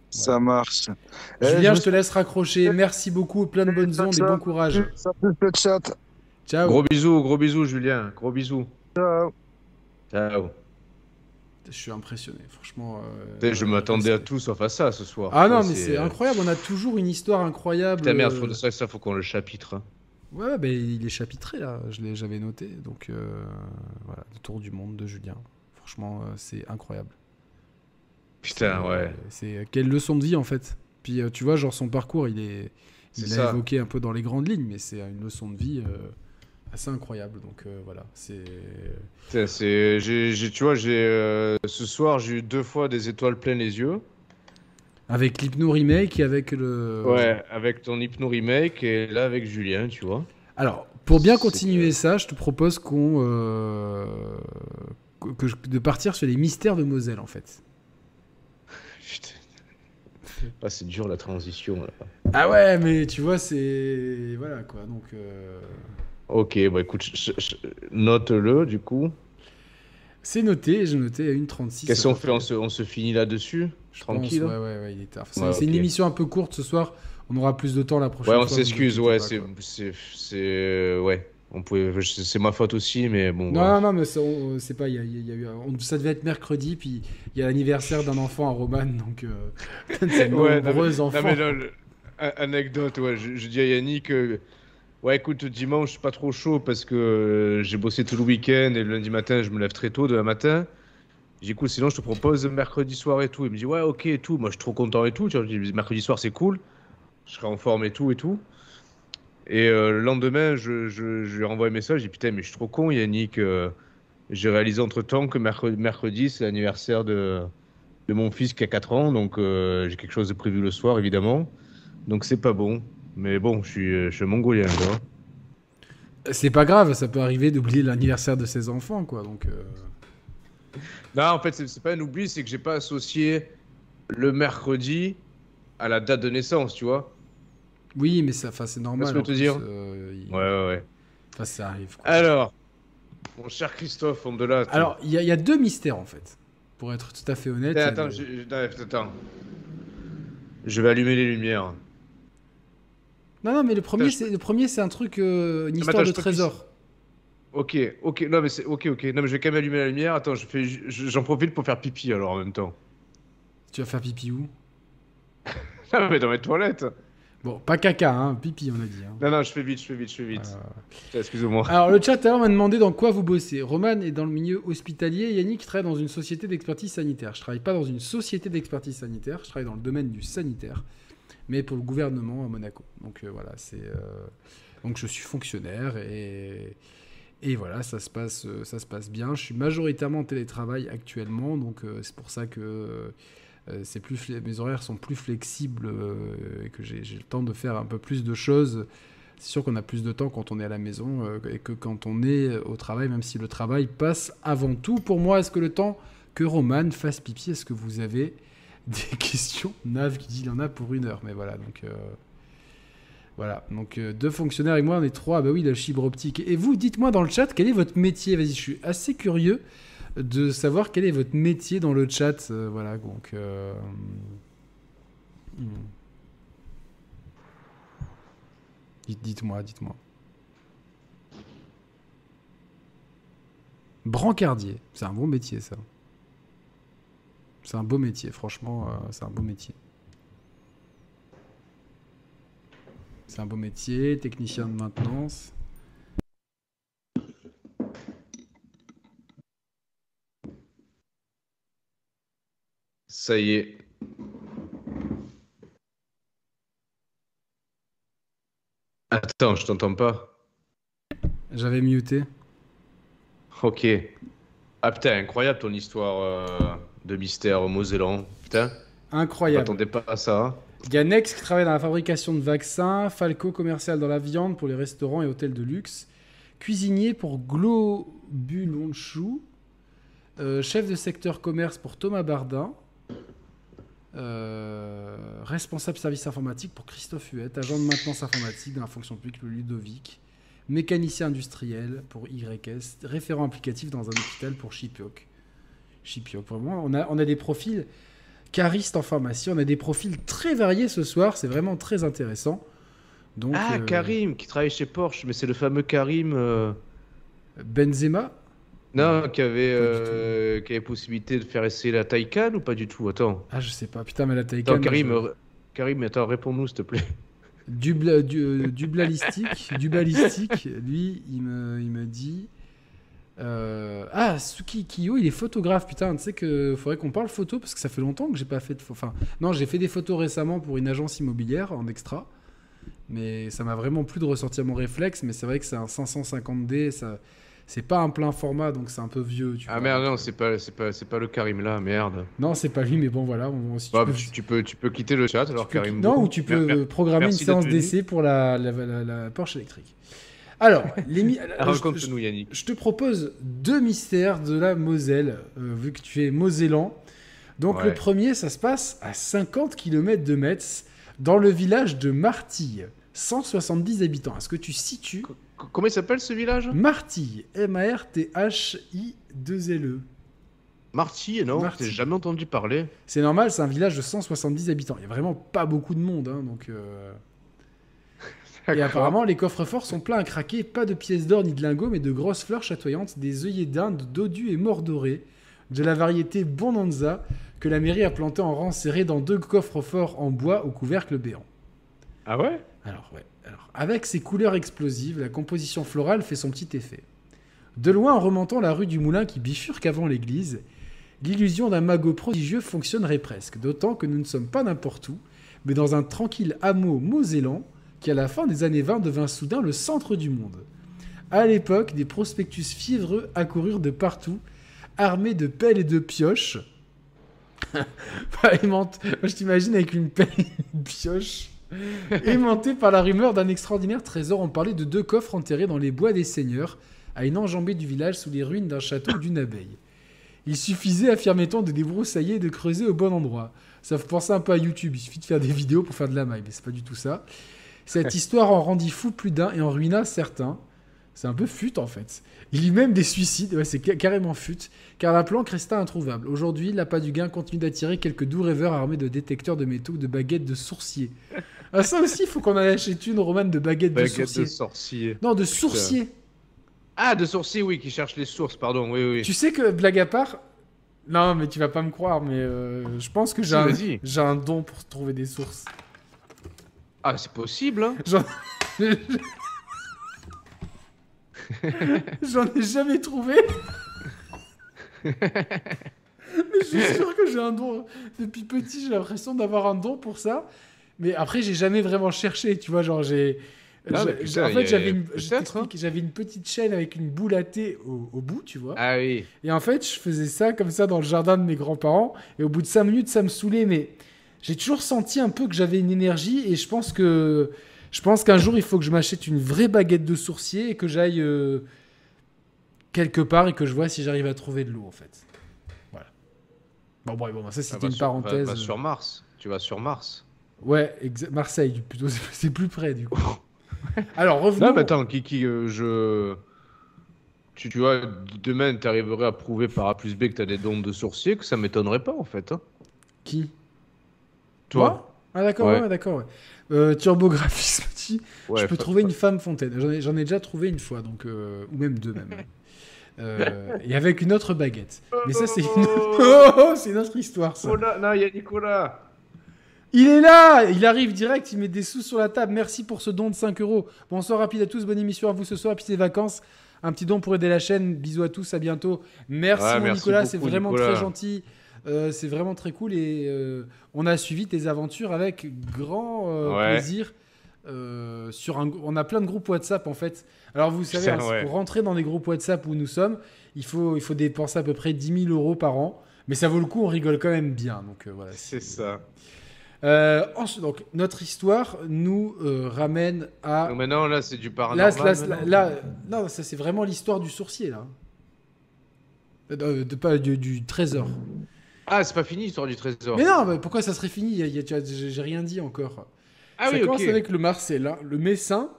Ça marche. Eh, Julien, je je te laisse raccrocher. Merci beaucoup. Plein de bonnes ondes et bon courage. Ça fait le chat. Ciao. Gros bisous, gros bisous, Julien. Gros bisous. Ciao. Ciao. Je suis impressionné. Franchement. euh, je euh, m'attendais à tout sauf à ça ce soir. Ah non, mais c'est euh, incroyable. On a toujours une histoire incroyable. Putain, merde, faut, ça, ça, faut qu'on le chapitre. hein. Ouais, bah, il est chapitré là, je l'ai, j'avais noté. Donc euh, voilà, le tour du monde de Julien. Franchement, euh, c'est incroyable. Putain, C'est- ouais. C'est quelle leçon de vie en fait. Puis euh, tu vois, genre son parcours, il est, il l'a évoqué un peu dans les grandes lignes, mais c'est une leçon de vie euh, assez incroyable. Donc euh, voilà, c'est. C'est, j'ai, tu vois, j'ai, euh, ce soir, j'ai eu deux fois des étoiles plein les yeux. Avec l'hypno remake et avec le. Ouais, avec ton Hypno Remake et là avec Julien, tu vois. Alors, pour bien continuer ça, je te propose qu'on. euh, que- de partir sur les mystères de Moselle en fait. Ah, c'est dur la transition là. Ah ouais, mais tu vois, c'est. Voilà quoi, donc. euh, Ok, bah écoute, note-le du coup. C'est noté, j'ai noté à 1h36. Qu'est-ce qu'on fait on se, on se finit là-dessus? Pense, Tranquille ouais, ouais, ouais, il est tard. C'est Ouais, c'est une émission un peu courte ce soir. On aura plus de temps la prochaine Ouais, fois. on vous s'excuse, ouais, c'est, ouais. On pouvait, c'est ma faute aussi, mais bon. Non, non, mais ça, on- c'est pas. Il y a, il y a eu, on- ça devait être mercredi, puis il y a l'anniversaire d'un enfant à Romane, donc. Euh, (laughs) c'est Ouais, nombreux enfants. Non, mais là, le- a- anecdote, ouais, je, je dis à Yannick, euh, ouais, écoute, dimanche, je suis pas trop chaud parce que euh, j'ai bossé tout le week-end et le lundi matin, je me lève très tôt, demain matin. J'ai dit, cool, sinon je te propose mercredi soir et tout. Il me dit, ouais, ok et tout. Moi, je suis trop content et tout. Tu vois, je dis, mercredi soir, c'est cool. Je serai en forme et tout et tout. Et euh, le lendemain, je, je, je lui renvoie un message. Je dis, putain, mais je suis trop con, Yannick. euh, j'ai réalisé entre temps que mercredi, mercredi c'est l'anniversaire de, de mon fils qui a 4 ans. Donc, euh, j'ai quelque chose de prévu le soir, évidemment. Donc, c'est pas bon. Mais bon, je suis, je suis mongolien, quoi. C'est pas grave, ça peut arriver d'oublier l'anniversaire de ses enfants, quoi. Donc. euh, Non, en fait, c'est c'est pas un oubli, c'est que j'ai pas associé le mercredi à la date de naissance, tu vois. Oui, mais ça, enfin, c'est normal. que je plus, dire euh, il- Ouais, ouais, ouais. Enfin, ça arrive. quoi. Alors, mon cher Christophe, on de là. Alors, il y, a- il y a deux mystères en fait. Pour être tout à fait honnête. a Attends, deux- j'ai- j'ai- attends. Je vais allumer les lumières. Non, non, mais le premier, je c'est le premier, c'est un truc, euh, une histoire attends, de je trésor. Ok, ok, non mais c'est ok, ok. Non mais je vais quand même allumer la lumière. Attends, je fais, je- j'en profite pour faire pipi alors en même temps. Tu vas faire pipi où? (laughs) Ah mais dans mes toilettes. Bon, pas caca, hein, pipi, on a dit. hein. Non non, je fais vite, je fais vite, je fais vite. Euh, (laughs) Excusez-moi. Alors, le chat m'a demandé dans quoi vous bossez. Roman est dans le milieu hospitalier. Yannick travaille dans une société d'expertise sanitaire. Je travaille pas dans une société d'expertise sanitaire. Je travaille dans le domaine du sanitaire, mais pour le gouvernement à Monaco. Donc euh, voilà, c'est. euh, Donc je suis fonctionnaire et Et voilà, ça se passe, euh, ça se passe bien. Je suis majoritairement en télétravail actuellement, donc c'est pour ça que c'est plus mes horaires sont plus flexibles euh, et que j'ai le temps de faire un peu plus de choses. C'est sûr qu'on a plus de temps quand on est à la maison euh, et que quand on est au travail, même si le travail passe avant tout. Pour moi, est-ce que le temps que Roman fasse pipi, est-ce que vous avez (laughs) des questions Nav qui dit il en a pour une heure, mais voilà, donc... euh, voilà, donc euh, deux fonctionnaires et moi, on est trois. Ah bah oui, la fibre optique. Et vous, dites-moi dans le chat, quel est votre métier? Vas-y, je suis assez curieux de savoir quel est votre métier dans le chat. Euh, voilà, donc... euh, hmm. Dites- Dites-moi, dites-moi. Brancardier, c'est un bon métier ça. C'est un beau métier, franchement, euh, c'est un beau métier. C'est un beau métier, technicien de maintenance. Ça y est. Attends, je t'entends pas. J'avais muté. Ok. Ah putain, incroyable ton histoire euh, de mystère au Mosellan. Putain, je Incroyable. m'attendais pas à ça. hein. Il y a Nex qui travaille dans la fabrication de vaccins, Falco commercial dans la viande pour les restaurants et hôtels de luxe, cuisinier pour Globulonchou, euh, chef de secteur commerce pour Thomas Bardin, euh, responsable service informatique pour Christophe Huette, agent de maintenance informatique dans la fonction publique pour Ludovic, mécanicien industriel pour YS, référent applicatif dans un hôpital pour Chipioc. Chipioc, vraiment, on a, on a des profils caristes en pharmacie, on a des profils très variés ce soir, c'est vraiment très intéressant. Donc, Ah, euh, Karim, qui travaille chez Porsche, mais c'est le fameux Karim. euh, Benzema Non, qui avait, euh, qui avait possibilité de faire essayer la Taycan ou pas du tout? Attends. Ah, je sais pas, putain, mais la Taycan. Attends, Karim, je- Karim, attends, réponds-nous s'il te plaît. (laughs) Du, bla- du, euh, du balistique, du balistique, lui, il me, il me dit. euh, ah, Suki Kiyo, il est photographe. Putain, tu sais que faudrait qu'on parle photo parce que ça fait longtemps que j'ai pas fait de. Enfin, non, j'ai fait des photos récemment pour une agence immobilière en extra. Mais ça m'a vraiment plu de ressortir mon réflexe. Mais c'est vrai que c'est un 550D. Ça, c'est pas un plein format, donc c'est un peu vieux. Tu Ah vois. merde, non, c'est pas, c'est pas, c'est pas le Karim là, merde. Non, c'est pas lui, mais bon, voilà. on- si tu Bah, peux- tu, tu peux, tu peux quitter le chat alors, Karim. non, ou tu peux Mer- mer- programmer une séance d'essai pour la, la, la- la Porsche électrique. Alors, (laughs) l'émi- Ah, je- je, Raconte-nous, Yannick. je te propose deux mystères de la Moselle, euh, vu que tu es mosellan. Donc, Ouais. le premier, ça se passe à 50 km de Metz, dans le village de Martille. 170 habitants. Est-ce que tu situes Comment il s'appelle ce village? Martille M-A-R-T-H-I-2-L-E. Marty, non. J'ai jamais entendu parler. C'est normal, c'est un village de 170 habitants. Il n'y a vraiment pas beaucoup de monde, hein, donc... euh, (laughs) Et apparemment, les coffres-forts sont pleins à craquer, pas de pièces d'or ni de lingots, mais de grosses fleurs chatoyantes, des œillets d'Inde, dodus et mordorés, de la variété Bonanza, que la mairie a planté en rang serré dans deux coffres-forts en bois au couvercle béant. Ah ouais? Alors, ouais. Avec ses couleurs explosives, la composition florale fait son petit effet. De loin, en remontant la rue du Moulin qui bifurque avant l'église, l'illusion d'un magot prodigieux fonctionnerait presque, d'autant que nous ne sommes pas n'importe où, mais dans un tranquille hameau mosellan qui, à la fin des années 20, devint soudain le centre du monde. À l'époque, des prospectus fiévreux accoururent de partout, armés de pelles et de pioches. (laughs) Je t'imagine avec une pelle et une pioche. (laughs) Aimanté par la rumeur d'un extraordinaire trésor, on parlait de deux coffres enterrés dans les bois des seigneurs, à une enjambée du village sous les ruines d'un château ou d'une abeille. Il suffisait, affirmait-on, de débroussailler et de creuser au bon endroit. Ça fait penser un peu à YouTube, il suffit de faire des vidéos pour faire de la maille, mais c'est pas du tout ça. Cette (laughs) histoire en rendit fou plus d'un et en ruina certains. C'est un peu fut en fait. Il y eut même des suicides, ouais, c'est ca- carrément fut, car la planque resta introuvable. Aujourd'hui, l'appât du gain continue d'attirer quelques doux rêveurs armés de détecteurs de métaux ou de baguettes de sourcier. Ah, ça aussi, il faut qu'on en achète une, Roman, de de Baguette de sorcier. Non, de sourcier. Ah, de sourcier, oui, qui cherche les sources, pardon, oui, oui. Tu sais que, blague à part, non, mais tu vas pas me croire, mais euh, je pense que Si, j'ai un, un don pour trouver des sources. Ah, c'est possible, hein J'en (laughs) J'en ai jamais trouvé. (laughs) Mais je suis sûr que j'ai un don. Depuis petit, j'ai l'impression d'avoir un don pour ça. Mais après, j'ai jamais vraiment cherché, tu vois. Genre, j'ai. Ah, putain, en fait, a- j'avais une, j'avais une petite chaîne avec une boule à thé au, au bout, tu vois. Ah oui. Et en fait, je faisais ça comme ça dans le jardin de mes grands-parents. Et au bout de 5 minutes, ça me saoulait. Mais j'ai toujours senti un peu que j'avais une énergie. Et je pense que je pense qu'un jour, il faut que je m'achète une vraie baguette de sourcier et que j'aille euh, quelque part et que je vois si j'arrive à trouver de l'eau, en fait. Voilà. Bon, bon, bon ça, c'était une sur- parenthèse. va sur Mars. Tu vas sur Mars. Ouais, Marseille, plutôt. (laughs) C'est plus près, du coup. Alors, revenons. Non, mais attends, Kiki, euh, je. Tu, tu vois, demain, tu arriverais à prouver par A plus B que tu as des dons de sourcier, que ça m'étonnerait pas, en fait. hein. Qui? Toi Moi? Ah, d'accord, Ouais. ouais, d'accord. ouais. Euh, Turbographisme (laughs) Ouais, je peux trouver une femme fontaine. J'en ai, déjà trouvé une fois, donc euh, ou même deux même. (laughs) Euh, et avec une autre baguette. Mais ça c'est une... Oh, oh, c'est une autre histoire ça. Non, il y a Nicolas. Il est là, il arrive direct, il met des sous sur la table. Merci pour ce don de 5 euros. Bonsoir rapide à tous, bonne émission à vous ce soir, puis ces vacances. Un petit don pour aider la chaîne. Bisous à tous, à bientôt. Merci Ouais, mon merci Nicolas, c'est vraiment Nicolas. très gentil. Euh, c'est vraiment très cool et euh, on a suivi tes aventures avec grand euh, Ouais. plaisir. Sur un, on a plein de groupes WhatsApp en fait. Alors vous savez, Putain, (laughs) hein, ouais. pour rentrer dans des groupes WhatsApp où nous sommes, il faut, il faut dépenser à peu près 10 000 euros par an. Mais ça vaut le coup, on rigole quand même bien. Donc voilà. C'est ça. Euh, ensuite, donc, notre histoire nous euh, ramène à. Donc maintenant, là, c'est du Là, paranormal. là, maintenant. là- non, ça c'est vraiment l'histoire du sourcier là. Euh, de, pas du, du trésor. Ah, c'est pas fini, l'histoire du trésor. Mais non, mais pourquoi ça serait fini? J'ai rien dit encore. ah ça oui, commence avec le Marcellin, le Messin,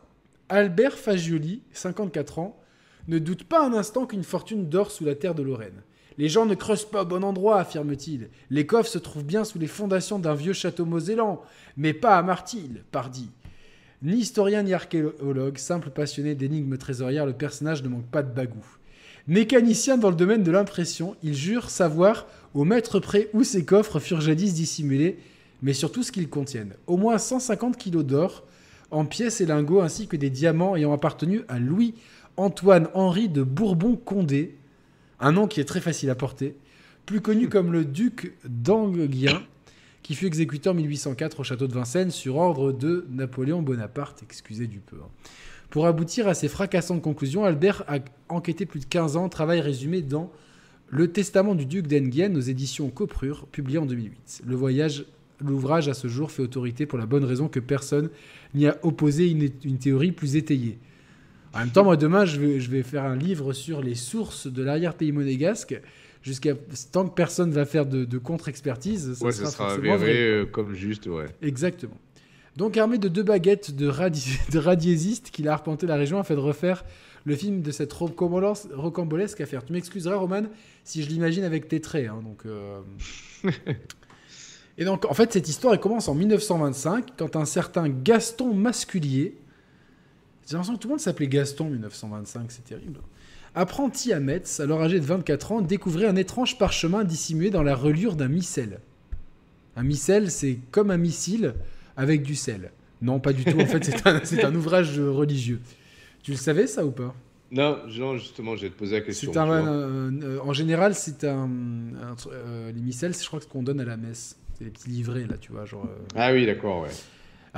Albert Fagioli, 54 ans, ne doute pas un instant qu'une fortune dort sous la terre de Lorraine. Les gens ne creusent pas au bon endroit, affirme-t-il. Les coffres se trouvent bien sous les fondations d'un vieux château mosellan, mais pas à Martil, pardi. Ni historien ni archéologue, simple passionné d'énigmes trésorières, le personnage ne manque pas de bagou. Mécanicien dans le domaine de l'impression, il jure savoir au mètre près où ces coffres furent jadis dissimulés, mais surtout ce qu'ils contiennent. Au moins 150 kilos d'or, en pièces et lingots, ainsi que des diamants ayant appartenu à Louis-Antoine Henri de Bourbon-Condé, un nom qui est très facile à porter, plus connu comme le duc d'Anguien, qui fut exécuté en 1804 au château de Vincennes sur ordre de Napoléon Bonaparte, excusez du peu. hein. Pour aboutir à ces fracassantes conclusions, Albert a enquêté plus de 15 ans, travail résumé dans Le Testament du duc d'Enghien aux éditions Coprure, publié en 2008. Le voyage, l'ouvrage à ce jour fait autorité pour la bonne raison que personne n'y a opposé une, une théorie plus étayée. En même temps, moi demain, je vais, je vais faire un livre sur les sources de l'arrière-pays monégasque. Jusqu'à tant que personne va faire de, de contre-expertise, ça Ouais, sera ça sera avéré vrai. euh, comme juste, ouais. Exactement. Donc armé de deux baguettes de, radi- (laughs) de radiésistes qu'il a arpenté la région afin de refaire le film de cette rocambolesque rocambolesque affaire. Tu m'excuseras, Roman, si je l'imagine avec tes traits. hein, donc, euh. (laughs) Et donc, en fait, cette histoire elle commence en 1925, quand un certain Gaston Masculier, j'ai l'impression que tout le monde s'appelait Gaston en 1925, c'est terrible, apprenti à Metz, alors âgé de 24 ans, découvrait un étrange parchemin dissimulé dans la reliure d'un missel. Un missel, c'est comme un missile avec du sel. Non, pas du tout. En fait, c'est un, c'est un ouvrage religieux. Tu le savais, ça, ou pas? Non, non, justement, j'ai te posé la question. C'est un, un- un- En général, c'est un... un euh, les missels, c'est, je crois que ce qu'on donne à la messe. C'est les petits livrets, là, tu vois. Genre, euh. Ah oui, d'accord, ouais.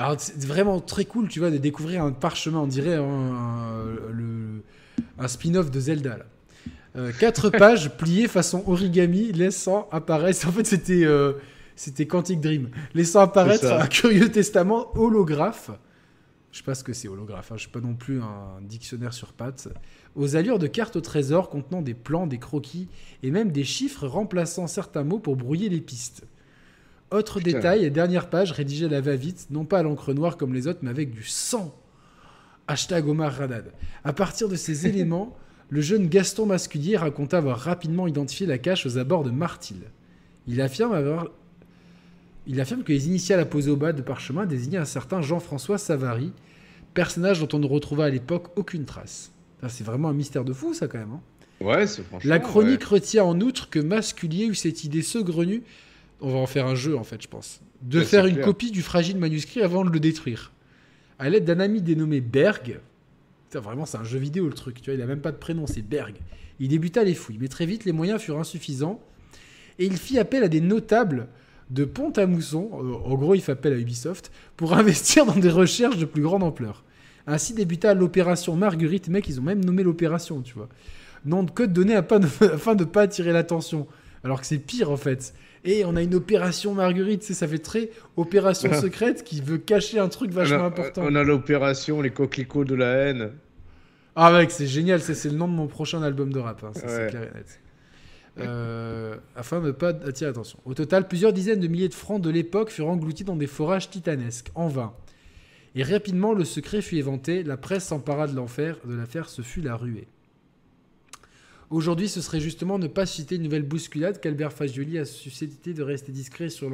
Alors, c'est vraiment très cool, tu vois, de découvrir un parchemin. On dirait un, un- le- un spin-off de Zelda, là. Euh, quatre (laughs) pages pliées façon origami, laissant apparaître. En fait, c'était euh, c'était Quantic Dream, laissant apparaître un curieux testament holographe. Je sais pas ce que c'est holographe. Hein. Je suis pas non plus un dictionnaire sur pattes. Aux allures de cartes au trésor contenant des plans, des croquis et même des chiffres remplaçant certains mots pour brouiller les pistes. Autre Putain. détail, et dernière page rédigée à la va-vite, non pas à l'encre noire comme les autres, mais avec du sang. Hashtag Omar Radad. À partir de ces (laughs) éléments, le jeune Gaston Masculier raconta avoir rapidement identifié la cache aux abords de Martil. Il affirme avoir. Il affirme que les initiales apposées au bas de parchemin désignaient un certain Jean-François Savary, personnage dont on ne retrouva à l'époque aucune trace. C'est vraiment un mystère de fou, ça, quand même. hein. Ouais, c'est franchement. La chronique ouais. retient en outre que Masculier eut cette idée saugrenue, on va en faire un jeu en fait, je pense, de Ouais, faire une clair. copie du fragile manuscrit avant de le détruire. À l'aide d'un ami dénommé Berg, Putain, vraiment c'est un jeu vidéo le truc, tu vois, il a même pas de prénom, c'est Berg. Il débuta les fouilles, mais très vite les moyens furent insuffisants et il fit appel à des notables de Pont-à-Mousson, euh, en gros il fait appel à Ubisoft, pour (laughs) investir dans des recherches de plus grande ampleur. Ainsi débuta l'opération Marguerite. Mec, ils ont même nommé l'opération, tu vois. Nom de code donné afin de, (laughs) afin de pas attirer l'attention. Alors que c'est pire en fait. Et on a une opération Marguerite, ça fait très opération (laughs) secrète qui veut cacher un truc On vachement a, important. on a l'opération, les coquelicots de la haine. Ah mec, c'est génial, c'est le nom de mon prochain album de rap, hein, ça, c'est Ouais. clair et net. Euh, afin de ne pas attirer l'attention. Au total, plusieurs dizaines de milliers de francs de l'époque furent engloutis dans des forages titanesques, en vain. Et rapidement, le secret fut éventé, la presse s'empara de l'enfer, de l'affaire, ce fut la ruée. Aujourd'hui, ce serait justement ne pas susciter une nouvelle bousculade qu'Albert Fagioli a suscité de rester discret sur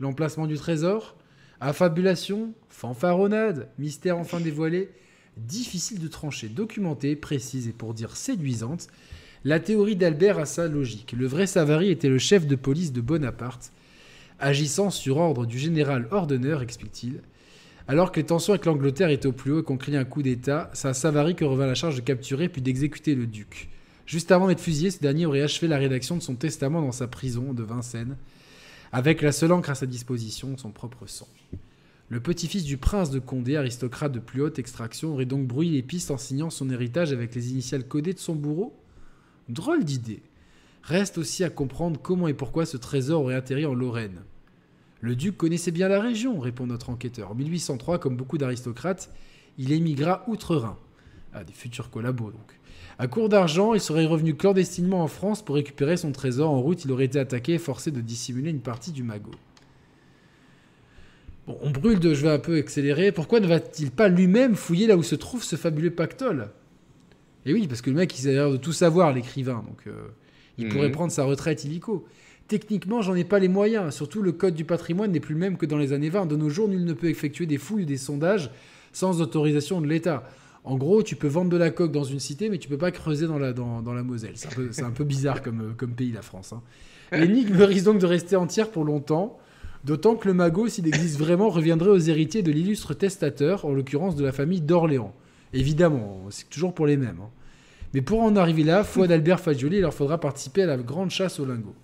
l'emplacement du trésor. Affabulation, fanfaronnade, mystère enfin dévoilé, difficile de trancher, documentée, précise et pour dire séduisante, la théorie d'Albert a sa logique. Le vrai Savary était le chef de police de Bonaparte, agissant sur ordre du général Ordener, explique-t-il. Alors que les tensions avec l'Angleterre étaient au plus haut et qu'on craignait un coup d'État, c'est à Savary que revint la charge de capturer puis d'exécuter le duc. Juste avant d'être fusillé, ce dernier aurait achevé la rédaction de son testament dans sa prison de Vincennes, avec la seule encre à sa disposition, son propre sang. Le petit-fils du prince de Condé, aristocrate de plus haute extraction, aurait donc brouillé les pistes en signant son héritage avec les initiales codées de son bourreau Drôle d'idée. Reste aussi à comprendre comment et pourquoi ce trésor aurait atterri en Lorraine. Le duc connaissait bien la région, répond notre enquêteur. En 1803, comme beaucoup d'aristocrates, il émigra outre-Rhin. Ah, des futurs collabos donc. À court d'argent, il serait revenu clandestinement en France pour récupérer son trésor. En route, il aurait été attaqué et forcé de dissimuler une partie du magot. Bon, on brûle de. Je vais un peu accélérer. Pourquoi ne va-t-il pas lui-même fouiller là où se trouve ce fabuleux pactole? Et oui, parce que le mec, il a l'air de tout savoir, l'écrivain. Donc, euh, il Mhm. pourrait prendre sa retraite illico. Techniquement, j'en ai pas les moyens. Surtout, le code du patrimoine n'est plus le même que dans les années 20. De nos jours, nul ne peut effectuer des fouilles ou des sondages sans autorisation de l'État. En gros, tu peux vendre de la coque dans une cité, mais tu peux pas creuser dans la, dans, dans la Moselle. C'est un peu, c'est un peu bizarre comme, euh, comme pays, la France. hein. L'énigme (laughs) risque donc de rester entière pour longtemps. D'autant que le magot, s'il existe vraiment, reviendrait aux héritiers de l'illustre testateur, en l'occurrence de la famille d'Orléans. Évidemment, c'est toujours pour les mêmes. hein. Mais pour en arriver là, foi d'Albert Fagioli, il leur faudra participer à la grande chasse au lingot.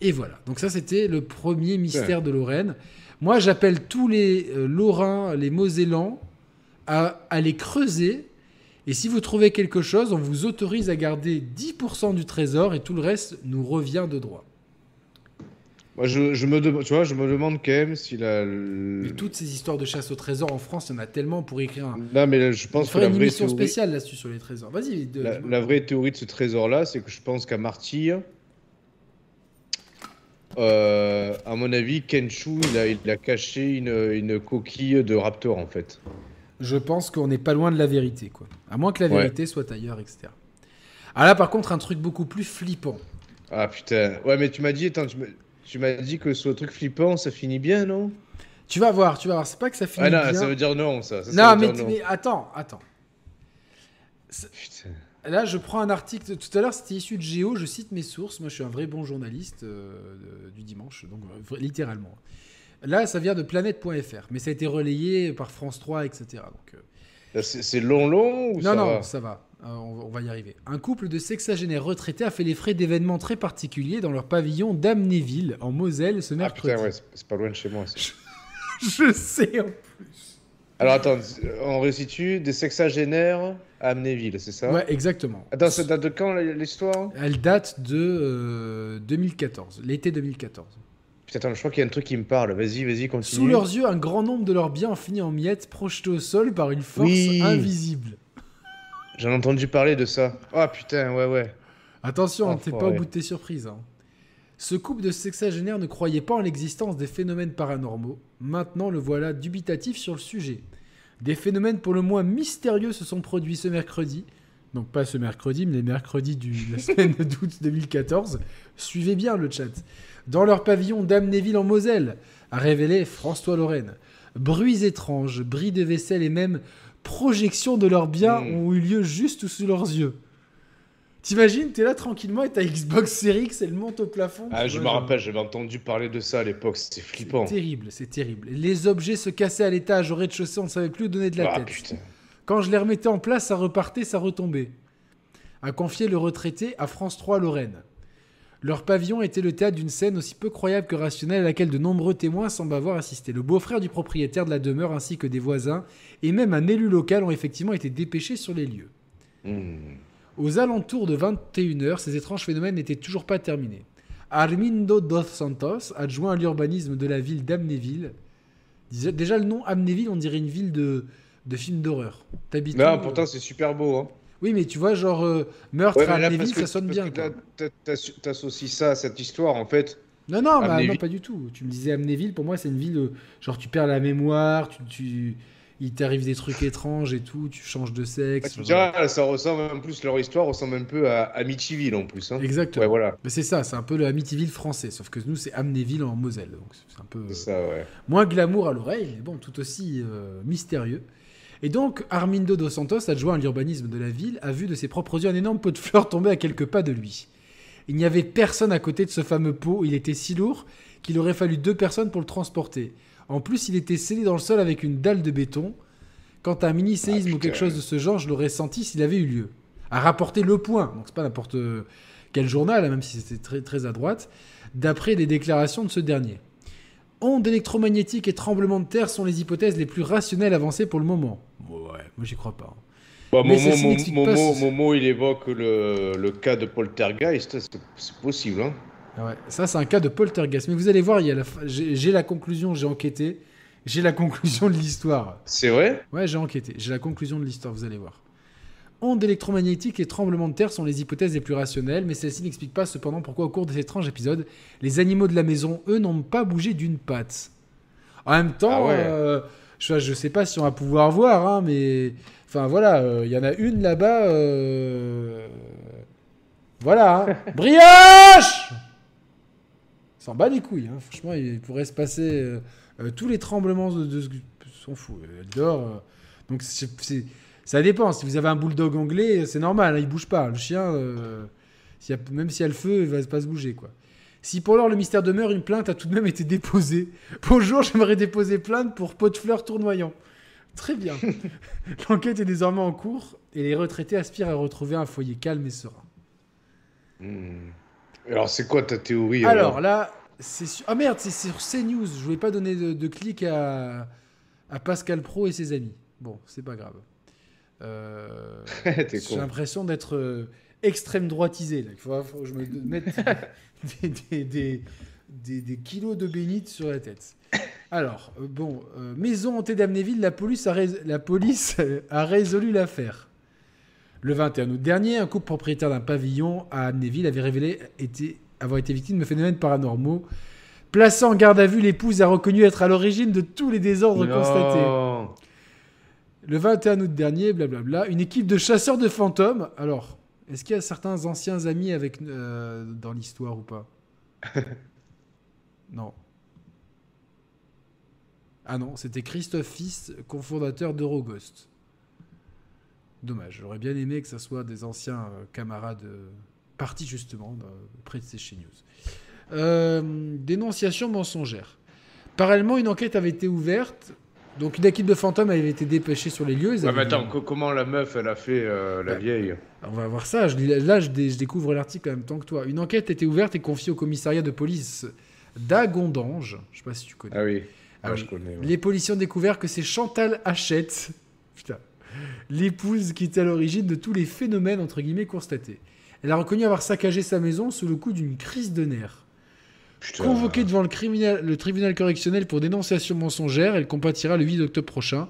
Et voilà. Donc ça, c'était le premier mystère de Lorraine. Moi, j'appelle tous les euh, Lorrains, les Mosellans, à aller creuser. Et si vous trouvez quelque chose, on vous autorise à garder 10% du trésor et tout le reste nous revient de droit. Moi, je, je me demande, tu vois, je me demande quand même s'il a. le- Mais toutes ces histoires de chasse au trésor en France, il y en a tellement pour écrire un. Non, mais je pense que la une vraie, émission théorie, spéciale là-dessus sur les trésors. Vas-y. de- la, la vraie théorie de ce trésor-là, c'est que je pense qu'à Martyr, euh, à mon avis, Kenshu, il a, il a caché une, une coquille de raptor en fait. Je pense qu'on n'est pas loin de la vérité, quoi. À moins que la Ouais. vérité soit ailleurs, etc. Ah là, par contre, un truc beaucoup plus flippant. Ah putain. Ouais, mais tu m'as dit, attends, tu m'as- dit que ce truc flippant, ça finit bien, non? Tu vas voir, tu vas voir. C'est pas que ça finit Ah non, bien. ça veut dire non, ça. ça, ça non, veut mais, dire non. mais attends, attends. Putain. Là, je prends un article. Tout à l'heure, c'était issu de Géo. Je cite mes sources. Moi, je suis un vrai bon journaliste euh, du dimanche, donc euh, littéralement. Là, ça vient de planète.fr, mais ça a été relayé par France 3, etc. Donc, euh, Là, C'est long, long ou non, ça non, va ça va. Euh, on, on va y arriver. Un couple de sexagénaires retraités a fait les frais d'événements très particuliers dans leur pavillon d'Amnéville, en Moselle, ce Ah mercredi. putain, ouais, c'est- pas loin de chez moi. ça. Je (laughs) sais. hein. Alors attends, on resitue des sexagénaires à Amnéville, c'est ça? Ouais, exactement. Attends, ça date de quand l'histoire? Elle date de euh, 2014, l'été 2014. Attends, je crois qu'il y a un truc qui me parle. Vas-y, vas-y, continue. Sous leurs yeux, un grand nombre de leurs biens ont fini en miettes, projetés au sol par une force Oui. invisible. J'en ai entendu parler de ça. Ah putain, ouais, ouais. Attention, Ah, t'es pas au bout de tes surprises. hein. Ce couple de sexagénaires ne croyait pas en l'existence des phénomènes paranormaux. Maintenant, le voilà dubitatif sur le sujet. Des phénomènes pour le moins mystérieux se sont produits ce mercredi. Donc pas ce mercredi, mais les mercredis de la (laughs) semaine d'août 2014. Suivez bien le chat. Dans leur pavillon d'Amnéville en Moselle, a révélé François Lorraine. Bruits étranges, bris de vaisselle et même projections de leurs biens Mm. ont eu lieu juste sous leurs yeux. T'imagines, t'es là tranquillement et ta Xbox Series X, elle monte au plafond. Ah, je me rappelle, j'avais entendu parler de ça à l'époque. C'était flippant. C'est terrible, c'est terrible. Les objets se cassaient à l'étage, au rez-de-chaussée, on ne savait plus où donner de la Ah tête. putain. Quand je les remettais en place, ça repartait, ça retombait. A confié le retraité à France 3 Lorraine. Leur pavillon était le théâtre d'une scène aussi peu croyable que rationnelle à laquelle de nombreux témoins semblent avoir assisté. Le beau-frère du propriétaire de la demeure ainsi que des voisins et même un élu local ont effectivement été dépêchés sur les lieux. Hmm. Aux alentours de 21h, ces étranges phénomènes n'étaient toujours pas terminés. Armindo dos Santos, adjoint à l'urbanisme de la ville d'Amnéville, disait déjà le nom Amnéville, on dirait une ville de, de film d'horreur. Non, pourtant c'est super beau. Hein. Oui, mais tu vois, genre euh, meurtre Ouais, à là, Amnéville, ça sonne bien. T'associes ça à cette histoire en fait. Non, non, bah, non, pas du tout. Tu me disais Amnéville, pour moi, c'est une ville, euh, genre tu perds la mémoire, tu, tu- il t'arrive des trucs étranges et tout, tu changes de sexe. tu me genre- diras, ça ressemble en plus, leur histoire ressemble un peu à Amityville en plus. Hein. Exactement. Ouais, voilà, Mais c'est ça, c'est un peu le Amityville français, sauf que nous, c'est Amnéville en Moselle. Donc c'est un peu ça, ouais. moins glamour à l'oreille, mais bon, tout aussi euh, mystérieux. Et donc, Armindo dos Santos, adjoint à l'urbanisme de la ville, a vu de ses propres yeux un énorme pot de fleurs tomber à quelques pas de lui. Il n'y avait personne à côté de ce fameux pot, il était si lourd qu'il aurait fallu deux personnes pour le transporter. En plus, il était scellé dans le sol avec une dalle de béton. Quant à un mini-séisme Ah, ou quelque chose de ce genre, je l'aurais senti s'il avait eu lieu. A rapporté Le Point, donc c'est pas n'importe quel journal, hein, même si c'était très, très à droite, d'après les déclarations de ce dernier. Ondes électromagnétiques et tremblements de terre sont les hypothèses les plus rationnelles avancées pour le moment. Ouais, moi j'y crois pas. Bah, Mais Momo, Momo, pas Momo, il évoque le, le cas de Poltergeist, c'est possible. Hein. Ouais, ça c'est un cas de poltergeist. Mais vous allez voir, j'ai la conclusion, j'ai enquêté, j'ai la conclusion de l'histoire. C'est vrai? Ouais, j'ai enquêté, j'ai la conclusion de l'histoire, vous allez voir. Ondes électromagnétiques et tremblements de terre sont les hypothèses les plus rationnelles, mais celles-ci n'expliquent pas cependant pourquoi au cours de cet étrange épisode, les animaux de la maison, eux, n'ont pas bougé d'une patte. En même temps, Ah ouais. euh, je, je sais pas si on va pouvoir voir, hein, mais... Enfin voilà, euh, il y en a une là-bas... euh, Voilà. hein. (laughs) Brioche S'en bat les couilles, hein. franchement, il pourrait se passer... tous les tremblements de... de... s'en fout, elle dort... donc c'est... ça dépend. Si vous avez un bulldog anglais, c'est normal, hein, il bouge pas. Le chien, euh, y a- même s'il y a le feu, il va pas se bouger. quoi. Si pour l'heure le mystère demeure, une plainte a tout de même été déposée. (laughs) Bonjour, j'aimerais déposer plainte pour pot de fleurs tournoyant. Très bien. (laughs) L'enquête est désormais en cours et les retraités aspirent à retrouver un foyer calme et serein. Hmm. Alors, c'est quoi ta théorie Alors là, c'est sur... Ah merde, c'est sur CNews. Je voulais pas donner de, de clic à... à Pascal Pro et ses amis. Bon, c'est pas grave. Euh, (laughs) J'ai l'impression d'être euh, extrême droitisé. Là. Il faut, faut que je me mette (laughs) des, des, des, des- des kilos de bénite sur la tête. Alors, euh, bon, euh, maison hantée d'Amnéville, la police, a, la police a résolu l'affaire. Le 21 août dernier, un couple propriétaire d'un pavillon à Amnéville avait révélé été- avoir été victime de phénomènes paranormaux. Plaçant en garde à vue, l'épouse a reconnu être à l'origine de tous les désordres constatés. Le 21 août dernier, blablabla, une équipe de chasseurs de fantômes. Alors, est-ce qu'il y a certains anciens amis avec euh, dans l'histoire ou pas? (laughs) Non. Ah non, c'était Christophe Fils, cofondateur d'Euroghost. Dommage, j'aurais bien aimé que ça soit des anciens euh, camarades euh, partis justement euh, près de ces chez News. Euh, dénonciation mensongère. Parallèlement, une enquête avait été ouverte. Donc une équipe de fantômes avait été dépêchée sur les lieux. Ils Ouais, mais attends, co- comment la meuf, elle a fait euh, la Ouais. vieille on va voir ça. Je là, je, dé- je découvre l'article en même temps que toi. Une enquête a été ouverte et confiée au commissariat de police d'Agondange. Je sais pas si tu connais. Ah oui, Ah Ah, oui. je connais. ouais. Les policiers ont découvert que c'est Chantal Hachette, (laughs) putain, l'épouse qui était à l'origine de tous les phénomènes entre guillemets constatés. Elle a reconnu avoir saccagé sa maison sous le coup d'une crise de nerfs. Putain. Convoquée devant le, le tribunal correctionnel pour dénonciation mensongère, elle compatira le 8 octobre prochain.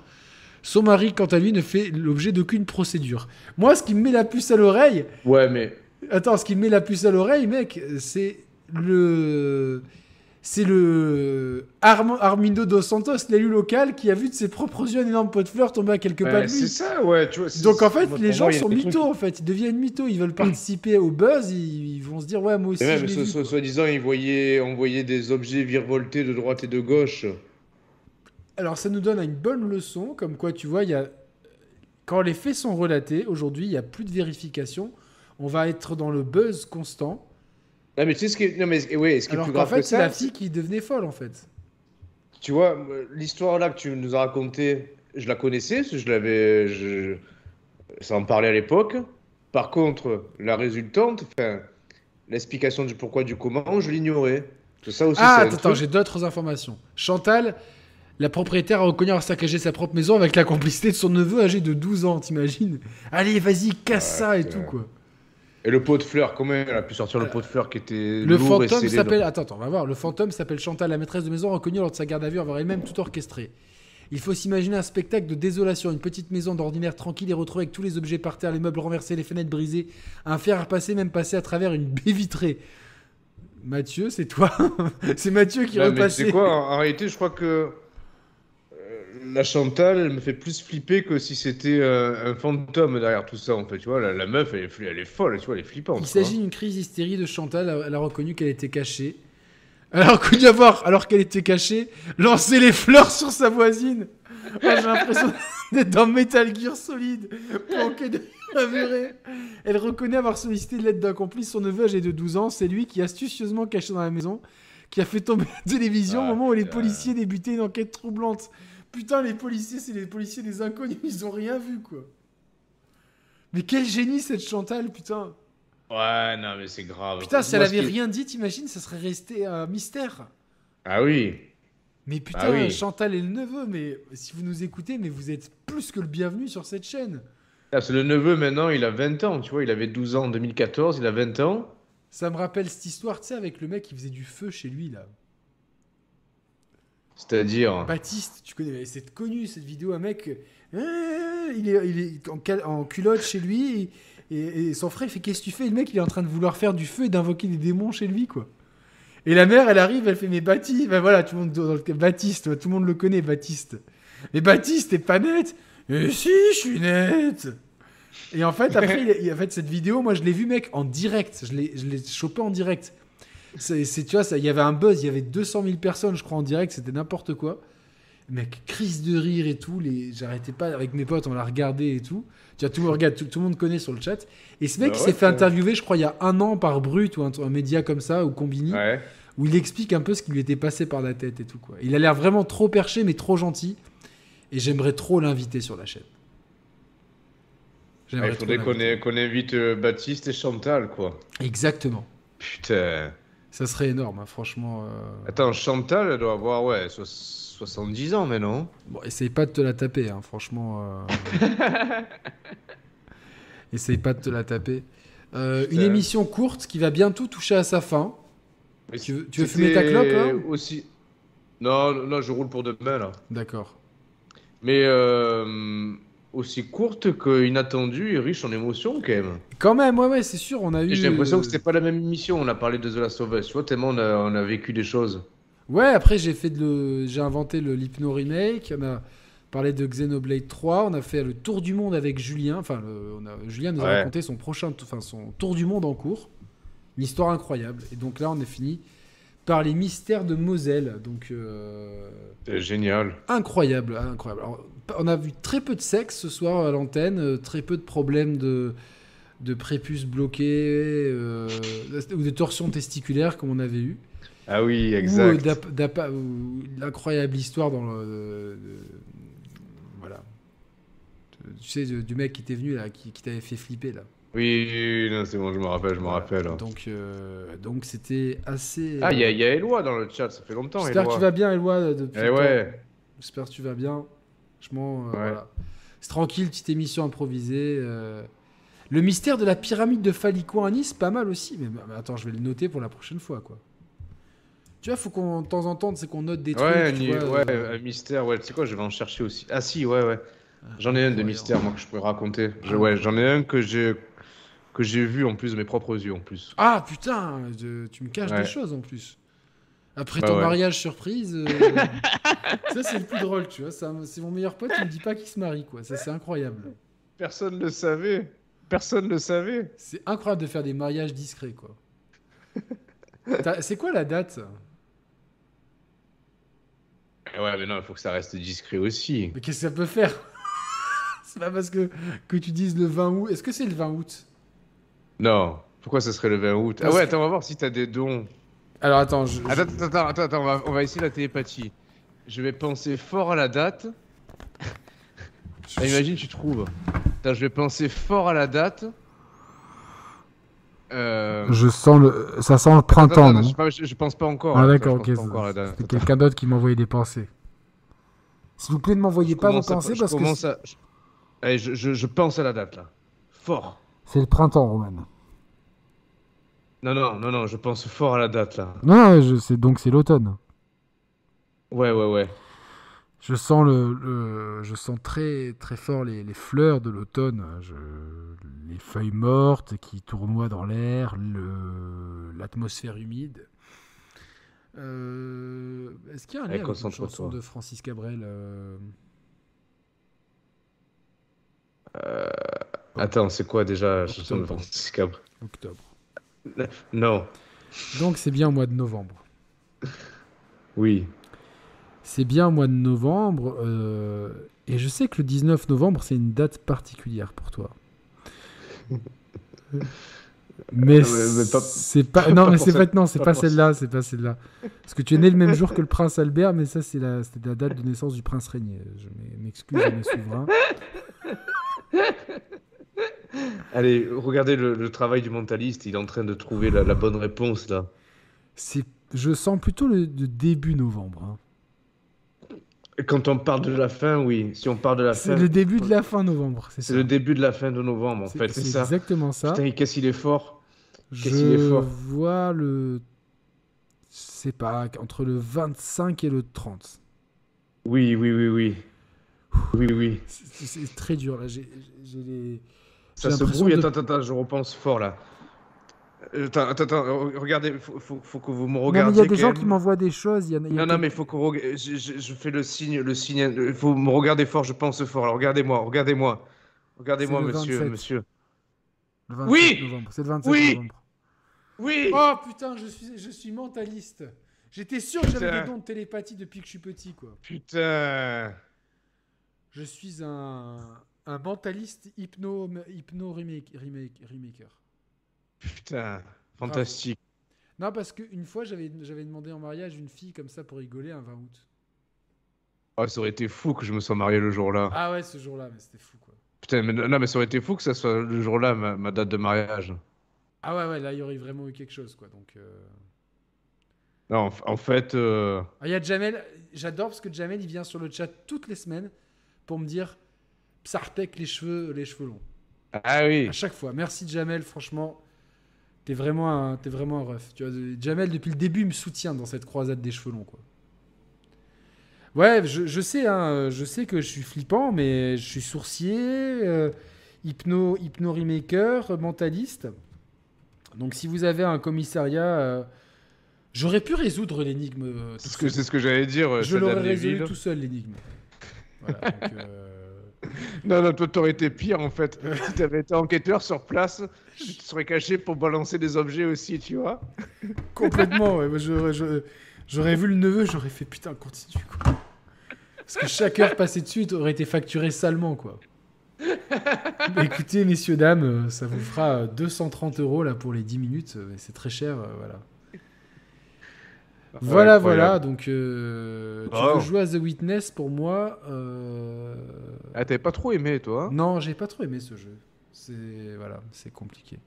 Son mari, quant à lui, ne fait l'objet d'aucune procédure. Moi, ce qui me met la puce à l'oreille, Ouais, mais Attends, ce qui me met la puce à l'oreille, mec, c'est le. C'est le. Arm- Armindo dos Santos, l'élu local, qui a vu de ses propres yeux un énorme pot de fleurs tomber à quelques pas de c'est lui. ça, ouais, tu vois. c'est- Donc en fait, les gens sont trucs- mythos, en fait. Ils deviennent mythos. Ils veulent participer au buzz. Ils, ils vont se dire, ouais, moi aussi. Même, so- so- soi-disant, ils voyaient, on voyait des objets virevoltés de droite et de gauche. Alors ça nous donne une bonne leçon, comme quoi, tu vois, il y a. Quand les faits sont relatés, aujourd'hui, il n'y a plus de vérification. On va être dans le buzz constant. Non, mais tu sais ce qui est, non, mais, ouais, ce qui est Alors plus qu'en grave fait, que c'est ça, la fille qui devenait folle, en fait. Tu vois, l'histoire là que tu nous as racontée, je la connaissais, je l'avais. Je... Ça en parlait à l'époque. Par contre, la résultante, l'explication du pourquoi du comment, je l'ignorais. Tout ça aussi, Ah, c'est attends, attends, truc. j'ai d'autres informations. Chantal, la propriétaire a reconnu avoir saccagé sa propre maison avec la complicité de son neveu âgé de 12 ans, t'imagines? Allez, vas-y, casse ça et tout, quoi. Et le pot de fleurs, comment elle a pu sortir le pot de fleurs qui était Le lourd fantôme s'appelle. Attends, attends, on va voir. Le fantôme s'appelle Chantal, la maîtresse de maison reconnue lors de sa garde à vue, avoir elle-même tout orchestré. Il faut s'imaginer un spectacle de désolation, une petite maison d'ordinaire tranquille et retrouvée avec tous les objets par terre, les meubles renversés, les fenêtres brisées, un fer à repasser, même passé à travers une baie vitrée. Mathieu, c'est toi (laughs) C'est Mathieu qui est Non, mais tu repassé. sais quoi, en, réalité, je crois que la Chantal, elle me fait plus flipper que si c'était euh, un fantôme derrière tout ça, en fait. Tu vois, la, la meuf, elle est, fli- elle est folle, tu vois, elle est flippante. Il s'agit d'une crise d'hystérie de Chantal. Elle a reconnu qu'elle était cachée. Elle a reconnu avoir, alors qu'elle était cachée, lancé les fleurs sur sa voisine. Oh, J'ai l'impression (laughs) d'être dans Metal Gear Solid. Planqué de. Elle reconnaît avoir sollicité l'aide d'un complice. Son neveu âgé de 12 ans. C'est lui qui, astucieusement caché dans la maison, qui a fait tomber la télévision au Ah, moment où les policiers débutaient une enquête troublante. Putain, les policiers, c'est les policiers des inconnus. Ils ont rien vu, quoi. Mais quel génie cette Chantal, putain. Ouais, non, mais c'est grave. Putain, si elle avait rien dit, t'imagines, ça serait resté un mystère. Ah oui. Mais putain, Ah oui. Chantal et le neveu, mais si vous nous écoutez, mais vous êtes plus que le bienvenu sur cette chaîne. Ah, c'est le neveu, maintenant, il a 20 ans, tu vois, il avait 12 ans en 2014, il a 20 ans. Ça me rappelle cette histoire, tu sais, avec le mec qui faisait du feu chez lui, là. C'est-à-dire. Baptiste, tu connais, c'est connu cette vidéo, un mec, euh, il est, en, culotte chez lui, et, son frère fait Qu'est-ce que tu fais? Le mec, il est en train de vouloir faire du feu et d'invoquer des démons chez lui, quoi. Et la mère, elle arrive, elle fait Mais Baptiste, ben voilà, tout le monde, dans le- Baptiste, tout le monde le connaît, Baptiste. Mais Baptiste, t'es pas net Eh si, je suis net Et en fait, après, il, en fait, cette vidéo, moi, je l'ai vue, mec, en direct. Je l'ai chopé en direct. C'est, c'est- tu vois, il y avait un buzz, il y avait 200 000 personnes, je crois, en direct, c'était n'importe quoi. Mec, crise de rire et tout, les... j'arrêtais pas, avec mes potes, on l'a regardé et tout. Tu vois, tout, le monde regarde, tout, tout le monde connaît sur le chat. Et ce mec, Bah il s'est fait interviewer, je crois, il y a un an par Brut ou un, un média comme ça, ou Combini, Ouais. où il explique un peu ce qui lui était passé par la tête et tout, quoi. Il a l'air vraiment trop perché, mais trop gentil. Et j'aimerais trop l'inviter sur la chaîne. Ah, J'aimerais il faudrait qu'on invite euh, Baptiste et Chantal, quoi. Exactement. Putain. Ça serait énorme, hein, franchement. euh. Attends, Chantal, elle doit avoir, ouais, so- 70 ans maintenant. Bon, essaye pas de te la taper, hein, franchement. euh. (laughs) essaye pas de te la taper. Euh, une émission courte qui va bientôt toucher à sa fin. Mais Tu veux- tu veux fumer ta clope, là aussi... Non, non, je roule pour demain, là. D'accord. Mais aussi courte qu'inattendue et riche en émotions, quand même. Quand même, ouais, ouais, c'est sûr, on a eu. J'ai l'impression euh, que c'était pas la même émission. On a parlé de The Last of Us, tu vois, tellement on a, on a vécu des choses. Ouais, après j'ai fait de le... j'ai inventé le l'hypno remake, on a parlé de Xenoblade 3, on a fait le tour du monde avec Julien, enfin le- on a... Julien nous a raconté son prochain enfin son tour du monde en cours. Une histoire incroyable et donc là on est fini par les mystères de Moselle. Donc euh, C'est génial. incroyable, incroyable. Alors, on a vu très peu de sexe ce soir à l'antenne, euh, très peu de problèmes de de prépuce bloqués euh, ou de torsion testiculaire comme on avait eu. Ah oui, Ou, euh, exact. ou l'incroyable histoire dans le. de- de- voilà. Tu sais, du mec qui était venu là, qui, qui t'avait fait flipper là. Oui, c'est bon, je me rappelle, je me rappelle. Donc, euh, donc c'était assez. Ah, il y, a- il y a Eloi dans le chat, ça fait longtemps, J'espère que tu vas bien, Eloi. Depuis Eh ouais. J'espère que tu vas bien. Franchement, euh, Ouais. voilà. C'est tranquille, petite émission improvisée. euh. Le mystère de la pyramide de Falico à Nice, pas mal aussi. Mais, mais attends, je vais le noter pour la prochaine fois, quoi. Tu vois, faut qu'on, de temps en temps, c'est qu'on note des Ouais, trucs. tu vois, ouais, euh, un mystère, ouais, tu sais quoi, je vais en chercher aussi. Ah si, ouais, ouais. J'en ai un de mystère, moi, que je pourrais raconter. Je- Ah. ouais, j'en ai un que j'ai que j'ai vu en plus de mes propres yeux, en plus. Ah putain, tu me caches Ouais. des choses en plus. Après Bah ton ouais. mariage surprise, euh, (laughs) ça c'est le plus drôle, tu vois. ça- C'est mon meilleur pote, il me dit pas qu'il se marie, quoi. Ça c'est incroyable. Personne le savait. Personne le savait. C'est incroyable de faire des mariages discrets, quoi. C'est quoi la date? Eh Ouais, mais non, il faut que ça reste discret aussi. Mais qu'est-ce que ça peut faire? (laughs) C'est pas parce que, que tu dises le 20 août. Est-ce que c'est le 20 août? Non. Pourquoi ça serait le 20 août? Ah ouais, que- attends, on va voir si t'as des dons. Alors attends, je, Attends, attends, attends, attends, attends, on, va, on va essayer la télépathie. Je vais penser fort à la date. (laughs) Ah, imagine, tu trouves. Attends, je vais penser fort à la date. Euh, Je sens le. Ça sent le printemps, attends, non attends, je, je pense pas encore. Ah là, d'accord, je ok. pense pas encore à la date. C'était quelqu'un d'autre qui m'envoyait des pensées. S'il vous plaît, ne m'envoyez Je pas vos commence à- pensées je parce que commence à- je- Allez, je, je- je pense à la date là. Fort. c'est le printemps, Roman. Non, non, non, non, je pense fort à la date là. Non, je- c'est donc c'est l'automne. Ouais, ouais, ouais. Je sens le, le- je sens très très fort les, les fleurs de l'automne, je- les feuilles mortes qui tournoient dans l'air, l'atmosphère humide. Euh, Est-ce qu'il y a un lien Allez, avec une chanson de Francis Cabrel euh, Attends, c'est quoi déjà la chanson de Francis Cabrel? Octobre. Non. Donc c'est bien au mois de novembre. Oui. C'est bien au mois de novembre. euh, et je sais que le 19 novembre, c'est une date particulière pour toi. Mais, ouais, mais c'est pas. pas Non, mais c'est pas. Non, c'est pas celle-là. C'est pas celle-là. Parce que tu es né le même jour que le prince Albert, mais ça, c'est la, c'était la date de naissance du prince régné. Je m'e- m'excuse mes (laughs) souverains. Allez, regardez le, le travail du mentaliste, il est en train de trouver la, la bonne réponse là. C'est, je sens plutôt le, le début novembre. hein. Quand on parle de la fin, oui. Si on parle de la C'est fin, le début de la fin novembre. C'est c'est le début de la fin de novembre en C'est- fait, c'est c'est ça. exactement ça. Putain, qu'est-ce qu'il est fort? Je Qu'est-ce qu'il est fort? vois le. Je sais pas, entre le 25 et le 30. Oui, oui, oui, oui. Oui, oui. C'est c'est très dur là. J'ai j'ai les. Ça se brouille. de- Attends, attends, je repense fort là. Euh, Attends, attends, attends, re- regardez, faut, faut, faut que vous me regardiez. il y a des gens même. qui m'envoient des choses. Il y en a, il y a Non, non, mais il faut qu'on reg- je, je- je fais le signe, le signe. Il faut me regarder fort, je pense fort. Alors, regardez-moi, regardez-moi. Regardez-moi, monsieur, 27. monsieur. le 27 Oui novembre. C'est le 27 Oui novembre. Oui Oh putain, je suis, je suis mentaliste. J'étais sûr que j'avais Putain. des dons de télépathie depuis que je suis petit, quoi. Putain Je suis un, un mentaliste hypno, hypno remake, remake, remaker. Putain Fantastique. Non, parce qu'une fois, j'avais demandé en mariage une fille comme ça pour rigoler un 20 août. Oh, ça aurait été fou que je me sois marié le jour-là. Ah ouais, ce jour-là, mais c'était fou, quoi. Putain, mais non, mais ça aurait été fou que ça soit le jour-là, ma, ma date de mariage. Ah ouais, ouais, là, il y aurait vraiment eu quelque chose, quoi. Donc, euh, Non, en, fait, euh, Ah, il y a Jamel, j'adore parce que Jamel, il vient sur le chat toutes les semaines pour me dire Psartek les cheveux, les cheveux longs. ah oui. À chaque fois. Merci Jamel, franchement. T'es vraiment un, vraiment un ref. Tu vois, Jamel, depuis le début, il me soutient dans cette croisade des cheveux longs, quoi. Ouais, je, je sais, hein, je sais que je suis flippant, mais je suis sourcier, euh, hypno, hypno remaker, mentaliste. Donc, si vous avez un commissariat, euh, j'aurais pu résoudre l'énigme. euh, C'est ce que, ce j'allais dire. Je l'aurais résolu tout seul, l'énigme. Voilà, donc, (laughs) Non, non, toi, t'aurais été pire en fait. si t'avais été enquêteur sur place, tu te serais caché pour balancer des objets aussi, tu vois. (laughs) Complètement, ouais. Moi, j'aurais, vu le neveu, j'aurais fait putain, continue, quoi. Parce que chaque heure passée dessus aurait été facturée salement, quoi. Mais (laughs) écoutez, messieurs, dames, ça vous fera euh, 230 euros là pour les 10 minutes. euh, C'est très cher, euh, voilà. Voilà, voilà. Donc, euh, tu Bon. veux jouer à The Witness pour moi euh, Ah, t'avais pas trop aimé, toi hein? Non, j'ai pas trop aimé ce jeu. C'est voilà, c'est compliqué.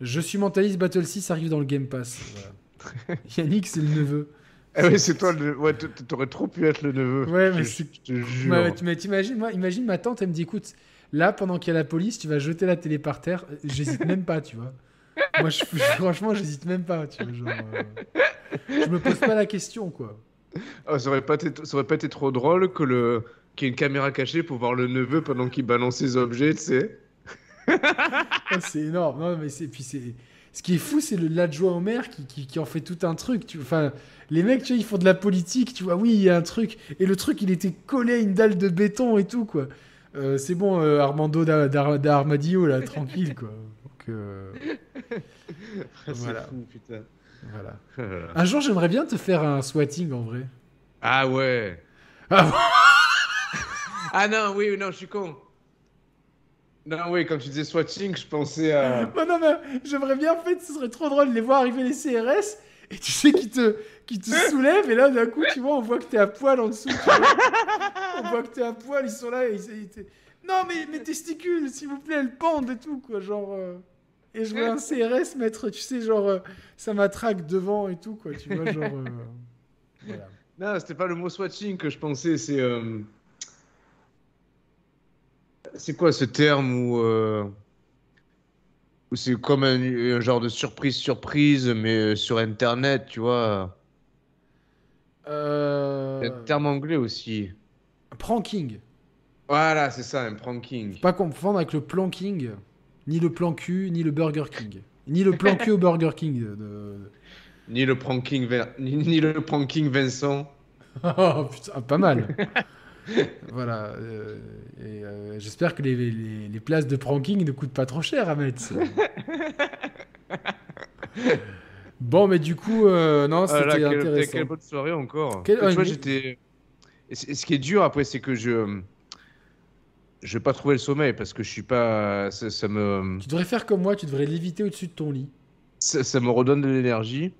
Je suis mentaliste Battle 6 arrive dans le Game Pass. Voilà. (laughs) Yannick, c'est le neveu. Ah oui, c'est toi le. Ouais, t'aurais trop pu être le neveu. Ouais, mais Je- je te jure. Ouais, mais t'imagines, moi, imagine ma tante, elle me dit écoute, là, pendant qu'il y a la police, tu vas jeter la télé par terre. J'hésite même pas, tu vois. Moi, je, franchement, j'hésite même pas, tu vois. Genre, euh, je me pose pas la question, quoi. Ah, ça, aurait pas été, ça aurait pas été trop drôle que le qu'il y ait une caméra cachée pour voir le neveu pendant qu'il balance ses objets, tu sais. (laughs) Ah, c'est énorme. Non, mais c'est puis c'est ce qui est fou, c'est le- l'adjoint au maire qui, qui, qui en fait tout un truc. Tu... Enfin, les mecs, tu vois, ils font de la politique. Tu vois, oui, il y a un truc. Et le truc, il était collé à une dalle de béton et tout, quoi. Euh, c'est bon, euh, Armando d'Ar- d'Ar- d'Armadillo, là, tranquille, quoi. Euh, (laughs) Voilà. C'est fou, putain. voilà. Ah. (laughs) Un jour, j'aimerais bien te faire un swatting en vrai. Ah ouais. Ah (laughs) Ah non, oui, non, je suis con. Non, oui, quand tu disais swatching, je pensais à. Bah non, mais j'aimerais bien, en fait, ce serait trop drôle de les voir arriver les CRS et tu sais qui te, qui te soulèvent et là, d'un coup, tu vois, on voit que t'es à poil en dessous. tu vois. on voit que t'es à poil, ils sont là et ils, Non, mais mes testicules, s'il vous plaît, elles pendent et tout, quoi, genre... euh. Et je vois un CRS mettre, tu sais, genre, euh, ça matraque devant et tout, quoi. Tu vois, genre. euh, (laughs) voilà. Non, c'était pas le mot swatching que je pensais, c'est. euh, C'est quoi ce terme où. euh, où c'est comme un, un genre de surprise-surprise, mais sur Internet, tu vois? Un terme anglais aussi. Pranking. Voilà, c'est ça, un pranking. Pas confondre avec le planking, ni le plan cul, ni le Burger King. Ni le plan cul au Burger King. de- de- Ni le pranking, ni, ni le pranking Vincent. (laughs) Oh putain, pas mal. (laughs) voilà. euh, et euh, j'espère que les, les- les places de pranking ne coûtent pas trop cher à mettre. (laughs) bon, mais du coup, euh, non, Ah c'était intéressant. quelle bonne soirée encore. Quelle- j'étais. Ce qui est dur après, c'est que je. Je vais pas trouver le sommeil parce que je suis pas. Ça, ça me. Tu devrais faire comme moi, tu devrais léviter au-dessus de ton lit. Ça, ça me redonne de l'énergie.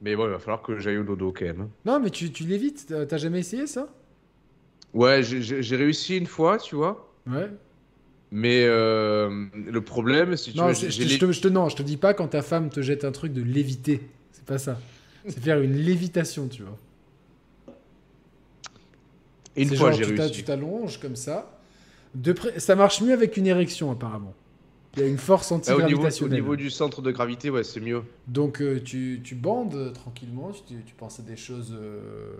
Mais bon, il va falloir que j'aille au dodo quand même. Non, mais tu, tu lévites, t'as jamais essayé ça? Ouais, j'ai- réussi une fois, tu vois. Ouais. Mais euh, le problème, si tu Non, veux, je, j'ai te, je te- non, je te dis pas quand ta femme te jette un truc de léviter. C'est pas ça. C'est faire une lévitation, tu vois. Une C'est fois j'ai réussi. Tu t'allonges comme ça. De près, ça marche mieux avec une érection apparemment. Il y a une force Ah, au, niveau, au antigravitationnelle. niveau du centre de gravité, ouais, c'est mieux. Donc euh, tu, tu bandes euh, tranquillement, tu, tu penses à des choses, euh,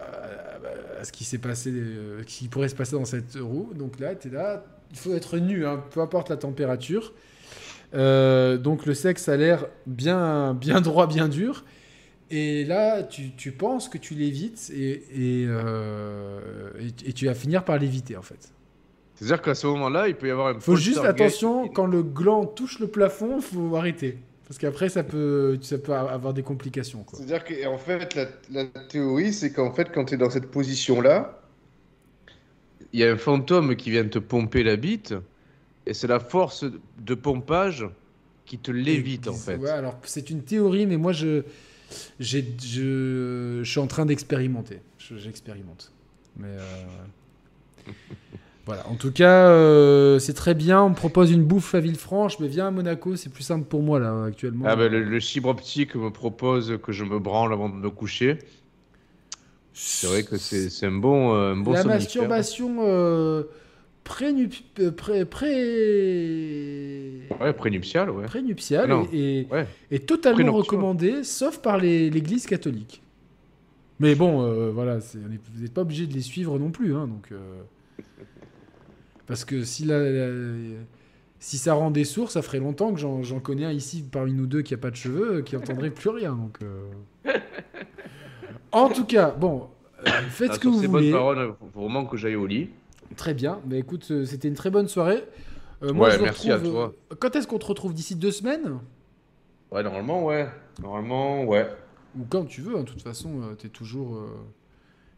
à, à ce qui s'est passé, euh, qui pourrait se passer dans cette roue. Donc là, tu es là, il faut être nu, hein, peu importe la température. Donc le sexe a l'air bien, bien droit, bien dur. Et là, tu, tu penses que tu l'évites et, et, euh, et- et tu vas finir par l'éviter en fait. C'est-à-dire qu'à ce moment-là, il peut y avoir un Faut juste attention, quand le gland touche le plafond, faut arrêter. Parce qu'après, ça peut, ça peut avoir des complications. C'est-à-dire qu'en fait, la, la théorie, c'est qu'en fait, quand tu es dans cette position-là, il y a un fantôme qui vient te pomper la bite, et c'est la force de pompage qui te l'évite, en fait. Ouais, alors c'est une théorie, mais moi, je, je, je suis en train d'expérimenter. Je- J'expérimente. Mais euh, (laughs) voilà. En tout cas, euh, c'est très bien. On me propose une bouffe à Villefranche, mais viens à Monaco, c'est plus simple pour moi là actuellement. Ah ben, le, le fibre optique me propose que je me branle avant de me coucher. C'est vrai que c'est un bon, euh, un bon La masturbation prénup- euh, pré, pré... Ouais, prénuptial, ouais. prénuptiale Ah Ouais. est totalement recommandée, sauf par l'Église catholique. Mais bon, euh, voilà, c'est- est- vous n'êtes pas obligé de les suivre non plus, hein, donc. euh, Parce que si la, la- si ça rend des sourds, ça ferait longtemps que j'en connais un ici parmi nous deux qui a pas de cheveux, qui entendrait plus rien. Donc. euh. En tout cas, bon, faites Ah, ce que vous ces voulez. bonnes paroles, faut vraiment que j'aille au lit. Très bien. Mais écoute, euh, c'était une très bonne soirée. Euh, moi, Ouais, je merci à retrouve, toi. euh, Quand est-ce qu'on te retrouve? D'ici deux semaines? Ouais, normalement, ouais. Normalement, ouais. Ou quand tu veux, hein, de toute façon, euh, t'es toujours. euh,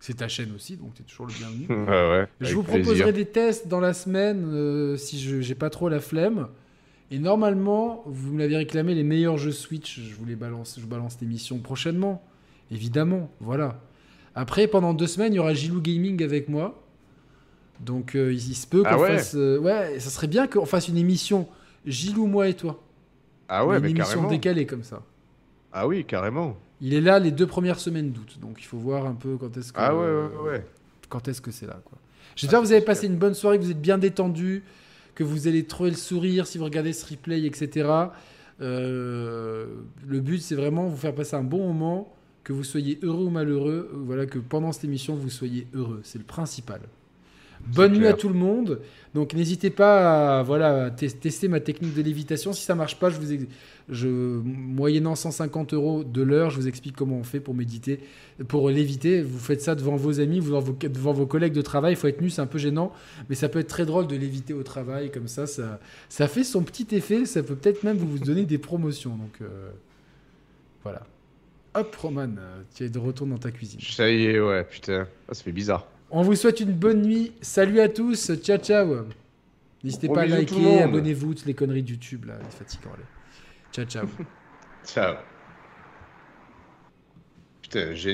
C'est ta chaîne aussi, donc t'es toujours le bienvenu. (laughs) Ouais, ouais. je vous plaisir. proposerai des tests dans la semaine si je j'ai pas trop la flemme. Et normalement, vous me l'avez réclamé, les meilleurs jeux Switch, je vous les balance, je balance l'émission prochainement. Évidemment, voilà. Après, pendant deux semaines, il y aura Gilou Gaming avec moi. Donc, euh, il, il se peut qu'on Ah ouais fasse. euh, ouais, ça serait bien qu'on fasse une émission Gilou, moi et toi. Ah ouais, une mais émission carrément. décalée comme ça. Ah oui, carrément. Il est là les deux premières semaines d'août, donc il faut voir un peu quand est-ce que Ah ouais, ouais, ouais. quand est-ce que c'est là quoi. J'espère que vous avez passé une bonne soirée, que vous êtes bien détendu, que vous allez trouver le sourire si vous regardez ce replay, etc. Euh, le but c'est vraiment vous faire passer un bon moment, que vous soyez heureux ou malheureux, voilà que pendant cette émission vous soyez heureux, c'est le principal. Bonne nuit clair. à tout le monde. Donc n'hésitez pas à voilà, tester ma technique de lévitation. Si ça marche pas, je vous ex- je, moyennant 150 euros de l'heure, je vous explique comment on fait pour méditer, pour léviter. Vous faites ça devant vos amis, devant vos, devant vos collègues de travail. Il faut être nu, c'est un peu gênant, mais ça peut être très drôle de léviter au travail comme ça. Ça, ça fait son petit effet. Ça peut peut-être même vous donner des promotions. Donc euh, voilà. Hop, Roman, tu es de retour dans ta cuisine. Ça y est, ouais, putain. Ah, ça fait bizarre. On vous souhaite une bonne nuit. Salut à tous. Ciao, ciao. N'hésitez pas à liker, abonnez-vous, toutes les conneries de YouTube, là, les fatigants. allez. Ciao, ciao. (laughs) Ciao. Putain, j'ai